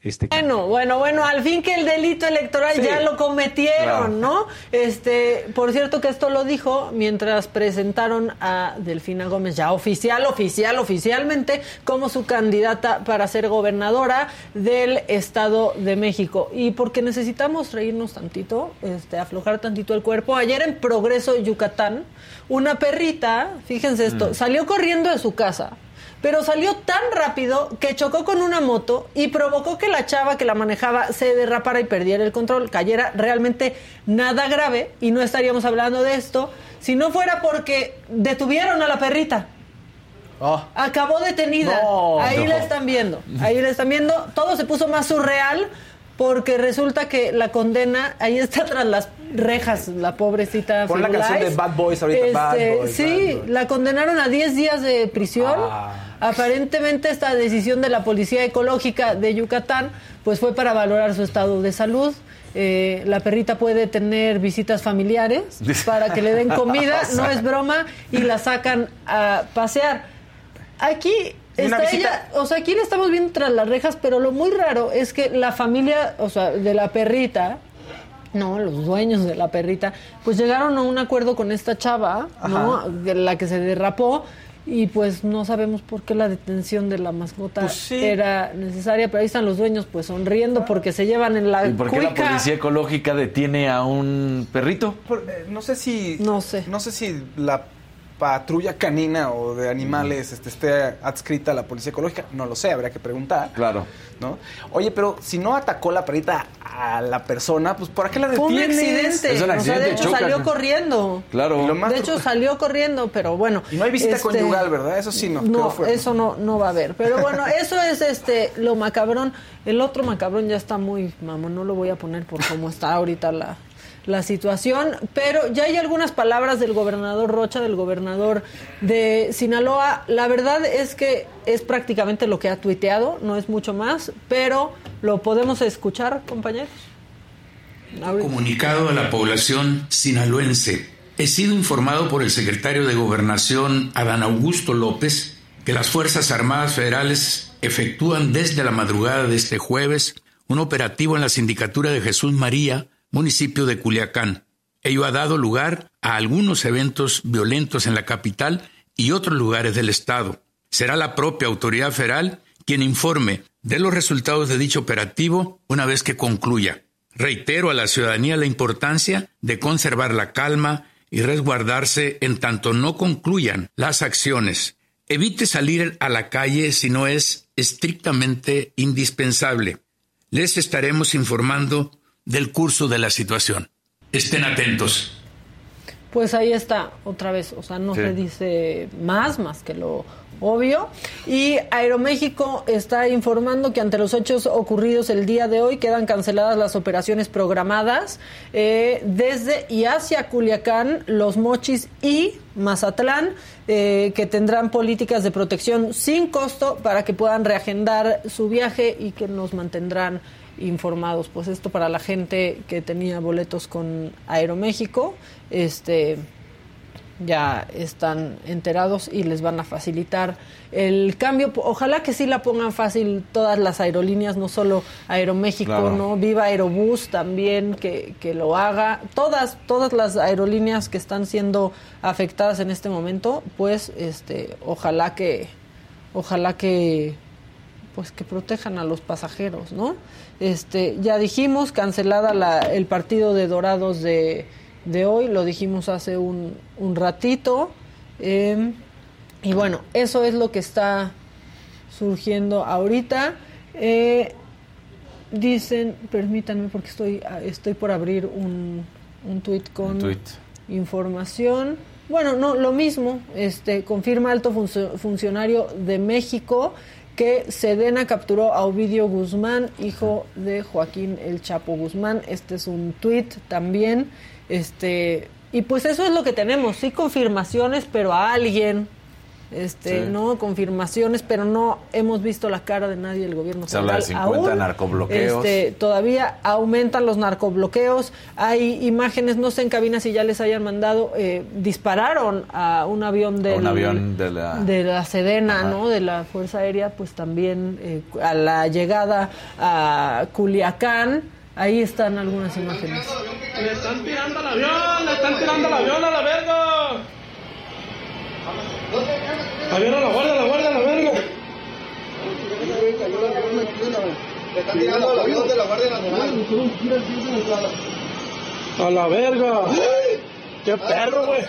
este bueno, bueno, bueno, al fin que el delito electoral ya lo cometieron, ¿no? Este, por cierto que esto lo dijo mientras presentaron a Delfina Gómez ya oficial, oficial, oficialmente como su candidata para ser gobernadora del Estado de México. Y porque necesitamos reírnos tantito, este, aflojar tantito el cuerpo. Ayer en Progreso, Yucatán, una perrita, fíjense esto, Mm. salió corriendo de su casa pero salió tan rápido que chocó con una moto y provocó que la chava que la manejaba se derrapara y perdiera el control, cayera realmente nada grave y no estaríamos hablando de esto si no fuera porque detuvieron a la perrita. Acabó detenida. No. ahí No. la están viendo. Ahí la están viendo. Todo se puso más surreal porque resulta que la condena ahí está tras las rejas, la pobrecita. Pon la canción de Bad Boys ahorita, Bad Este, Boys, Sí, Bad Boys. la condenaron a 10 días de prisión. Ah. Aparentemente esta decisión de la Policía Ecológica de Yucatán pues fue para valorar su estado de salud. Eh, la perrita puede tener visitas familiares para que le den comida, no es broma, y la sacan a pasear. Aquí una está visita- ella, o sea, aquí la estamos viendo tras las rejas, pero lo muy raro es que la familia, o sea, de la perrita, no, los dueños de la perrita, pues llegaron a un acuerdo con esta chava, ¿no? De la que se derrapó. Y pues no sabemos por qué la detención de la mascota Pues sí. era necesaria, pero ahí están los dueños pues sonriendo porque se llevan en la ¿Y por qué la policía ecológica detiene a un perrito? Por- eh, no sé si. No sé. No sé si la patrulla canina o de animales este, esté adscrita a la policía ecológica. No lo sé, habría que preguntar. Claro. ¿no? Oye, pero si no atacó la perrita a la persona, pues ¿por qué la Fue un detienes? accidente. Es un o sea, de hecho chocas. salió corriendo. Claro. Y lo más De hecho salió corriendo, pero bueno. Y no hay visita este, conyugal, ¿verdad? Eso sí no. Eso no, no va a haber. Pero bueno, eso es este lo macabrón. El otro macabrón ya está muy, mamón, no lo voy a poner por cómo está ahorita la, la situación. Pero ya hay algunas palabras del gobernador Rocha, del gobernador de Sinaloa. La verdad es que es prácticamente lo que ha tuiteado, no es mucho más, pero lo podemos escuchar, compañeros. Comunicado a la población sinaloense. He sido informado por el secretario de Gobernación, Adán Augusto López, que las Fuerzas Armadas Federales efectúan desde la madrugada de este jueves un operativo en la sindicatura de Jesús María, municipio de Culiacán. Ello ha dado lugar a algunos eventos violentos en la capital y otros lugares del estado. Será la propia autoridad federal quien informe de los resultados de dicho operativo una vez que concluya. Reitero a la ciudadanía la importancia de conservar la calma y resguardarse en tanto no concluyan las acciones. Evite salir a la calle si no es estrictamente indispensable. Les estaremos informando del curso de la situación. Estén atentos. Pues ahí está, otra vez, o sea, no Sí. se dice más, más que lo obvio. Y Aeroméxico está informando que ante los hechos ocurridos el día de hoy quedan canceladas las operaciones programadas eh, desde y hacia Culiacán, Los Mochis y Mazatlán, eh, que tendrán políticas de protección sin costo para que puedan reagendar su viaje y que nos mantendrán informados. Pues esto para la gente que tenía boletos con Aeroméxico, este ya están enterados y les van a facilitar el cambio. Ojalá que sí la pongan fácil todas las aerolíneas, no solo Aeroméxico, Claro. ¿no? Viva Aerobús también que, que lo haga. Todas, todas las aerolíneas que están siendo afectadas en este momento, pues este, ojalá que, ojalá que pues que protejan a los pasajeros, ¿no? Este, ya dijimos, cancelada la, el partido de Dorados de, de hoy, lo dijimos hace un, un ratito. eh, y bueno, eso es lo que está surgiendo ahorita. Eh, dicen, permítanme porque estoy, estoy por abrir un, un tuit con Un información. Bueno, no, lo mismo, este, confirma alto funcio- funcionario de México que Sedena capturó a Ovidio Guzmán, hijo de Joaquín El Chapo Guzmán. Este es un tuit también. Este, y pues eso es lo que tenemos, sí confirmaciones, pero a alguien este, Sí. ¿no? Confirmaciones, pero no hemos visto la cara de nadie del gobierno Se habla de federal 50 aún. narcobloqueos. Este, todavía aumentan los narcobloqueos. Hay imágenes, no sé en cabina si ya les hayan mandado, eh, dispararon a un avión del, un avión de la... de la Sedena, Ajá. ¿no? De la Fuerza Aérea, pues también eh, a la llegada a Culiacán, ahí están algunas imágenes. Le están tirando al avión, le están tirando al avión a la verga. A la guardia, a la guardia, a la verga. Le están tirando al avión de la Guardia Nacional. A la verga. Qué perro, güey.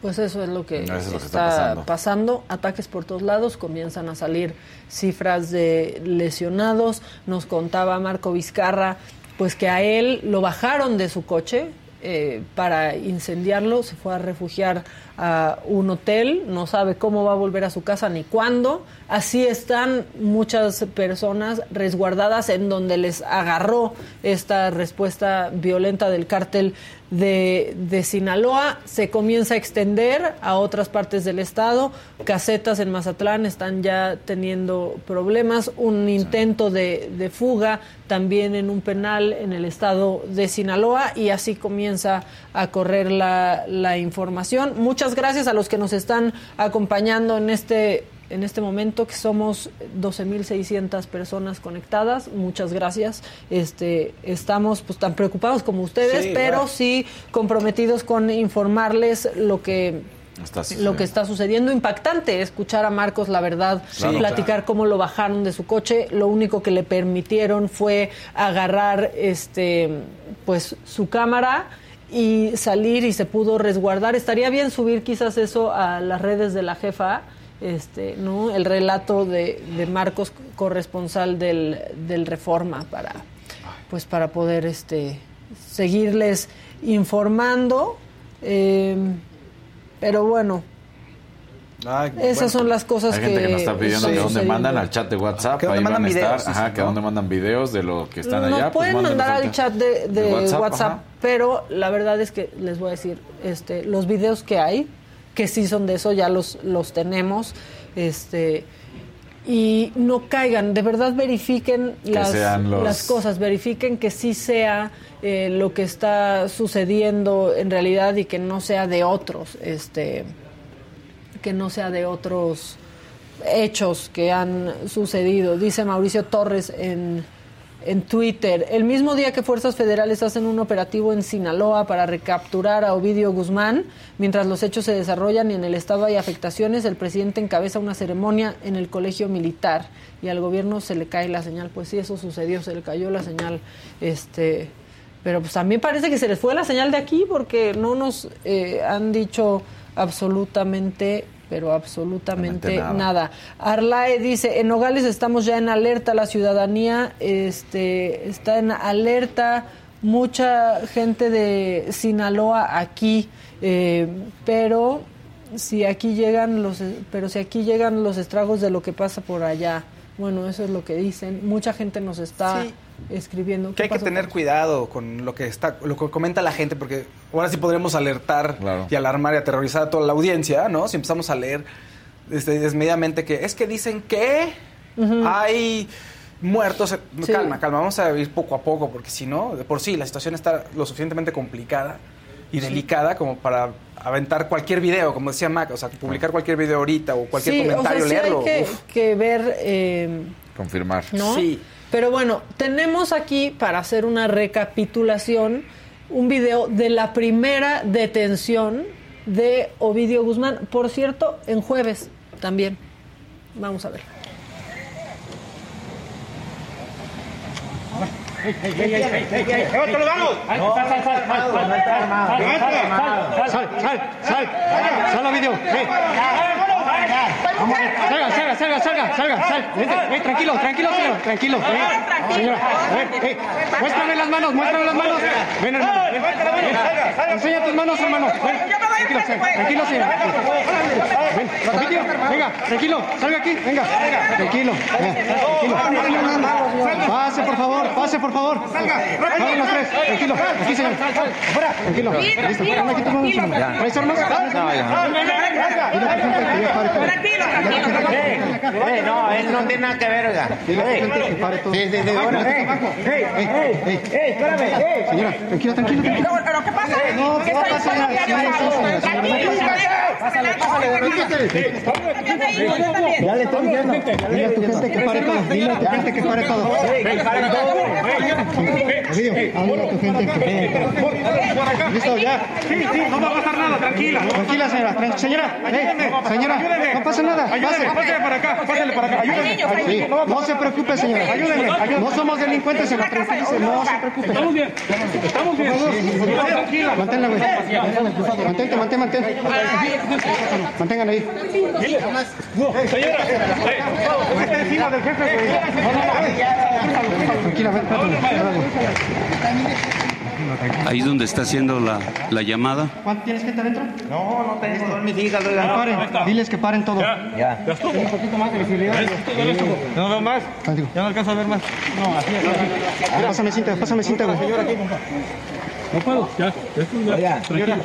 Pues eso es lo que, Eso es lo que está, está pasando. Ataques por todos lados, comienzan a salir cifras de lesionados. Nos contaba Marco Vizcarra, pues que a él lo bajaron de su coche eh, para incendiarlo. Se fue a refugiar a un hotel, no sabe cómo va a volver a su casa ni cuándo. Así están muchas personas resguardadas en donde les agarró esta respuesta violenta del cártel de, de Sinaloa. Se comienza a extender a otras partes del estado. Casetas en Mazatlán están ya teniendo problemas. Un intento de, de fuga también en un penal en el estado de Sinaloa y así comienza a correr la, la información. Muchas gracias a los que nos están acompañando en este en este momento que somos 12.600 personas conectadas. Muchas gracias. Este, estamos pues tan preocupados como ustedes, Sí, pero sí comprometidos con informarles lo que lo que está sucediendo. Impactante escuchar a Marcos, la verdad, platicar cómo lo bajaron de su coche. Lo único que le permitieron fue agarrar este pues su cámara y salir y se pudo resguardar. Estaría bien subir quizás eso a las redes de la jefa, este, ¿no? El relato de, de Marcos, corresponsal del, del Reforma, para pues para poder este seguirles informando. Eh, pero bueno, esas son las cosas Hay gente que nos está pidiendo están que dónde mandan al chat de WhatsApp. Que dónde ahí van a estar. videos, Ajá, que dónde mandan videos de lo que están Nos allá. pues pueden mandar al chat de, de De WhatsApp, pero la verdad es que les voy a decir, este, los videos que hay, que sí son de eso, ya los, los tenemos, este, y no caigan, de verdad verifiquen las, los- las cosas, verifiquen que sí sea eh, lo que está sucediendo en realidad y que no sea de otros, este, que no sea de otros hechos que han sucedido. Dice Mauricio Torres en, en Twitter, el mismo día que fuerzas federales hacen un operativo en Sinaloa para recapturar a Ovidio Guzmán, mientras los hechos se desarrollan y en el estado hay afectaciones, el presidente encabeza una ceremonia en el colegio militar y al gobierno se le cae la señal. Pues sí, eso sucedió, se le cayó la señal. Este, pero pues también parece que se les fue la señal de aquí porque no nos eh, han dicho absolutamente pero absolutamente nada. Arlae dice, en Nogales estamos ya en alerta, la ciudadanía este, está en alerta, mucha gente de Sinaloa aquí, eh, pero si aquí llegan los pero si aquí llegan los estragos de lo que pasa por allá. Bueno, eso es lo que dicen. Mucha gente nos está Sí. Escribiendo. Que ¿Qué hay que tener cuidado con lo que está, lo que comenta la gente, porque ahora sí podremos alertar y alarmar y aterrorizar a toda la audiencia, ¿no? Si empezamos a leer este, desmedidamente que es que dicen que hay muertos. Sí. Calma, calma, vamos a ir poco a poco, porque si no, de por sí la situación está lo suficientemente complicada y Sí. delicada como para aventar cualquier video, como decía Mac, o sea, publicar cualquier video ahorita o cualquier Sí, o sea, comentario, sí leerlo. hay que, ver... eh, Confirmar. ¿no? Pero bueno, tenemos aquí para hacer una recapitulación un video de la primera detención de Ovidio Guzmán. Por cierto, en jueves también. Vamos a ver. ¡Sal, sal, sal! ¡Sal, ¡Salga, salga, salga, salga! ¡Salga, sal! Vente, eh, tranquilo, tranquilo, señor, tranquilo. Señora, muéstrame las manos, muéstrame las manos. Ven, hermano. Enseña tus manos, hermano. Ven. Tranquilo, tranquilo, señor. Ven, Ovidio, venga, tranquilo, salga aquí, venga, tranquilo, venga, tranquilo. Pase, por favor, pase, por favor. Salgan los tres, tranquilo, aquí, señor. Tranquilo, listo, aquí. Tranquilo, tranquilo. Eh, no, él no tiene nada que ver, oiga. Sí, sí, sí, bueno. Ey, ey, ey, ey, espérame, ey. Señora, tranquilo, tranquilo, tranquilo. ¿Pero qué pasa? No, ¿Qué pasa señora, Señora. pásale, pásale, Ya le estoy diciendo. Dile a tu gente que pare todo. Dile a tu gente que pare todo. Habla a tu gente que pare. Listo, ya. Sí, sí, no va a pasar nada, tranquila. Tranquila, señora. Señora, eh, señora, no pasa nada. Ayúdeme, Pase. pásale para acá, pásale para acá, ayúdeme. No se preocupe, señora. Ayúdeme. No somos delincuentes, señora. Tranquilice, no se preocupe. Estamos bien, estamos bien. Tranquila. Manténla, güey. Mantente, mantén, mantén. Manténganla ahí. Señora, Vete encima del jefe, güey. Tranquila, ven, espérate, espérate. Ahí es donde está haciendo la, la llamada. ¿Cuánto tienes gente adentro? No, no tengo todas mis hijas, paren, diles que paren todo. Ya. Un poquito más de visibilidad. No veo más. Ya no alcanzo a ver más. No, así es. Pásame cinta, pásame cinta, güey. No puedo, ya. Ya, tranquilo.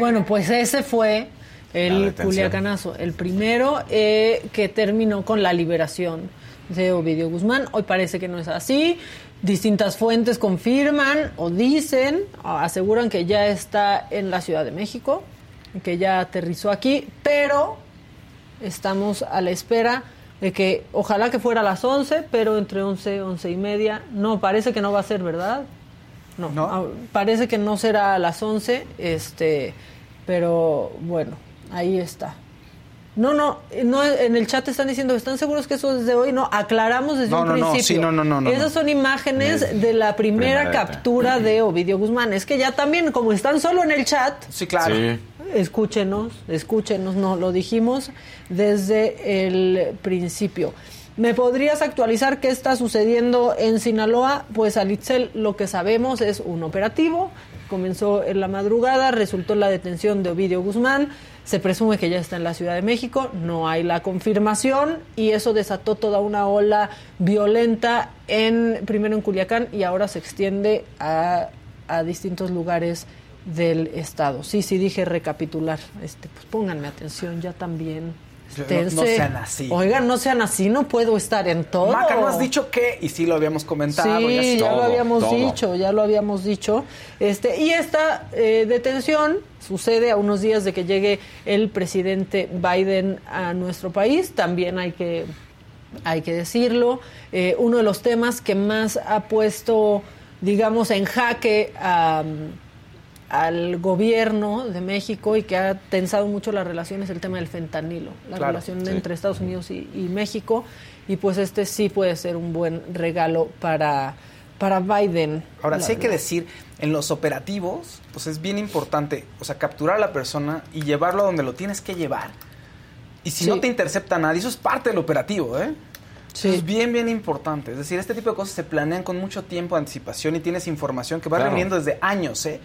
Bueno, pues ese fue el culiacanazo. El primero eh, que terminó con la liberación de Ovidio Guzmán. Hoy parece que no es así. Distintas fuentes confirman o dicen, o aseguran que ya está en la Ciudad de México, que ya aterrizó aquí, pero estamos a la espera de que ojalá que fuera a las 11, pero entre 11 11 y media. No, parece que no va a ser, ¿verdad? No, ah, parece que no será a las 11, este, pero bueno, ahí está. No, no, no, en el chat están diciendo, ¿están seguros que eso es de hoy? No, aclaramos desde No, un no, no, principio. sí, no, no, no, no, Esas no. son imágenes de la primera Primera captura de Ovidio Guzmán. Es que ya también, como están solo en el chat, Sí, claro. escúchenos, escúchenos, no, lo dijimos desde el principio. ¿Me podrías actualizar qué está sucediendo en Sinaloa? Pues Alitzel, lo que sabemos es un operativo, comenzó en la madrugada, resultó la detención de Ovidio Guzmán, se presume que ya está en la Ciudad de México, no hay la confirmación y eso desató toda una ola violenta en primero en Culiacán y ahora se extiende a, a distintos lugares del estado. Sí, sí dije recapitular. Este, pues pónganme atención ya también. No- sean así. Oigan, no sean así, no puedo estar en todo. Maca, ¿no has dicho qué? Y sí lo habíamos comentado. Sí, y así. ya lo habíamos todo. dicho, ya lo habíamos dicho. Este, y esta eh, detención sucede a unos días de que llegue el presidente Biden a nuestro país. También hay que, hay que decirlo. Eh, uno de los temas que más ha puesto, digamos, en jaque a al gobierno de México y que ha tensado mucho las relaciones el tema del fentanilo, la Claro, relación sí. entre Estados Unidos y, y México y pues este sí puede ser un buen regalo para para Biden. Ahora, sí hay que decir, en los operativos, pues es bien importante, o sea, capturar a la persona y llevarlo a donde lo tienes que llevar. Y si Sí. no te intercepta nadie, eso es parte del operativo, ¿eh? Eso es bien, bien importante. Es decir, este tipo de cosas se planean con mucho tiempo de anticipación y tienes información que va Claro. reuniendo desde años, ¿eh?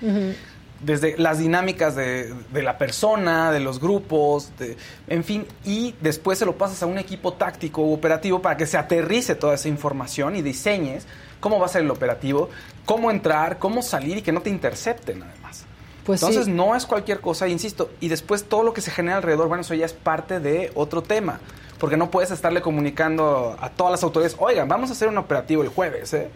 Desde las dinámicas de, de la persona, de los grupos, de- en fin, y después se lo pasas a un equipo táctico u operativo para que se aterrice toda esa información y diseñes cómo va a ser el operativo, cómo entrar, cómo salir y que no te intercepten además. Pues Entonces sí. no es cualquier cosa, insisto, y después todo lo que se genera alrededor, bueno, eso ya es parte de otro tema, porque no puedes estarle comunicando a todas las autoridades, oigan, vamos a hacer un operativo el jueves, ¿eh?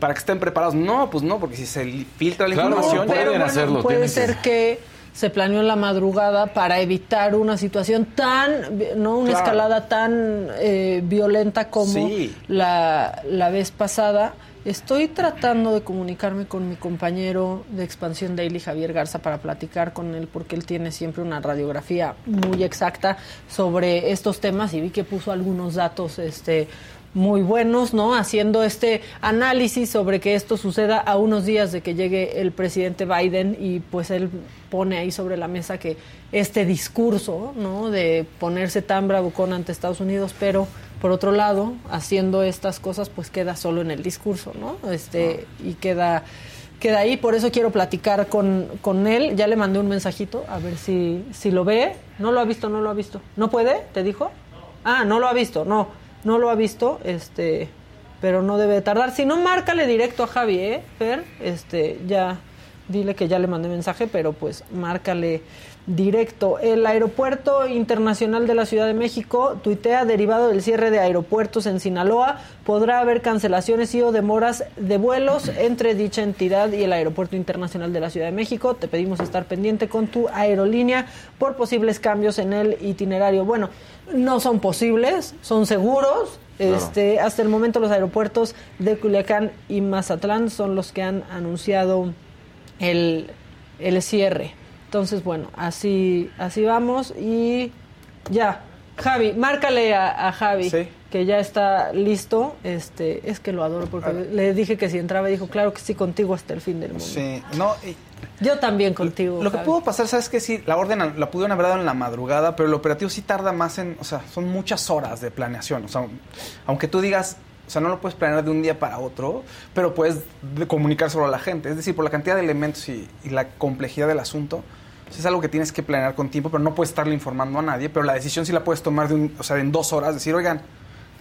Para que estén preparados. No, pues no, porque si se filtra la Claro, información... no pueden hacerlo. Puede ser que se planeó en la madrugada para evitar una situación tan, no una Claro. escalada tan eh, violenta como Sí. la, la vez pasada. Estoy tratando de comunicarme con mi compañero de Expansión Daily, Javier Garza, para platicar con él, porque él tiene siempre una radiografía muy exacta sobre estos temas y vi que puso algunos datos este, muy buenos, ¿no? Haciendo este análisis sobre que esto suceda a unos días de que llegue el presidente Biden y pues él pone ahí sobre la mesa que este discurso, ¿no? De ponerse tan bravucón ante Estados Unidos, pero por otro lado, haciendo estas cosas pues queda solo en el discurso, ¿no? Este y queda queda ahí, por eso quiero platicar con, con él. Ya le mandé un mensajito, a ver si, si lo ve. No lo ha visto, no lo ha visto. ¿No puede? ¿Te dijo? Ah, no lo ha visto, no, no lo ha visto, este, pero no debe tardar. Si no, márcale directo a Javi, ¿eh, Fer? Este, ya, dile que ya le mandé mensaje, pero pues márcale directo. El Aeropuerto Internacional de la Ciudad de México tuitea derivado del cierre de aeropuertos en Sinaloa. Podrá haber cancelaciones y o demoras de vuelos entre dicha entidad y el Aeropuerto Internacional de la Ciudad de México. Te pedimos estar pendiente con tu aerolínea por posibles cambios en el itinerario. Bueno, no son posibles, son seguros. Este, hasta el momento los aeropuertos de Culiacán y Mazatlán son los que han anunciado el, el cierre. Entonces, bueno, así, así vamos y ya. Javi, márcale a, a Javi, que ya está listo. Este, es que lo adoro porque le dije que si entraba dijo, claro que sí, contigo hasta el fin del mundo. Sí, no, y- Yo también contigo. Lo que pudo pasar, ¿sabes qué? Sí, la orden la pudieron haber dado en la madrugada, pero el operativo sí tarda más en, o sea, son muchas horas de planeación. O sea, aunque tú digas, o sea, no lo puedes planear de un día para otro, pero puedes de- comunicar solo a la gente. Es decir, por la cantidad de elementos y, y la complejidad del asunto, es algo que tienes que planear con tiempo, pero no puedes estarle informando a nadie. Pero la decisión sí la puedes tomar de un, o sea, en dos horas, decir, oigan,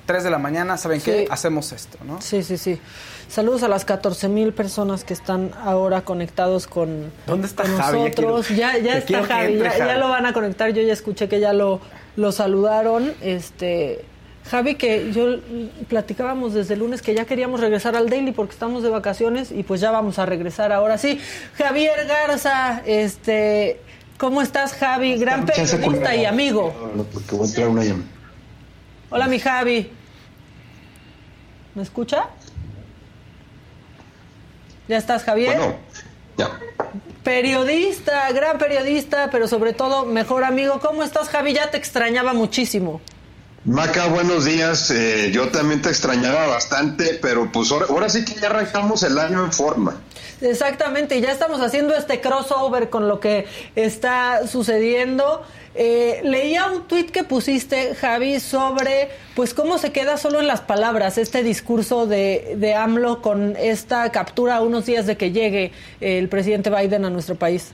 tres de la mañana, ¿saben qué? Hacemos esto, ¿no? Sí, sí, sí. Saludos a las 14 mil personas que están ahora conectados con, ¿Dónde está con Javi? Ya nosotros. quiero- ya, ya está Javi, entre ya, ya lo van a conectar. Yo ya escuché que ya lo, lo saludaron. Este, Javi, que yo platicábamos desde el lunes que ya queríamos regresar al Daily porque estamos de vacaciones y pues ya vamos a regresar ahora sí. Javier Garza, este, ¿cómo estás, Javi? Gran periodista y amigo. Porque voy a entrar una llamada. Hola, mi Javi. ¿Me escucha? ¿Ya estás, Javier? Bueno, ya. Periodista, gran periodista, pero sobre todo mejor amigo. ¿Cómo estás, Javi? Ya te extrañaba muchísimo. Maca, buenos días. Eh, yo también te extrañaba bastante, pero pues ahora, ahora sí que ya arrancamos el año en forma. Exactamente, ya estamos haciendo este crossover con lo que está sucediendo. Eh, leía un tuit que pusiste, Javi, sobre pues cómo se queda solo en las palabras este discurso de, de AMLO con esta captura a unos días de que llegue el presidente Biden a nuestro país.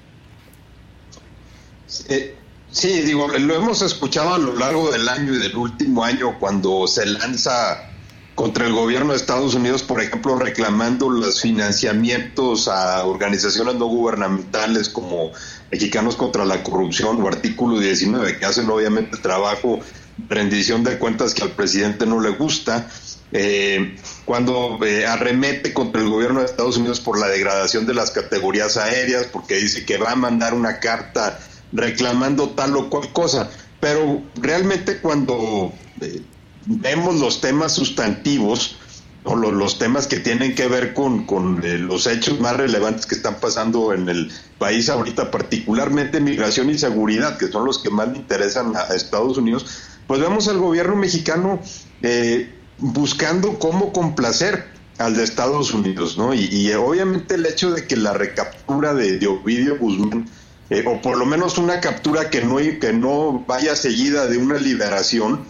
Eh, sí, digo, lo hemos escuchado a lo largo del año y del último año cuando se lanza contra el gobierno de Estados Unidos, por ejemplo, reclamando los financiamientos a organizaciones no gubernamentales como Mexicanos contra la Corrupción o Artículo 19, que hacen obviamente trabajo rendición de cuentas que al presidente no le gusta. Eh, cuando eh, arremete contra el gobierno de Estados Unidos por la degradación de las categorías aéreas, porque dice que va a mandar una carta reclamando tal o cual cosa. Pero realmente cuando eh, vemos los temas sustantivos o lo- los, temas que tienen que ver con, con, eh, los hechos más relevantes que están pasando en el país ahorita, particularmente migración y seguridad, que son los que más le interesan a, Estados Unidos, pues vemos al gobierno mexicano eh, buscando cómo complacer al de Estados Unidos, ¿no? Y, y, obviamente el hecho de que la recaptura de, de Ovidio Guzmán, eh, o por lo menos una captura que no, que no vaya seguida de una liberación,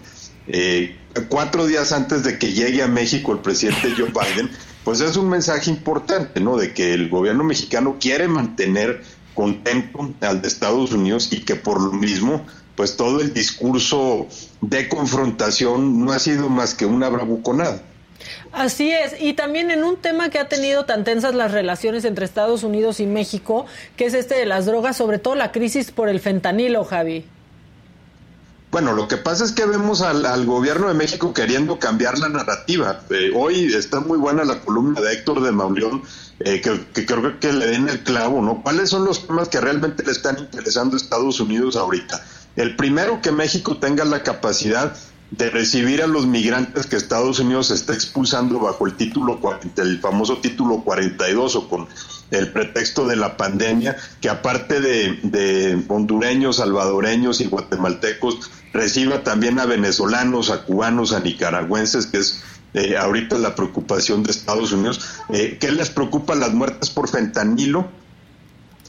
eh, cuatro días antes de que llegue a México el presidente Joe Biden, pues es un mensaje importante, ¿no? De que el gobierno mexicano quiere mantener contento al de Estados Unidos y que por lo mismo, pues todo el discurso de confrontación no ha sido más que una bravuconada. Así es, y también en un tema que ha tenido tan tensas las relaciones entre Estados Unidos y México, que es este de las drogas, sobre todo la crisis por el fentanilo, Javi. Bueno, lo que pasa es que vemos al, gobierno de México queriendo cambiar la narrativa. Eh, hoy está muy buena la columna de Héctor de Mauleón, eh, que, que creo que le den el clavo, ¿no? ¿Cuáles son los temas que realmente le están interesando a Estados Unidos ahorita? El primero, que México tenga la capacidad de recibir a los migrantes que Estados Unidos está expulsando bajo el título 40, el famoso título 42 o con el pretexto de la pandemia, que aparte de, de hondureños, salvadoreños y guatemaltecos, reciba también a venezolanos, a cubanos, a nicaragüenses, que es eh, ahorita la preocupación de Estados Unidos. Eh, ¿Qué les preocupa las muertes por fentanilo?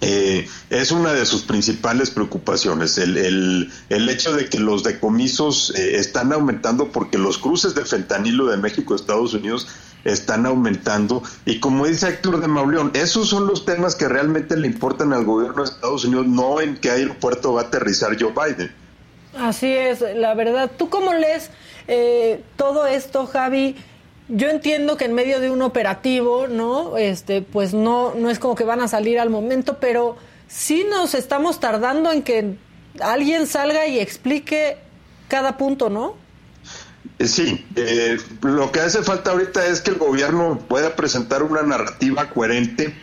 Eh, es una de sus principales preocupaciones. El, el, el hecho de que los decomisos eh, están aumentando porque los cruces de fentanilo de México a Estados Unidos están aumentando. Y como dice Héctor de Mauleón, esos son los temas que realmente le importan al gobierno de Estados Unidos, no en qué aeropuerto va a aterrizar Joe Biden. Así es, la verdad. ¿Tú cómo lees eh, todo esto, Javi? Yo entiendo que en medio de un operativo, ¿no? Este, pues no, no es como que van a salir al momento, pero sí nos estamos tardando en que alguien salga y explique cada punto, ¿no? Eh, sí, eh, lo que hace falta ahorita es que el gobierno pueda presentar una narrativa coherente,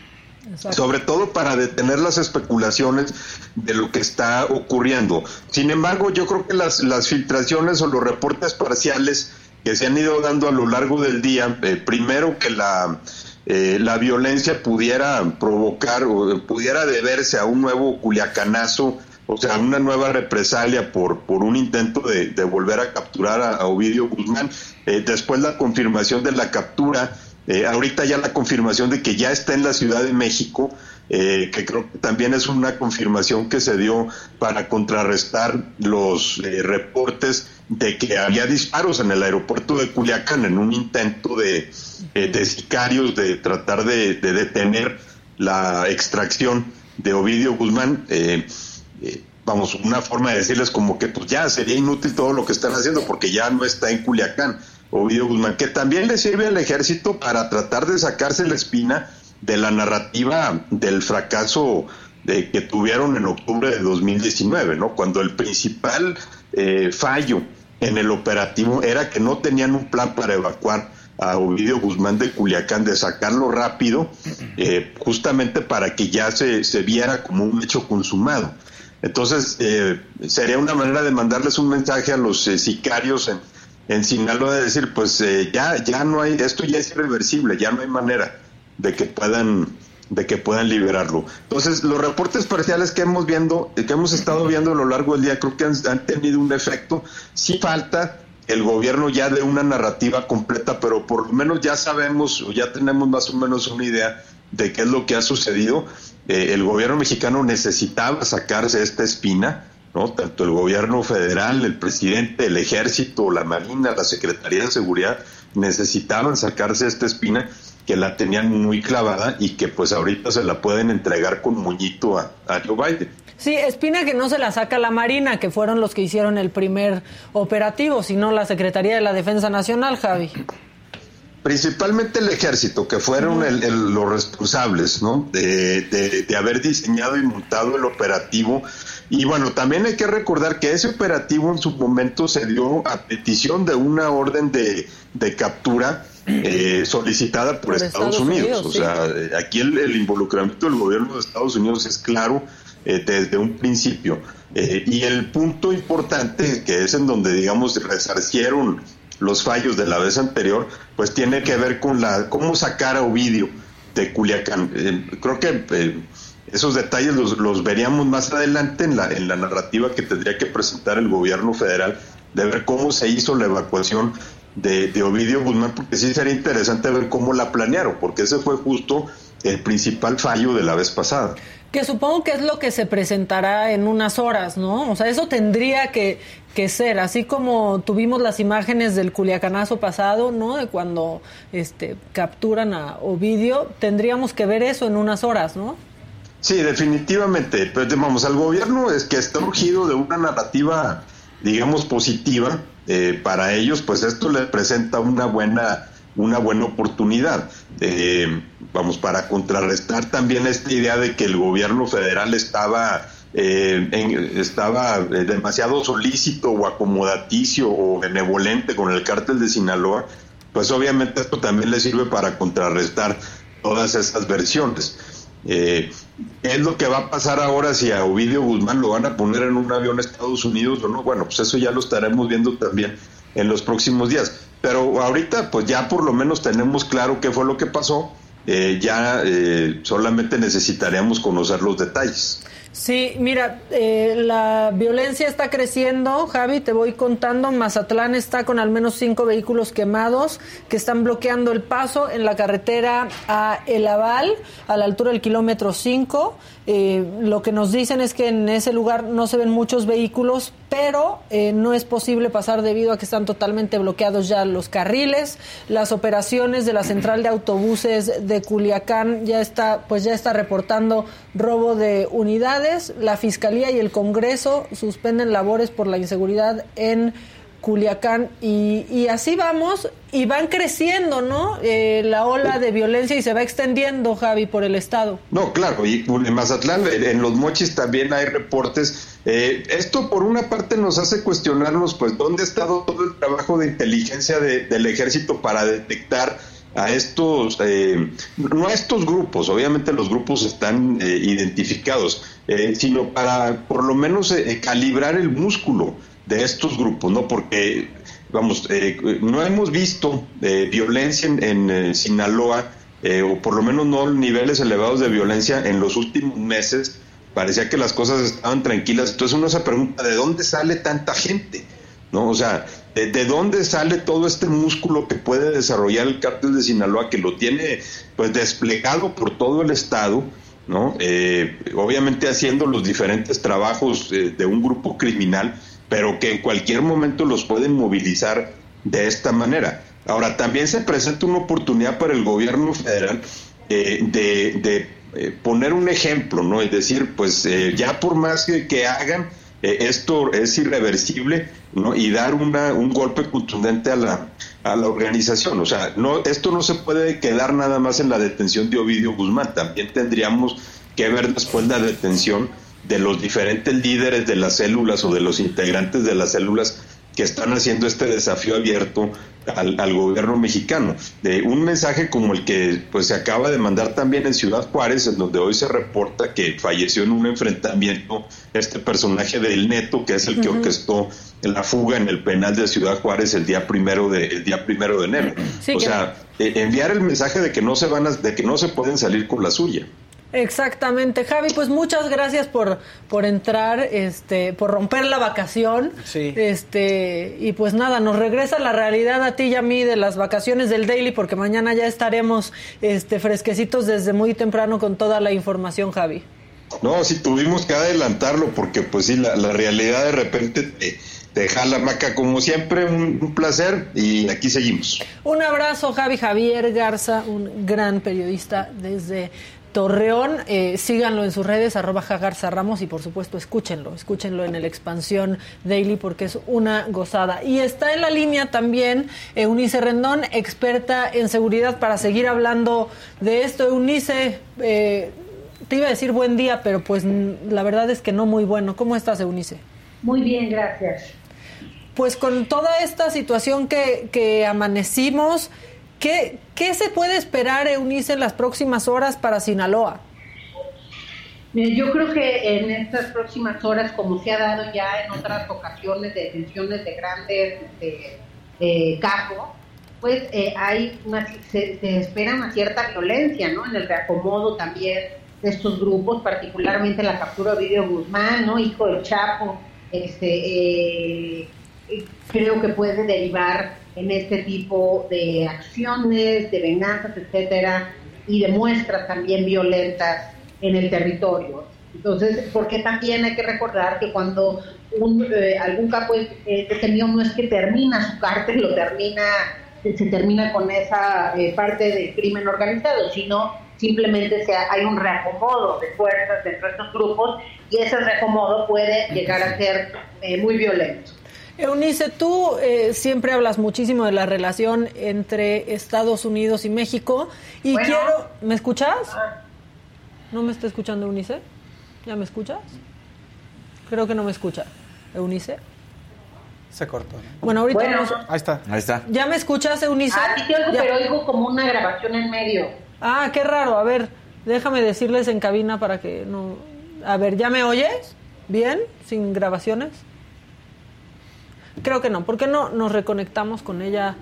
sobre todo para detener las especulaciones de lo que está ocurriendo. Sin embargo, yo creo que las, las filtraciones o los reportes parciales que se han ido dando a lo largo del día, eh, primero que la, la violencia pudiera provocar o pudiera deberse a un nuevo culiacanazo o sea, una nueva represalia por, por un intento de, volver a capturar a, Ovidio Guzmán. Eh, después la confirmación de la captura, eh, ahorita ya la confirmación de que ya está en la Ciudad de México, eh, que creo que también es una confirmación que se dio para contrarrestar los reportes de que había disparos en el aeropuerto de Culiacán en un intento de, de sicarios de tratar de, de, detener la extracción de Ovidio Guzmán. Eh, eh, vamos, una forma de decirles como que pues ya sería inútil todo lo que están haciendo porque ya no está en Culiacán, Ovidio Guzmán, que también le sirve al ejército para tratar de sacarse la espina de la narrativa del fracaso de, que tuvieron en octubre de 2019, ¿no? Cuando el principal eh, fallo en el operativo era que no tenían un plan para evacuar a Ovidio Guzmán de Culiacán, de sacarlo rápido, eh, justamente para que ya se, se viera como un hecho consumado. Entonces, eh, sería una manera de mandarles un mensaje a los eh, sicarios en, en Sinaloa de decir, pues eh, ya, ya no hay, esto ya es irreversible, ya no hay manera de que puedan de que puedan liberarlo. Entonces, los reportes parciales que hemos viendo, que hemos estado viendo a lo largo del día, creo que han, tenido un efecto. Sí falta el gobierno ya de una narrativa completa, pero por lo menos ya sabemos o ya tenemos más o menos una idea de qué es lo que ha sucedido eh, el gobierno mexicano necesitaba sacarse esta espina, ¿no? Tanto el gobierno federal, el presidente, el ejército, la marina, la Secretaría de Seguridad necesitaban sacarse esta espina que la tenían muy clavada y que pues ahorita se la pueden entregar con muñito a, a Joe Biden. Sí, espina que no se la saca la Marina, que fueron los que hicieron el primer operativo, sino la Secretaría de la Defensa Nacional, Javi principalmente el ejército, que fueron los responsables ¿no? de, haber diseñado y montado el operativo. Y bueno, también hay que recordar que ese operativo en su momento se dio a petición de una orden de, captura eh, solicitada por, Estados, Unidos. o sea, aquí el, involucramiento del gobierno de Estados Unidos es claro eh, desde un principio. Eh, y el punto importante, que es en donde, digamos, resarcieron los fallos de la vez anterior, pues tiene que ver con la cómo sacar a Ovidio de Culiacán. Eh, creo que eh, esos detalles los, los, veríamos más adelante en la, en la narrativa que tendría que presentar el gobierno federal, de ver cómo se hizo la evacuación de, de Ovidio Guzmán, porque sí sería interesante ver cómo la planearon, porque ese fue justo el principal fallo de la vez pasada. Que supongo que es lo que se presentará en unas horas, ¿no? O sea, eso tendría que, que ser, así como tuvimos las imágenes del culiacanazo pasado, ¿no? De cuando este, capturan a Ovidio, tendríamos que ver eso en unas horas, ¿no? Sí, definitivamente. Pero vamos, al gobierno es que está urgido de una narrativa, digamos, positiva eh, para ellos, pues esto les presenta una buena una buena oportunidad. Eh, vamos, para contrarrestar también esta idea de que el gobierno federal estaba eh, estaba eh, demasiado solícito o acomodaticio o benevolente con el cártel de Sinaloa, pues obviamente esto también le sirve para contrarrestar todas esas versiones. Eh, ¿Es lo que va a pasar ahora si a Ovidio Guzmán lo van a poner en un avión a Estados Unidos o no? Bueno, pues eso ya lo estaremos viendo también en los próximos días. Pero ahorita, pues ya por lo menos tenemos claro qué fue lo que pasó. Eh, ya solamente necesitaríamos conocer los detalles. Sí, mira, eh, la violencia está creciendo, Javi, te voy contando, Mazatlán está con al menos cinco vehículos quemados que están bloqueando el paso en la carretera a El Aval, a la altura del kilómetro 5. Eh, lo que nos dicen es que en ese lugar no se ven muchos vehículos, pero eh, no es posible pasar debido a que están totalmente bloqueados ya los carriles. Las operaciones de la central de autobuses de Culiacán ya está, pues ya está reportando robo de unidades. La Fiscalía y el Congreso suspenden labores por la inseguridad en Culiacán y, y así vamos y van creciendo, ¿no? Eh, la ola de violencia y se va extendiendo, Javi, por el estado. No, claro, y en Mazatlán, en los mochis también hay reportes. Eh, esto por una parte nos hace cuestionarnos, pues, ¿dónde ha estado todo el trabajo de inteligencia de- del ejército para detectar a estos, eh, no a estos grupos, obviamente los grupos están eh, identificados, eh, sino para por lo menos eh, calibrar el músculo de estos grupos, ¿no? Porque, vamos, eh, no hemos visto eh, violencia en, en, eh, Sinaloa, eh, o por lo menos no niveles elevados de violencia en los últimos meses. Parecía que las cosas estaban tranquilas. Entonces uno se pregunta, ¿de dónde sale tanta gente? ¿no? O sea, ¿de, de dónde sale todo este músculo que puede desarrollar el cártel de Sinaloa, que lo tiene pues desplegado por todo el estado, ¿no? Eh, obviamente haciendo los diferentes trabajos eh, de un grupo criminal, pero que en cualquier momento los pueden movilizar de esta manera. Ahora, también se presenta una oportunidad para el gobierno federal eh, de, de, eh, poner un ejemplo, ¿no? Es decir, pues eh, ya por más que, hagan, eh, esto es irreversible, ¿no? Y dar una, un golpe contundente a la, a la organización. O sea, no, esto no se puede quedar nada más en la detención de Ovidio Guzmán. También tendríamos que ver después la detención de los diferentes líderes de las células o de los integrantes de las células que están haciendo este desafío abierto al, al gobierno mexicano. De un mensaje como el que pues se acaba de mandar también en Ciudad Juárez, en donde hoy se reporta que falleció en un enfrentamiento este personaje del Neto, que es el que Ujú. orquestó la fuga en el penal de Ciudad Juárez el día primero de el día primero de enero. Sí, o sea, eh, enviar el mensaje de que no se van a, de que no se pueden salir con la suya. Exactamente, Javi, pues muchas gracias por, por entrar, este, por romper la vacación. Sí. Este, y pues nada, nos regresa la realidad a ti y a mí de las vacaciones del Daily, porque mañana ya estaremos este, fresquecitos desde muy temprano con toda la información, Javi. No, sí, tuvimos que adelantarlo porque pues sí, la, la realidad de repente te, te jala maca como siempre, un, un placer y aquí seguimos. Un abrazo, Javi Javier Garza, un gran periodista desde Torreón. Eh, síganlo en sus redes, arroba Jagarza Ramos, y por supuesto escúchenlo, escúchenlo en el Expansión Daily porque es una gozada. Y está en la línea también Eunice Rendón, experta en seguridad, para seguir hablando de esto. Eunice, eh, te iba a decir buen día, pero pues la verdad es que no muy bueno. ¿Cómo estás, Eunice? Muy bien, gracias. Pues con toda esta situación que, que amanecimos, ¿qué, ¿qué se puede esperar, Eunice, en las próximas horas para Sinaloa? Yo creo que en estas próximas horas, como se ha dado ya en otras ocasiones de detenciones de grandes casos, pues eh, hay una, se, se espera una cierta violencia, ¿no? En el reacomodo también de estos grupos, particularmente la captura de Ovidio Guzmán, ¿no? Hijo del Chapo, este, eh, creo que puede derivar en este tipo de acciones, de venganzas, etcétera, y de muestras también violentas en el territorio. Entonces, porque también hay que recordar que cuando un, eh, algún capo eh, detenido no es que termina su cártel, lo termina, se, se termina con esa eh, parte del crimen organizado, sino simplemente se, hay un reacomodo de fuerzas dentro de estos grupos y ese reacomodo puede llegar a ser eh, muy violento. Eunice, tú eh, siempre hablas muchísimo de la relación entre Estados Unidos y México y Bueno. quiero... ¿Me escuchas? ¿No me está escuchando Eunice? ¿Ya me escuchas? Creo que no me escucha. Eunice. Se cortó. Bueno, ahorita Bueno. Ahí está. Ahí está. ¿Ya me escuchas, Eunice? Ah, sí te oigo, Ya. pero oigo como una grabación en medio. Ah, qué raro. A ver, déjame decirles en cabina para que no... A ver, ¿ya me oyes? ¿Bien? ¿Sin grabaciones? Creo que no. ¿Por qué no nos reconectamos con ella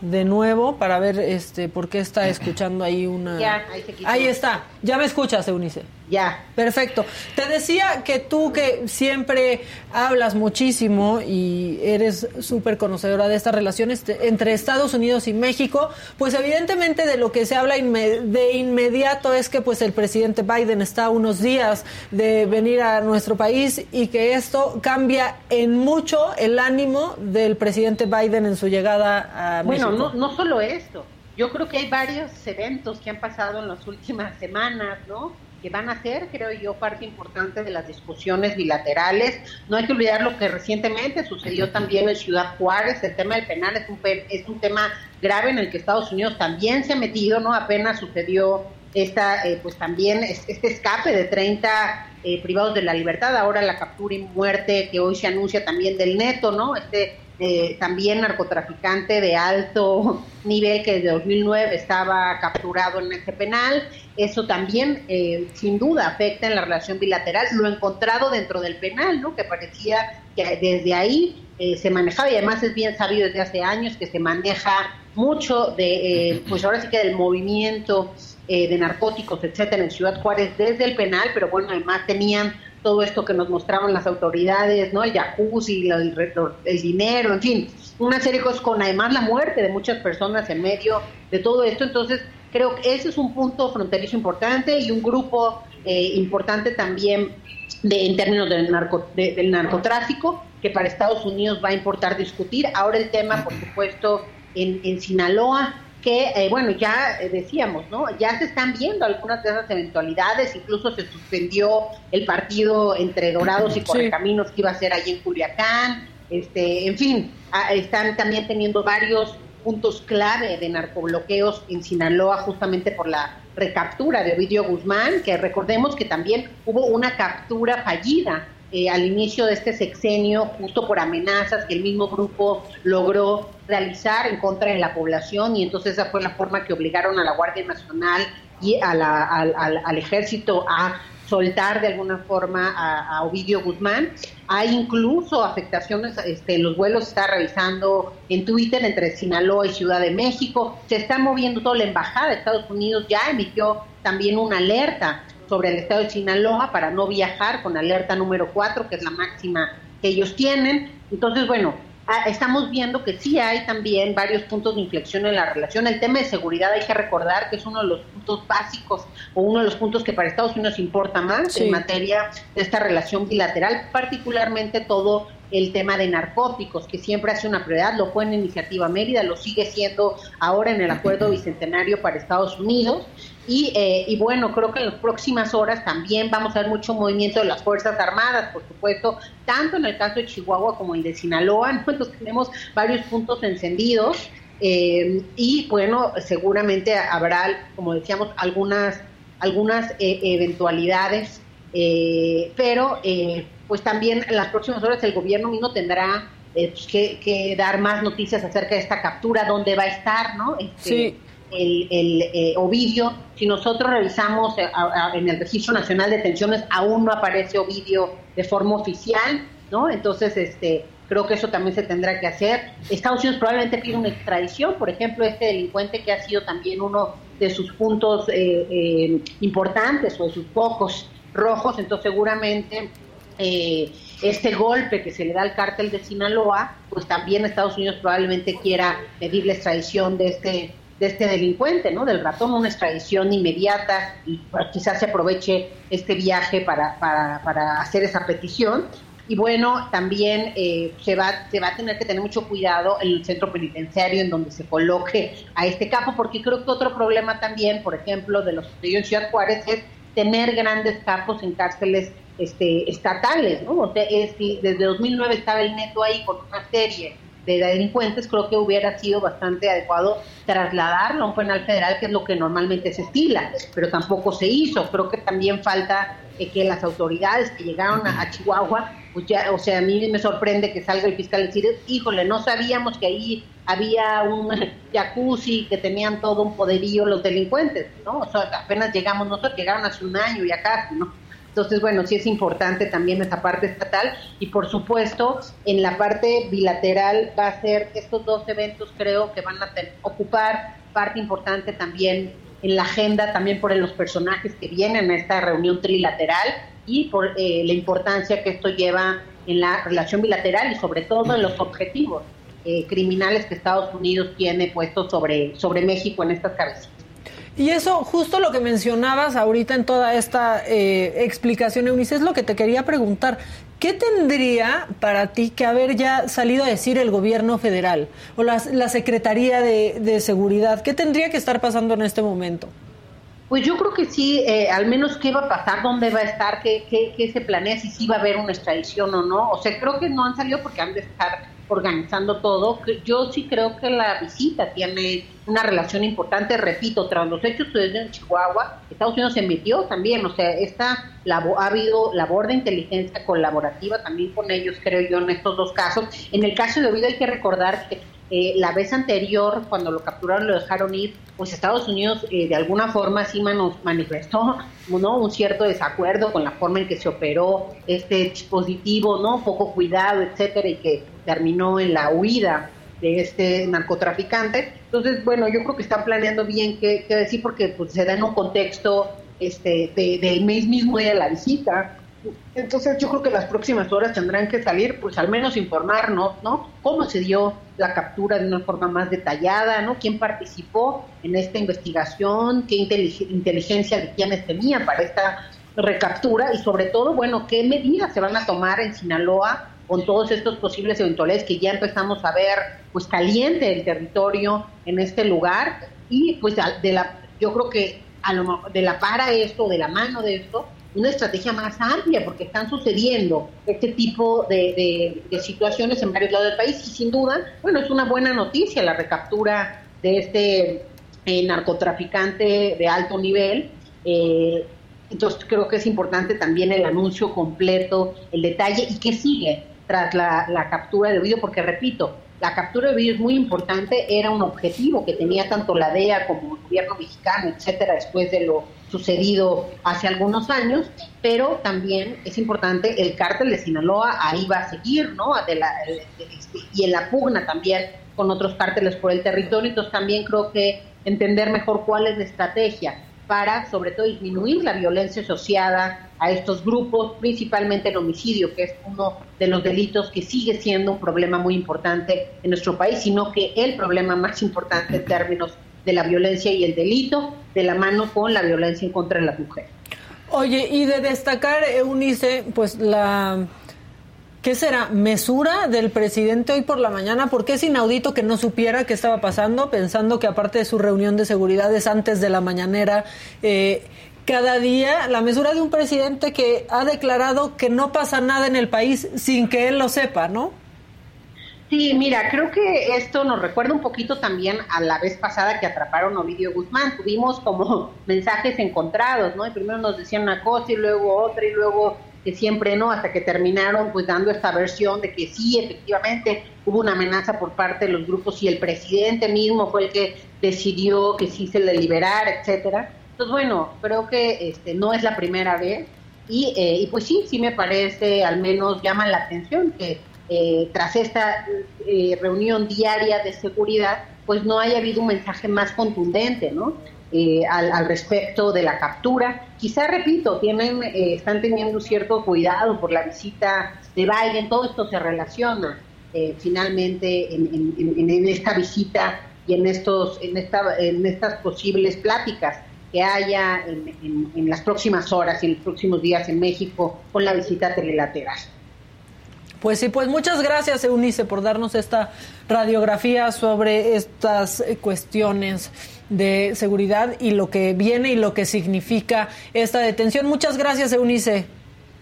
de nuevo para ver este por qué está escuchando ahí una... Ya, ahí. Ahí está. Ya me escuchas, Eunice. Ya. Perfecto. Te decía que tú que siempre hablas muchísimo y eres súper conocedora de estas relaciones entre Estados Unidos y México, pues evidentemente de lo que se habla de inmediato es que pues el presidente Biden está a unos días de venir a nuestro país y que esto cambia en mucho el ánimo del presidente Biden en su llegada a México. Bueno, no, no solo esto. Yo creo que hay varios eventos que han pasado en las últimas semanas, ¿no? Que van a ser, creo yo, parte importante de las discusiones bilaterales. No hay que olvidar lo que recientemente sucedió también en Ciudad Juárez. El tema del penal es un, es un tema grave en el que Estados Unidos también se ha metido, ¿no? Apenas sucedió esta, eh, pues también este escape de 30 eh, privados de la libertad, ahora la captura y muerte que hoy se anuncia también del neto, ¿no? Este eh, también narcotraficante de alto nivel que desde 2009 estaba capturado en este penal. Eso también, eh, sin duda, afecta en la relación bilateral. Lo encontrado dentro del penal, ¿no? Que parecía que desde ahí eh, se manejaba y además es bien sabido desde hace años que se maneja mucho de, pues ahora sí que del movimiento de narcóticos, etcétera, en Ciudad Juárez desde el penal, pero bueno, además tenían todo esto que nos mostraban las autoridades, ¿no? El jacuzzi, el, el, dinero, en fin, una serie de cosas con además la muerte de muchas personas en medio de todo esto. Entonces, creo que ese es un punto fronterizo importante y un grupo eh, importante también de, en términos del, narco, del narcotráfico que para Estados Unidos va a importar discutir. Ahora el tema, por supuesto, en, en Sinaloa, que, eh, bueno, ya eh, decíamos, ¿no? Ya se están viendo algunas de esas eventualidades, incluso se suspendió el partido entre Dorados y Correcaminos que iba a ser allí en Culiacán, este, en fin, están también teniendo varios puntos clave de narcobloqueos en Sinaloa justamente por la recaptura de Ovidio Guzmán, que recordemos que también hubo una captura fallida eh, al inicio de este sexenio, justo por amenazas que el mismo grupo logró realizar en contra de la población y entonces esa fue la forma que obligaron a la Guardia Nacional y a la, al, ejército a soltar de alguna forma a, Ovidio Guzmán. Hay incluso afectaciones, este, los vuelos se está revisando en Twitter entre Sinaloa y Ciudad de México, se está moviendo toda la embajada de Estados Unidos, ya emitió también una alerta sobre el estado de Sinaloa para no viajar con alerta número 4, que es la máxima que ellos tienen. Entonces, bueno, estamos viendo que sí hay también varios puntos de inflexión en la relación. El tema de seguridad hay que recordar que es uno de los puntos básicos o uno de los puntos que para Estados Unidos importa más en materia de esta relación bilateral, particularmente todo el tema de narcóticos, que siempre hace una prioridad, lo fue en Iniciativa Mérida, lo sigue siendo ahora en el Acuerdo Bicentenario para Estados Unidos. Y, eh, y, bueno, creo que en las próximas horas también vamos a ver mucho movimiento de las Fuerzas Armadas, por supuesto, tanto en el caso de Chihuahua como el de Sinaloa. Entonces tenemos varios puntos encendidos eh, y bueno, seguramente habrá, como decíamos, algunas, algunas eh, eventualidades, pero pues también en las próximas horas el gobierno mismo tendrá pues, que, dar más noticias acerca de esta captura, dónde va a estar, ¿no? Este, sí el, el eh, Ovidio, si nosotros revisamos eh, en el Registro Nacional de Detenciones, aún no aparece Ovidio de forma oficial, ¿no? Entonces, este, creo que eso también se tendrá que hacer. Estados Unidos probablemente pide una extradición, por ejemplo, este delincuente que ha sido también uno de sus puntos eh, importantes o de sus pocos rojos, entonces seguramente este golpe que se le da al cártel de Sinaloa, pues también Estados Unidos probablemente quiera pedir la extradición de este de este delincuente, ¿no? Del ratón, una extradición inmediata y pues, quizás se aproveche este viaje para, para, para hacer esa petición. Y bueno, también eh, se, va, se va a tener que tener mucho cuidado en el centro penitenciario en donde se coloque a este capo, porque creo que otro problema también, por ejemplo, de los que en Ciudad Juárez es tener grandes capos en cárceles este, estatales, ¿no? O sea, es, desde 2009 estaba el neto ahí con una serie de delincuentes, creo que hubiera sido bastante adecuado trasladarlo a un penal federal, que es lo que normalmente se estila, pero tampoco se hizo. Creo que también falta eh, que las autoridades que llegaron a, Chihuahua, pues ya, o sea, a mí me sorprende que salga el fiscal y decir, híjole, no sabíamos que ahí había un jacuzzi, que tenían todo un poderío los delincuentes, ¿no? O sea, apenas llegamos nosotros, llegaron hace un año y acá, ¿no? Entonces, bueno, sí es importante también esa parte estatal y por supuesto en la parte bilateral va a ser estos dos eventos creo que van a ocupar parte importante también en la agenda también por los personajes que vienen a esta reunión trilateral y por eh, la importancia que esto lleva en la relación bilateral y sobre todo en los objetivos eh, criminales que Estados Unidos tiene puestos sobre, sobre México en estas cabezas. Y eso, justo lo que mencionabas ahorita en toda esta eh, explicación, Eunice, es lo que te quería preguntar. ¿Qué tendría para ti que haber ya salido a decir el gobierno federal o la, Secretaría de, de, Seguridad? ¿Qué tendría que estar pasando en este momento? Pues yo creo que sí, eh, al menos qué va a pasar, dónde va a estar, qué, qué, qué se planea, si sí va a haber una extradición o no. O sea, creo que no han salido porque han de estar organizando todo. Yo sí creo que la visita tiene una relación importante, repito, tras los hechos en Chihuahua, Estados Unidos se metió también, o sea, esta ha habido labor de inteligencia colaborativa también con ellos, creo yo, en estos dos casos. En el caso de Ovidio hay que recordar que eh, la vez anterior, cuando lo capturaron, lo dejaron ir, pues Estados Unidos eh, de alguna forma sí nos manifestó ¿no? un cierto desacuerdo con la forma en que se operó este dispositivo, ¿no? poco cuidado, etcétera, y que terminó en la huida de este narcotraficante. Entonces, bueno, yo creo que están planeando bien qué, decir porque pues, se da en un contexto este, de, del mes mismo de la visita, entonces yo creo que las próximas horas tendrán que salir, pues al menos informarnos, ¿no? Cómo se dio la captura de una forma más detallada, ¿no? ¿Quién participó en esta investigación? ¿Qué inteligencia de quiénes tenía para esta recaptura? Y sobre todo, bueno, ¿qué medidas se van a tomar en Sinaloa con todos estos posibles eventuales que ya empezamos a ver, pues caliente el territorio en este lugar? Y pues de la, yo creo que a lo, de la para esto, de la mano de esto, una estrategia más amplia, porque están sucediendo este tipo de, situaciones en varios lados del país y sin duda, bueno, es una buena noticia la recaptura de este eh, narcotraficante de alto nivel. Eh, entonces creo que es importante también el anuncio completo, el detalle y qué sigue tras la, la captura de Ovidio, porque repito, la captura de Ovidio es muy importante, era un objetivo que tenía tanto la DEA como el gobierno mexicano, etcétera, después de lo sucedido hace algunos años, pero también es importante, el cártel de Sinaloa ahí va a seguir, ¿no? De este, y en la pugna también con otros cárteles por el territorio, entonces también creo que entender mejor cuál es la estrategia para, sobre todo, disminuir la violencia asociada a estos grupos, principalmente el homicidio, que es uno de los delitos que sigue siendo un problema muy importante en nuestro país, sino que el problema más importante en términos de la violencia y el delito, de la mano con la violencia en contra de las mujeres. Oye, y de destacar, Eunice, pues la ¿Qué será? ¿Mesura del presidente hoy por la mañana? Porque es inaudito que no supiera qué estaba pasando, pensando que aparte de su reunión de seguridad es antes de la mañanera. Eh, cada día la mesura de un presidente que ha declarado que no pasa nada en el país sin que él lo sepa, ¿no? Sí, mira, creo que esto nos recuerda un poquito también a la vez pasada que atraparon a Ovidio Guzmán. Tuvimos como mensajes encontrados, ¿no? Y primero nos decían una cosa y luego otra y luego que siempre no, hasta que terminaron pues dando esta versión de que sí, efectivamente hubo una amenaza por parte de los grupos y el presidente mismo fue el que decidió que sí se le liberara, etcétera. Entonces, bueno, creo que este, no es la primera vez y, eh, y pues sí, sí me parece, al menos llama la atención que eh, tras esta eh, reunión diaria de seguridad, pues no haya habido un mensaje más contundente, ¿no? Eh, al, respecto de la captura. Quizá, repito, tienen, eh, están teniendo cierto cuidado por la visita de Biden, todo esto se relaciona eh, finalmente en, esta visita y en, estos, en, esta, en estas posibles pláticas que haya en, las próximas horas y en los próximos días en México con la visita trilateral. Pues sí, pues muchas gracias Eunice por darnos esta radiografía sobre estas cuestiones de seguridad y lo que viene y lo que significa esta detención. Muchas gracias, Eunice.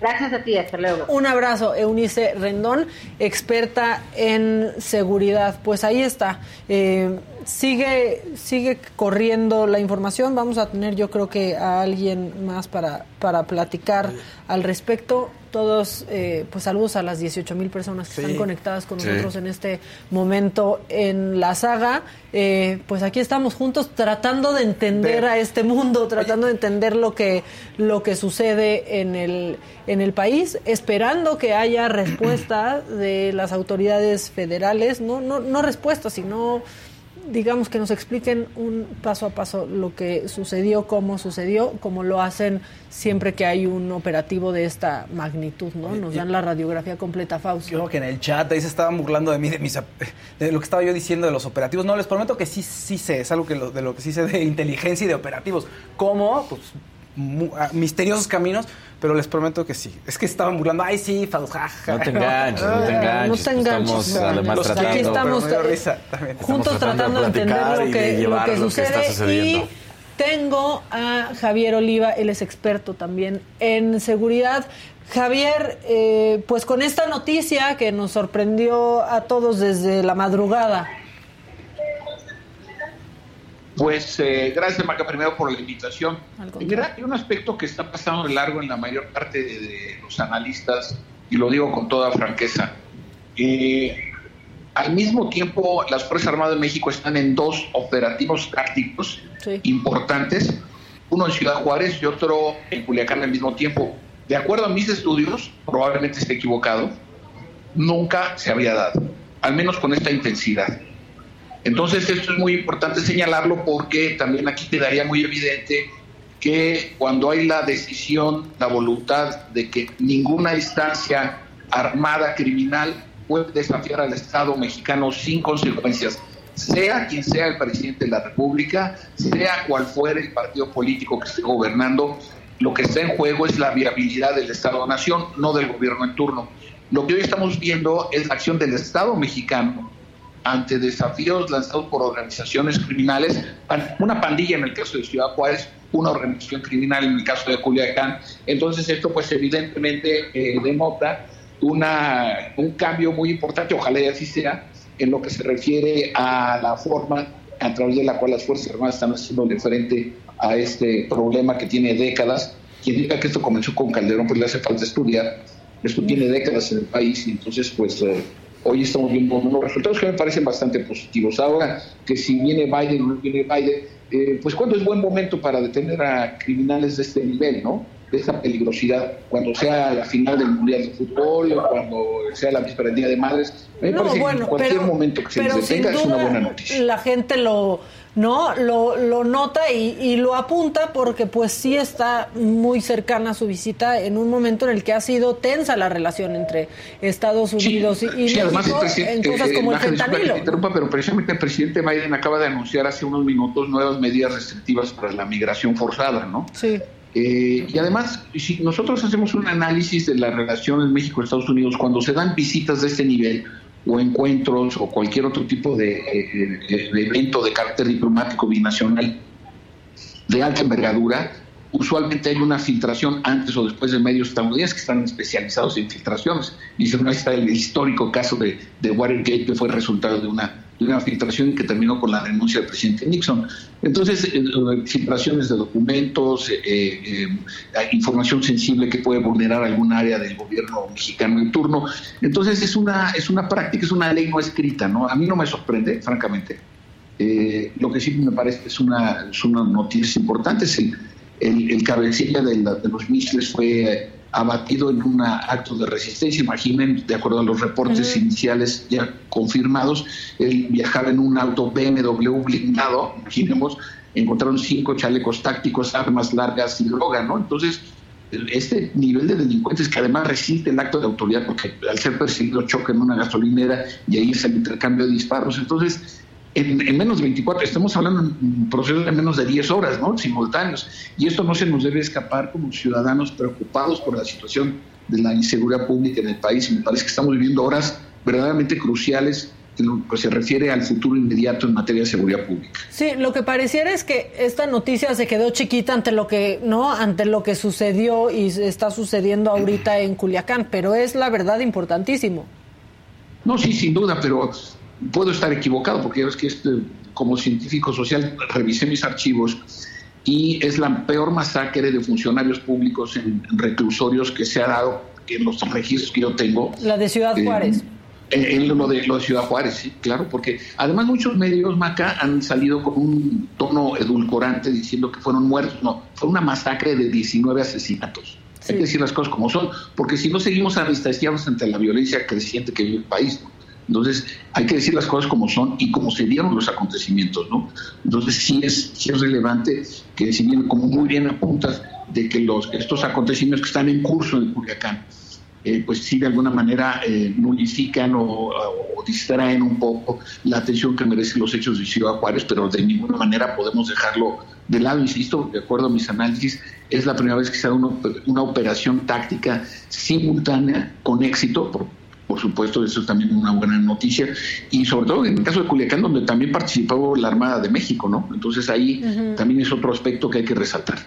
Gracias a ti, hasta luego. Un abrazo, Eunice Rendón, experta en seguridad. Pues ahí está. Eh, sigue, sigue corriendo la información. Vamos a tener, yo creo que a alguien más para, para platicar al respecto todos, eh, pues saludos a las 18 mil personas que están conectadas con nosotros en este momento en la saga. Eh, pues aquí estamos juntos tratando de entender a este mundo, tratando de entender lo que, lo que sucede en el, en el país, esperando que haya respuesta de las autoridades federales, no, no, no respuesta, sino digamos que nos expliquen un paso a paso lo que sucedió, cómo sucedió, como lo hacen siempre que hay un operativo de esta magnitud, ¿no? Nos dan la radiografía completa, Fausto. Yo creo que en el chat ahí se estaban burlando de mí, de, mis, de lo que estaba yo diciendo de los operativos. No, les prometo que sí, sí sé, es algo que lo- de lo que sí sé de inteligencia y de operativos. ¿Cómo? Pues misteriosos caminos, pero les prometo que sí. Es que estaban burlando, ay sí, Fausto, jaja. No te enganches, no te enganches. No te enganches, Estamos además Los tratando. Aquí estamos pero me dio risa también. juntos Estamos tratando de entender lo y de que, lo que lo que sucede. y tengo a Javier Oliva, él es experto también en seguridad. Javier, eh, pues con esta noticia que nos sorprendió a todos desde la madrugada. Pues eh, gracias, Maca, primero por la invitación. Y. Mira, hay un aspecto que está pasando de largo en la mayor parte de, de los analistas, y lo digo con toda franqueza. Eh, al mismo tiempo, las Fuerzas Armadas de México están en dos operativos tácticos importantes, uno en Ciudad Juárez y otro en Culiacán al mismo tiempo. De acuerdo a mis estudios, probablemente esté equivocado, nunca se había dado, al menos con esta intensidad. Entonces esto es muy importante señalarlo porque también aquí quedaría muy evidente que cuando hay la decisión, la voluntad de que ninguna instancia armada criminal puede desafiar al Estado mexicano sin consecuencias, sea quien sea el presidente de la República, sea cual fuera el partido político que esté gobernando, lo que está en juego es la viabilidad del Estado-Nación, no del gobierno en turno. Lo que hoy estamos viendo es la acción del Estado mexicano ante desafíos lanzados por organizaciones criminales, una pandilla en el caso de Ciudad Juárez, una organización criminal en el caso de Culiacán. Entonces esto pues evidentemente eh, una, un cambio muy importante, ojalá y así sea, en lo que se refiere a la forma a través de la cual las Fuerzas Armadas están haciendo frente a este problema que tiene décadas. Quien diga que esto comenzó con Calderón, pues le hace falta estudiar. Esto tiene décadas en el país y entonces pues eh, hoy estamos viendo unos resultados que me parecen bastante positivos. Ahora que si viene Biden o no viene Biden, eh, pues cuándo es buen momento para detener a criminales de este nivel, ¿no? De esta peligrosidad, cuando sea la final del Mundial de Fútbol, o cuando sea la víspera del Día de Madres. Me No, parece que en cualquier pero- momento que se les detenga es una buena noticia. la gente lo no lo, lo nota y, y lo apunta porque pues sí está muy cercana su visita en un momento en el que ha sido tensa la relación entre Estados Unidos y, y Sí, México en cosas eh, como el que fentanilo. interrumpa, pero precisamente el presidente Biden acaba de anunciar hace unos minutos nuevas medidas restrictivas para la migración forzada, ¿no? Sí. Eh, y además, si nosotros hacemos un análisis de la relación en México-Estados Unidos, cuando se dan visitas de este nivel, o encuentros, o cualquier otro tipo de, eh, eh, de evento de carácter diplomático binacional de alta envergadura, usualmente hay una filtración antes o después de medios estadounidenses que están especializados en filtraciones. Y se está el histórico caso de, de Watergate, que fue resultado de una, de una filtración que terminó con la renuncia del presidente Nixon. Entonces, eh, eh, filtraciones de documentos, eh, información sensible que puede vulnerar algún área del gobierno mexicano en turno. Entonces, es una, es una práctica, es una ley no escrita, ¿no? A mí no me sorprende, francamente. Lo que sí me parece es una, es una noticia importante es el, el, cabecilla de, la- de los misiles fue abatido en un acto de resistencia. Imaginen, de acuerdo a los reportes iniciales ya confirmados, él viajaba en un auto BMW blindado, imaginemos, encontraron cinco chalecos tácticos, armas largas y droga, ¿no? Entonces, este nivel de delincuentes que además resiste el acto de autoridad porque al ser perseguido choca en una gasolinera y ahí es el intercambio de disparos. Entonces, en, en menos de 24, estamos hablando en un proceso de menos de 10 horas, ¿no? Simultáneos. Y esto no se nos debe escapar como ciudadanos preocupados por la situación de la inseguridad pública en el país. Y me parece que estamos viviendo horas verdaderamente cruciales en lo que se refiere al futuro inmediato en materia de seguridad pública. Sí, lo que pareciera es que esta noticia se quedó chiquita ante lo que, ¿no? Ante lo que sucedió y está sucediendo ahorita en Culiacán, pero es la verdad importantísimo. No, sí, sin duda, pero puedo estar equivocado porque ves que este, como científico social revisé mis archivos y es la peor masacre de funcionarios públicos en reclusorios que se ha dado en los registros que yo tengo. La de Ciudad Eh, Juárez. En, en lo, de, lo de Ciudad Juárez, sí, claro, porque además muchos medios, Maca, han salido con un tono edulcorante diciendo que fueron muertos. No, fue una masacre de 19 asesinatos. Hay que decir las cosas como son, porque si no seguimos anestesiados ante la violencia creciente que vive el país. ¿no? Entonces, hay que decir las cosas como son y como se dieron los acontecimientos, ¿no? Entonces, sí es, sí es relevante que, si como muy bien apuntas, de que los, estos acontecimientos que están en curso en Culiacán, eh, pues sí de alguna manera eh, nulifican o, o, distraen un poco la atención que merecen los hechos de Ciudad Juárez, pero de ninguna manera podemos dejarlo de lado, insisto, de acuerdo a mis análisis, es la primera vez que se da una, una operación táctica simultánea con éxito, por, por supuesto, eso es también una gran noticia, y sobre todo en el caso de Culiacán, donde también participó la Armada de México, ¿no? Entonces ahí uh -huh. también es otro aspecto que hay que resaltar.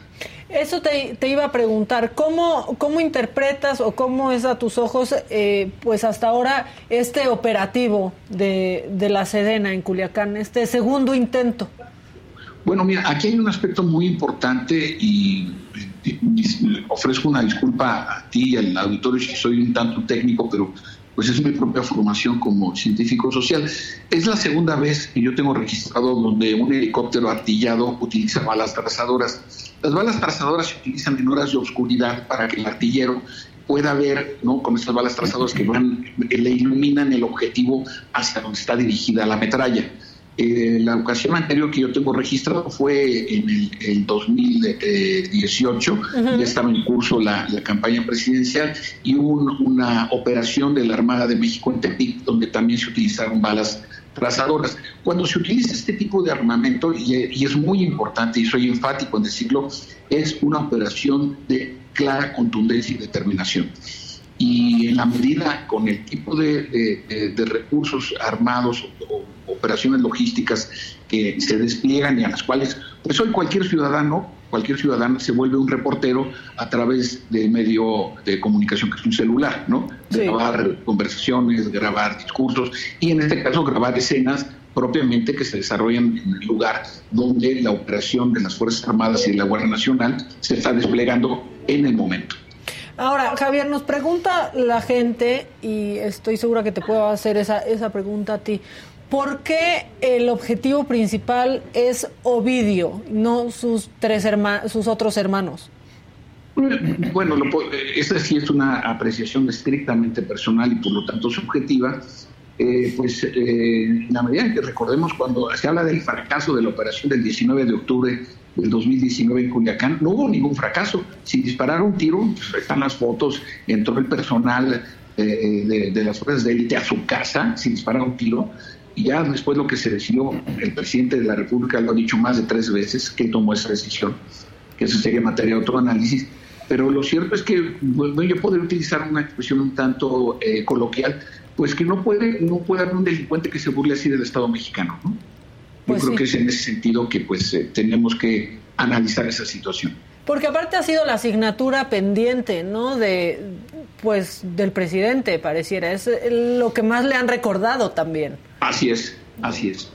Eso te, te, iba a preguntar, ¿cómo, ¿cómo interpretas o cómo es a tus ojos, eh, pues hasta ahora, este operativo de, de la Sedena en Culiacán, este segundo intento? Bueno, mira, aquí hay un aspecto muy importante y ofrezco una disculpa a ti y al auditorio si soy un tanto técnico, pero pues es mi propia formación como científico social. Es la segunda vez que yo tengo registrado donde un helicóptero artillado utiliza balas trazadoras. Las balas trazadoras se utilizan en horas de oscuridad para que el artillero pueda ver, ¿no? Con estas balas trazadoras que van, le iluminan el objetivo hacia donde está dirigida la metralla. Eh, la ocasión anterior que yo tengo registrado fue en el, el 2018, uh -huh. ya estaba en curso la, la campaña presidencial y hubo un, una operación de la Armada de México en Tepic donde también se utilizaron balas trazadoras. Cuando se utiliza este tipo de armamento, y, y es muy importante y soy enfático en decirlo, es una operación de clara contundencia y determinación y en la medida con el tipo de, de, de recursos armados o, o, operaciones logísticas que se despliegan y a las cuales, pues hoy cualquier ciudadano, cualquier ciudadano se vuelve un reportero a través de medio de comunicación que es un celular, ¿no? Sí. grabar conversaciones, grabar discursos y en este caso grabar escenas propiamente que se desarrollan en el lugar donde la operación de las Fuerzas Armadas y de la Guardia Nacional se está desplegando en el momento. Ahora, Javier, nos pregunta la gente, y estoy segura que te puedo hacer esa, esa pregunta a ti. ¿Por qué el objetivo principal es Ovidio, no sus tres hermanos, sus otros hermanos? Bueno, lo, esta sí es una apreciación estrictamente personal y por lo tanto subjetiva. Eh, pues eh, la medida en que recordemos cuando se habla del fracaso de la operación del 19 de octubre del 2019 en Culiacán, no hubo ningún fracaso. Si dispararon un tiro, pues están las fotos, entró el personal eh, de, de, las fuerzas de élite a su casa sin disparar un tiro. Y ya después lo que se decidió, el presidente de la República lo ha dicho más de tres veces que tomó esa decisión, que eso sería materia de otro análisis. Pero lo cierto es que bueno, yo podría utilizar una expresión un tanto eh, coloquial, pues que no puede, no puede haber un delincuente que se burle así del Estado mexicano, ¿no? Pues Yo creo sí. que es en ese sentido que pues eh, tenemos que analizar esa situación. Porque aparte ha sido la asignatura pendiente, ¿no? De pues del presidente pareciera es lo que más le han recordado también. Así es, así es.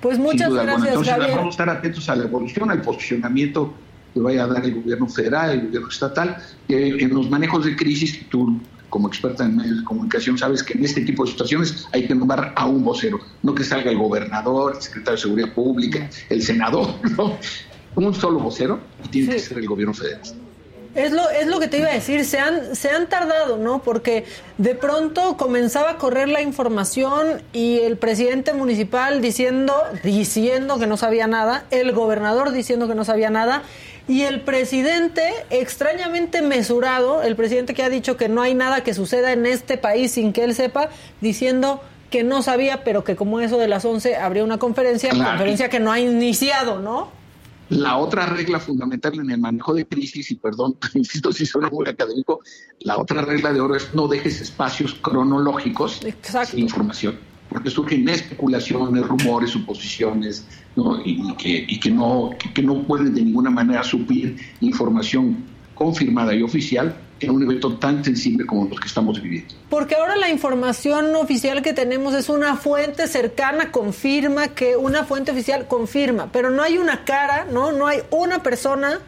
Pues muchas gracias, bueno, entonces, Javier. Vamos a estar atentos a la evolución, al posicionamiento que vaya a dar el gobierno federal, el gobierno estatal, que en los manejos de crisis, tú como experta en medios de comunicación sabes que en este tipo de situaciones hay que nombrar a un vocero, no que salga el gobernador, el secretario de Seguridad Pública, el senador, no, un solo vocero y tiene sí. que ser el gobierno federal. Es lo, es lo que te iba a decir, se han, se han tardado, ¿no? Porque de pronto comenzaba a correr la información y el presidente municipal diciendo, diciendo que no sabía nada, el gobernador diciendo que no sabía nada, y el presidente, extrañamente mesurado, el presidente que ha dicho que no hay nada que suceda en este país sin que él sepa, diciendo que no sabía, pero que como eso de las 11 habría una conferencia, claro. conferencia que no ha iniciado, ¿no? La otra regla fundamental en el manejo de crisis, y perdón, insisto si suena muy académico, la otra regla de oro es no dejes espacios cronológicos Exacto. de información, porque surgen especulaciones, rumores, suposiciones, ¿no? y, que, no, que no pueden de ninguna manera suplir información confirmada y oficial en un evento tan sensible como los que estamos viviendo. Porque ahora la información oficial que tenemos es una fuente cercana, confirma que una fuente oficial confirma, pero no hay una cara, ¿no? No hay una persona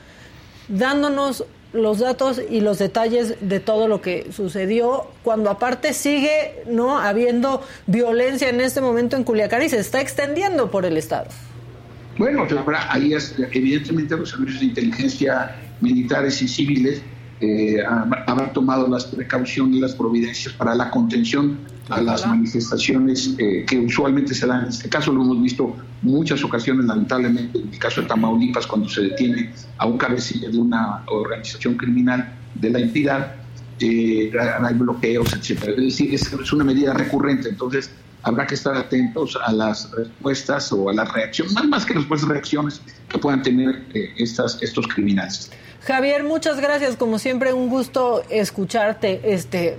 dándonos los datos y los detalles de todo lo que sucedió, cuando aparte sigue no habiendo violencia en este momento en Culiacán y se está extendiendo por el Estado. Bueno, ahí es, evidentemente los servicios de inteligencia militares y civiles eh, haber tomado las precauciones, las providencias para la contención a las manifestaciones eh, que usualmente se dan. En este caso lo hemos visto muchas ocasiones, lamentablemente, en el caso de Tamaulipas, cuando se detiene a un cabecilla de una organización criminal de la entidad, eh, hay bloqueos, etcétera. Es decir, es, una medida recurrente, entonces habrá que estar atentos a las respuestas o a las reacciones, más, más que respuestas, reacciones que puedan tener eh, estas, estos criminales. Javier, muchas gracias. Como siempre, un gusto escucharte, este,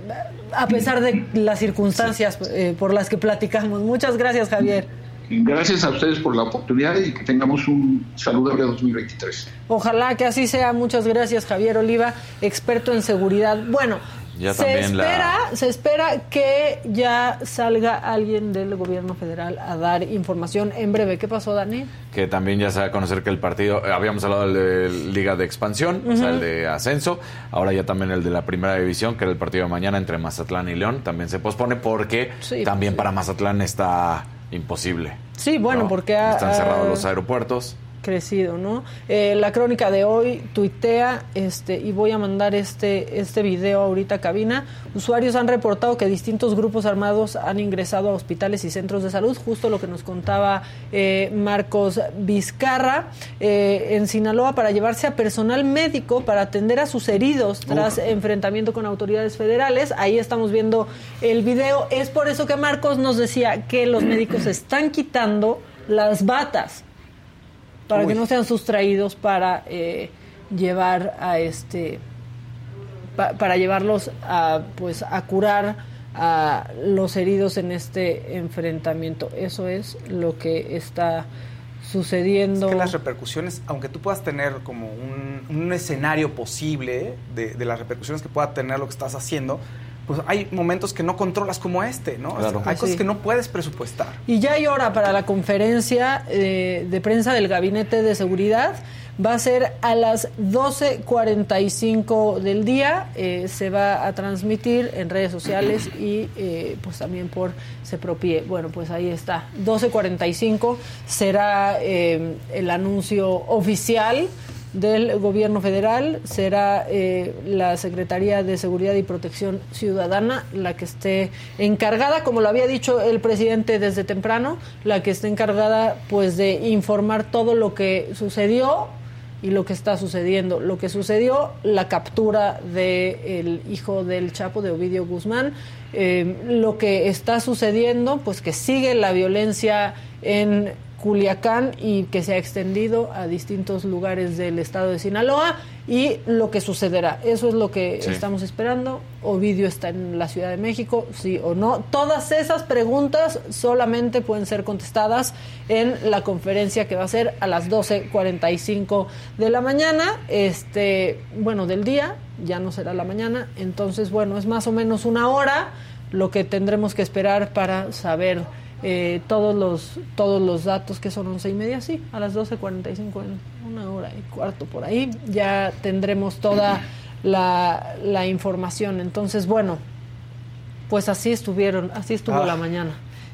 a pesar de las circunstancias eh, por las que platicamos. Muchas gracias, Javier. Gracias a ustedes por la oportunidad y que tengamos un saludable 2023. Ojalá que así sea. Muchas gracias, Javier Oliva, experto en seguridad. Bueno, se espera, se espera que ya salga alguien del gobierno federal a dar información en breve. ¿Qué pasó, Dani? Que también ya se va a conocer que el partido, eh, habíamos hablado del de Liga de Expansión, o sea, el de Ascenso, ahora ya también el de la Primera División, que era el partido de mañana entre Mazatlán y León, también se pospone porque también para Mazatlán está imposible. Sí, bueno, porque están cerrados los aeropuertos crecido, ¿no? Eh, la crónica de hoy tuitea, este, y voy a mandar este, este video ahorita a cabina. Usuarios han reportado que distintos grupos armados han ingresado a hospitales y centros de salud, justo lo que nos contaba eh, Marcos Vizcarra, eh, en Sinaloa, para llevarse a personal médico para atender a sus heridos tras enfrentamiento con autoridades federales. Ahí estamos viendo el video. Es por eso que Marcos nos decía que los médicos están quitando las batas para que no sean sustraídos para eh, llevar a este para llevarlos a pues a curar a los heridos en este enfrentamiento. Eso es lo que está sucediendo. Es que las repercusiones aunque tú puedas tener como un, un escenario posible de, de las repercusiones que pueda tener lo que estás haciendo pues hay momentos que no controlas como este, ¿no? Hay cosas que no puedes presupuestar. Y ya hay hora para la conferencia eh, de prensa del Gabinete de Seguridad. Va a ser a las 12.45 del día. Eh, se va a transmitir en redes sociales y eh, pues también por Sepropie. Bueno, pues ahí está. 12.45 será el anuncio oficial del gobierno federal será eh, la Secretaría de Seguridad y Protección Ciudadana la que esté encargada, como lo había dicho el presidente desde temprano, la que esté encargada pues de informar todo lo que sucedió y lo que está sucediendo. Lo que sucedió, la captura del hijo del Chapo, de Ovidio Guzmán, eh, lo que está sucediendo, pues que sigue la violencia en Culiacán y que se ha extendido a distintos lugares del estado de Sinaloa y lo que sucederá. Eso es lo que estamos esperando. Ovidio está en la Ciudad de México, sí o no. Todas esas preguntas solamente pueden ser contestadas en la conferencia que va a ser a las 12.45 de la mañana, este, bueno, del día, ya no será la mañana. Entonces, bueno, es más o menos una hora lo que tendremos que esperar para saber eh, todos los todos los datos que son once y media, sí, a las 12.45 en una hora y cuarto por ahí, ya tendremos toda la, la información. Entonces, bueno, pues así estuvieron, así estuvo ah. la mañana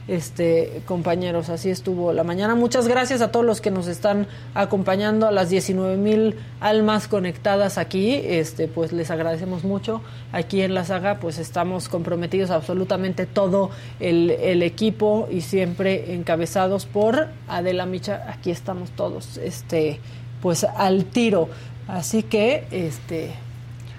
este compañeros. Así estuvo la mañana. Muchas gracias a todos los que nos están acompañando, a las 19 mil almas conectadas aquí. Este, pues les agradecemos mucho. Aquí en la saga, pues estamos comprometidos absolutamente todo el, el equipo y siempre encabezados por Adela Micha. Aquí estamos todos, este, pues al tiro. Así que, este,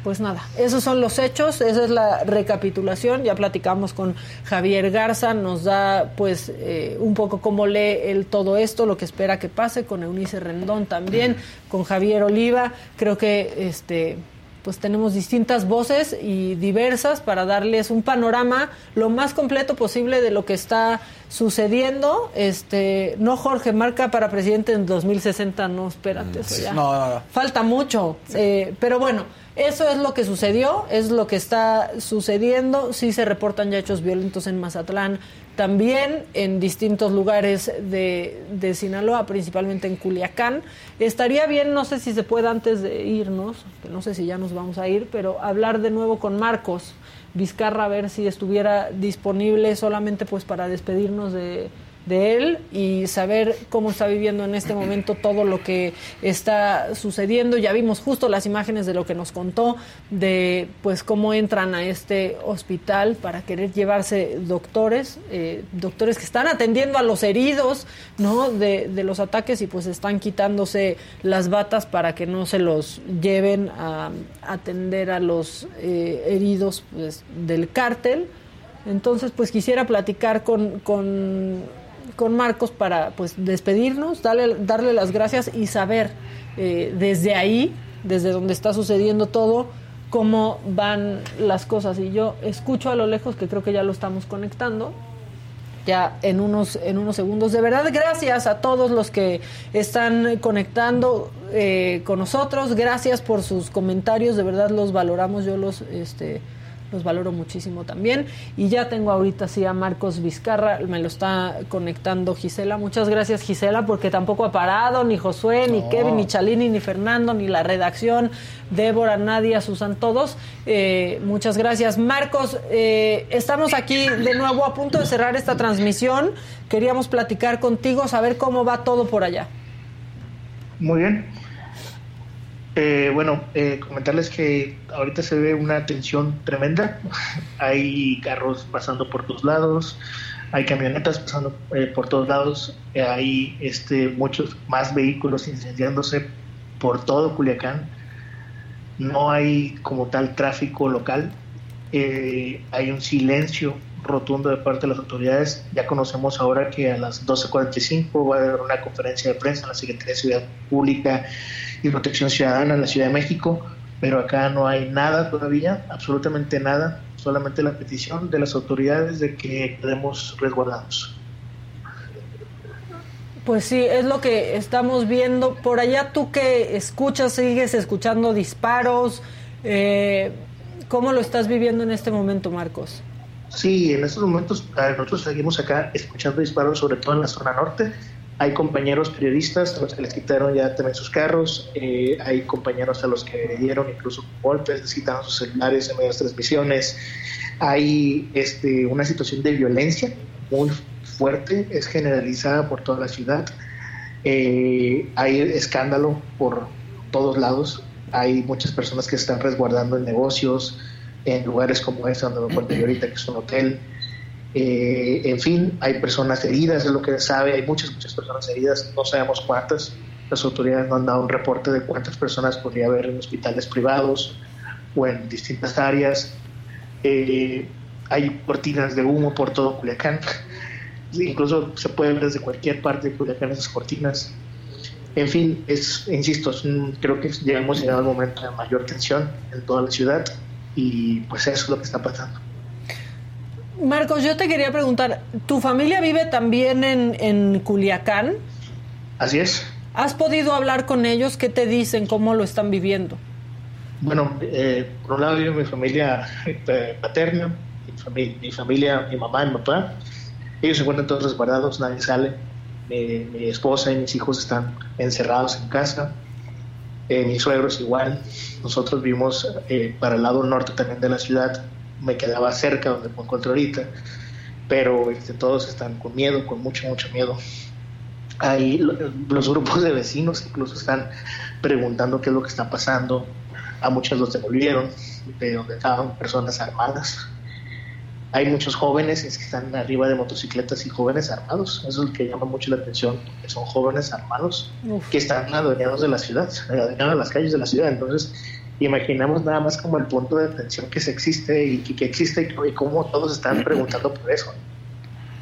pues nada, esos son los hechos, esa es la recapitulación. Ya platicamos con Javier Garza, nos da pues eh, un poco cómo lee él todo esto, lo que espera que pase, con Eunice Rendón también, con Javier Oliva. Creo que este pues tenemos distintas voces y diversas para darles un panorama lo más completo posible de lo que está sucediendo. Este, no Jorge marca para presidente en 2060, no, espérate, eso ya. No, no, no. Falta mucho, eh, pero bueno, eso es lo que sucedió, es lo que está sucediendo. Sí se reportan ya hechos violentos en Mazatlán, también en distintos lugares de, Sinaloa, principalmente en Culiacán. Estaría bien, no sé si se puede antes de irnos, que no sé si ya nos vamos a ir, pero hablar de nuevo con Marcos Vizcarra, a ver si estuviera disponible solamente pues para despedirnos de, de él y saber cómo está viviendo en este momento todo lo que está sucediendo. Ya vimos justo las imágenes de lo que nos contó, de pues cómo entran a este hospital para querer llevarse doctores, eh, doctores que están atendiendo a los heridos, ¿no? De, de los ataques y pues están quitándose las batas para que no se los lleven a atender a los eh, heridos pues, del cártel. Entonces, pues quisiera platicar con, con, con Marcos para pues despedirnos, darle, darle las gracias y saber eh, desde ahí, desde donde está sucediendo todo, cómo van las cosas. Y yo escucho a lo lejos, que creo que ya lo estamos conectando, ya en unos, en unos segundos. De verdad, gracias a todos los que están conectando eh, con nosotros. Gracias por sus comentarios. De verdad los valoramos. Yo los, este, los valoro muchísimo también. Y ya tengo ahorita sí a Marcos Vizcarra. Me lo está conectando Gisela. Muchas gracias, Gisela, porque tampoco ha parado ni Josué, ni Kevin, ni Chalini, ni Fernando, ni la redacción. Débora, Nadia, Susan, todos. Eh, muchas gracias. Marcos, eh, estamos aquí de nuevo a punto de cerrar esta transmisión. Queríamos platicar contigo, saber cómo va todo por allá. Muy bien. Eh, bueno, eh, comentarles que ahorita se ve una tensión tremenda. Hay carros pasando por todos lados, hay camionetas pasando eh, por todos lados, eh, hay este, muchos más vehículos incendiándose por todo Culiacán. No hay como tal tráfico local. Eh, hay un silencio rotundo de parte de las autoridades. Ya conocemos ahora que a las 12.45 va a haber una conferencia de prensa en la Secretaría de Ciudad Pública y Protección Ciudadana en la Ciudad de México, pero acá no hay nada todavía, absolutamente nada, solamente la petición de las autoridades de que quedemos resguardados. Pues sí, es lo que estamos viendo. Por allá tú que escuchas, sigues escuchando disparos. Eh, ¿Cómo lo estás viviendo en este momento, Marcos? Sí, en estos momentos eh, nosotros seguimos acá escuchando disparos, sobre todo en la zona norte. Hay compañeros periodistas a los que les quitaron ya también sus carros, eh, hay compañeros a los que dieron incluso golpes, les quitaron sus celulares en medias transmisiones. Hay este, una situación de violencia muy fuerte, es generalizada por toda la ciudad. Eh, hay escándalo por todos lados, hay muchas personas que están resguardando en negocios, en lugares como este donde me encuentro yo ahorita, que es un hotel. Eh, en fin, hay personas heridas, es lo que se sabe, hay muchas, muchas personas heridas, no sabemos cuántas. Las autoridades no han dado un reporte de cuántas personas podría haber en hospitales privados o en distintas áreas. Eh, hay cortinas de humo por todo Culiacán. Incluso se puede ver desde cualquier parte de Culiacán esas cortinas. En fin, es, insisto, es un- creo que ya hemos llegado al momento de mayor tensión en toda la ciudad y pues eso es lo que está pasando. Marcos, yo te quería preguntar, ¿tu familia vive también en, en Culiacán? Así es. ¿Has podido hablar con ellos? ¿Qué te dicen? ¿Cómo lo están viviendo? Bueno, eh, por un lado vive mi familia eh, paterna, mi, fami- mi familia, mi mamá y mi papá. Ellos se encuentran todos resguardados, nadie sale. Mi, mi esposa y mis hijos están encerrados en casa. Eh, mis suegros igual. Nosotros vivimos eh, para el lado norte también de la ciudad. Me quedaba cerca donde me encuentro ahorita. Pero este, todos están con miedo, con mucho, mucho miedo. Ahí lo- los grupos de vecinos incluso están preguntando qué es lo que está pasando. A muchos los devolvieron de donde estaban personas armadas. Hay muchos jóvenes que están arriba de motocicletas y jóvenes armados. Eso es lo que llama mucho la atención, que son jóvenes armados que están adueñados de la ciudad, adueñados de las calles de la ciudad. Entonces, imaginamos nada más como el punto de atención que se existe y que, que existe y cómo todos están preguntando por eso.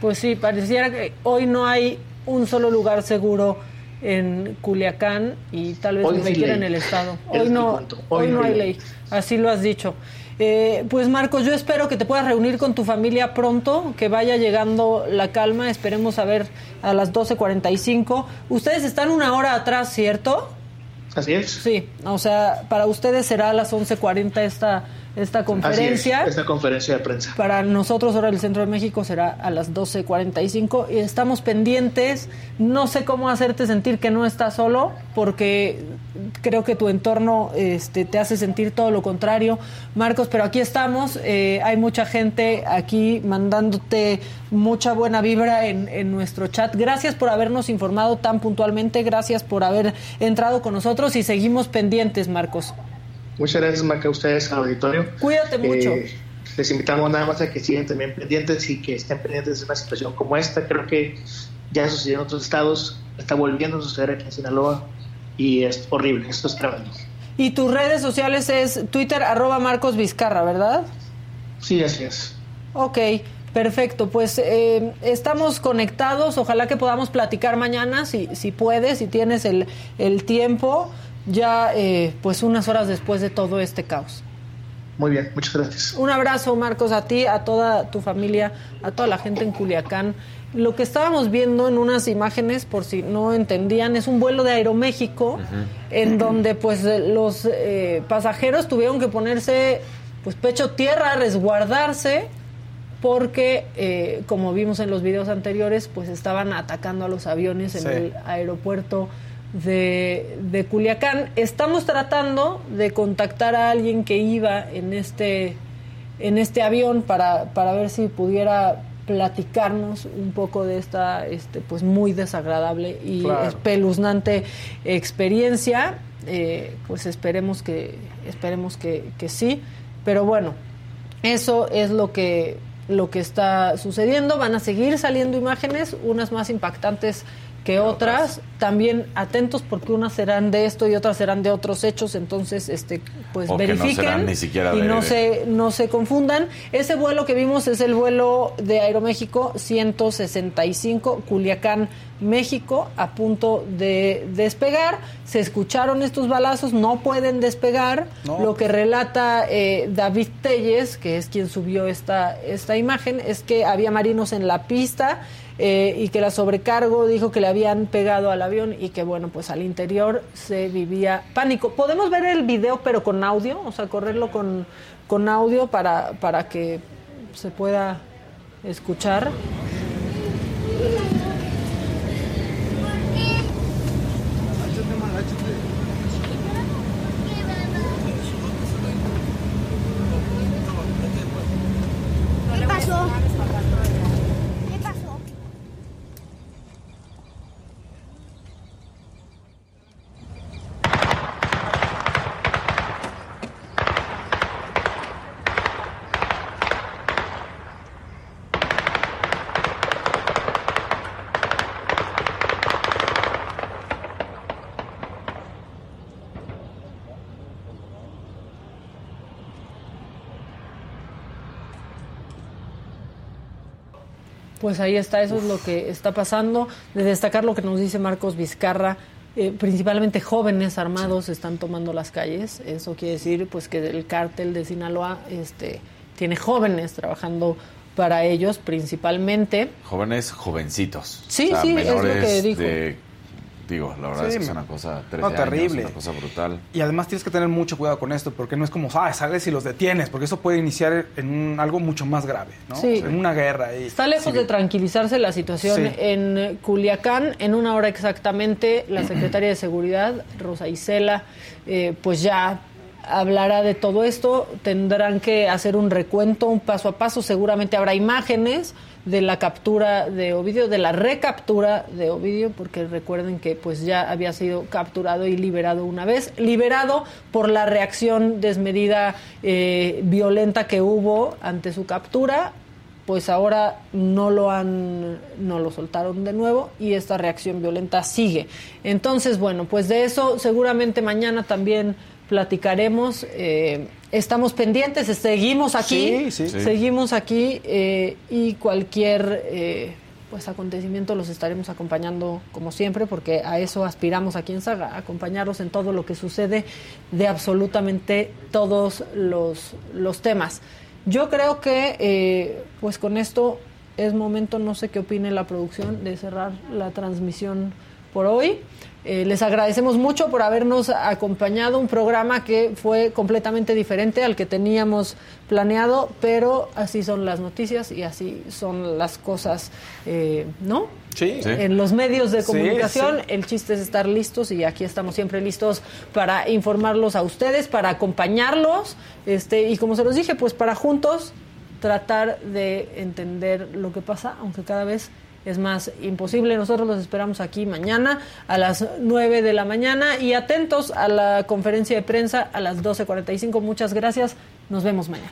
Pues sí, pareciera que hoy no hay un solo lugar seguro en Culiacán y tal vez Hoy ni siquiera ley. en el estado. Hoy es no, hoy Hoy no hay hay ley, así lo has dicho. Eh, pues Marcos, yo espero que te puedas reunir con tu familia pronto, que vaya llegando la calma, esperemos a ver a las 12.45. Ustedes están una hora atrás, ¿cierto? Así es. Sí, o sea, para ustedes será a las 11.40 esta esta conferencia. Es, esta conferencia de prensa. Para nosotros, ahora el Centro de México será a las 12.45 y estamos pendientes. No sé cómo hacerte sentir que no estás solo, porque creo que tu entorno este, te hace sentir todo lo contrario, Marcos, pero aquí estamos. Eh, hay mucha gente aquí mandándote mucha buena vibra en, en nuestro chat. Gracias por habernos informado tan puntualmente, gracias por haber entrado con nosotros y seguimos pendientes, Marcos. Muchas gracias, Maca, a ustedes al auditorio. Cuídate mucho. Eh, les invitamos nada más a que sigan también pendientes y que estén pendientes de una situación como esta. Creo que ya sucedió en otros estados, está volviendo a suceder aquí en Sinaloa y es horrible, esto es tremendo. Y tus redes sociales es Twitter arroba Marcos Vizcarra, ¿verdad? Sí, así es. Ok, perfecto. Pues eh, estamos conectados. Ojalá que podamos platicar mañana, si, si puedes, si tienes el, el tiempo ya eh, pues unas horas después de todo este caos. Muy bien, muchas gracias. Un abrazo, Marcos, a ti, a toda tu familia, a toda la gente en Culiacán. Lo que estábamos viendo en unas imágenes, por si no entendían, es un vuelo de Aeroméxico, en donde pues los eh, pasajeros tuvieron que ponerse pues pecho tierra, resguardarse, porque eh, como vimos en los videos anteriores, pues estaban atacando a los aviones en Sí. el aeropuerto de, de Culiacán. Estamos tratando de contactar a alguien que iba en este, en este avión para, para ver si pudiera platicarnos un poco de esta este pues muy desagradable y Claro. espeluznante experiencia Eh, pues esperemos que esperemos que, que sí pero bueno eso es lo que lo que está sucediendo. Van a seguir saliendo imágenes, unas más impactantes que otras. También atentos porque unas serán de esto y otras serán de otros hechos. Entonces, este, pues O que no verifiquen serán ni siquiera y de- no se no se confundan. Ese vuelo que vimos es el vuelo de Aeroméxico 165 Culiacán, México, a punto de despegar. Se escucharon estos balazos, no pueden despegar. No. Lo que relata eh, David Telles, que es quien subió esta, esta imagen, es que había marinos en la pista eh, y que la sobrecargo dijo que le habían pegado al avión y que, bueno, pues al interior se vivía pánico. ¿Podemos ver el video pero con audio? O sea, correrlo con, con audio para, para que se pueda escuchar. ¿Qué pasó? ¿Qué pasó? Pues ahí está, eso es lo que está pasando. De destacar lo que nos dice Marcos Vizcarra, eh, principalmente jóvenes armados están tomando las calles. Eso quiere decir pues que el cártel de Sinaloa este, tiene jóvenes trabajando para ellos principalmente. Jóvenes jovencitos. Sí, sí, es lo que dijo. de- digo, la verdad Sí, es que es una cosa No, 13 años, terrible. una cosa brutal. Y además tienes que tener mucho cuidado con esto, porque no es como, ah, sales y los detienes, porque eso puede iniciar en un- algo mucho más grave, ¿no? Sí. O sea, en una guerra. Y, Está lejos sí, de tranquilizarse la situación Sí. en Culiacán. En una hora exactamente, la secretaria de Seguridad, Rosa Isela, eh, pues ya hablará de todo esto. Tendrán que hacer un recuento, un paso a paso. Seguramente habrá imágenes de la captura de Ovidio, de la recaptura de Ovidio, porque recuerden que pues ya había sido capturado y liberado una vez, liberado por la reacción desmedida, eh, violenta que hubo ante su captura, pues ahora no lo han, no lo soltaron de nuevo y esta reacción violenta sigue. Entonces, bueno, pues de eso seguramente mañana también platicaremos. eh, estamos pendientes, seguimos aquí, Sí, sí. Sí. seguimos aquí eh, y cualquier eh, pues acontecimiento los estaremos acompañando como siempre, porque a eso aspiramos aquí en Saga, acompañarlos en todo lo que sucede de absolutamente todos los, los temas. Yo creo que eh, pues con esto es momento, no sé qué opine la producción, de cerrar la transmisión por hoy. Eh, les agradecemos mucho por habernos acompañado, un programa que fue completamente diferente al que teníamos planeado, pero así son las noticias y así son las cosas, eh, ¿no? Sí. En los medios de Sí, comunicación, sí. el chiste es estar listos y aquí estamos siempre listos para informarlos a ustedes, para acompañarlos, este, y como se los dije, pues para juntos tratar de entender lo que pasa, aunque cada vez es más imposible. Nosotros los esperamos aquí mañana a las 9 de la mañana y atentos a la conferencia de prensa a las 12.45. Muchas gracias. Nos vemos mañana.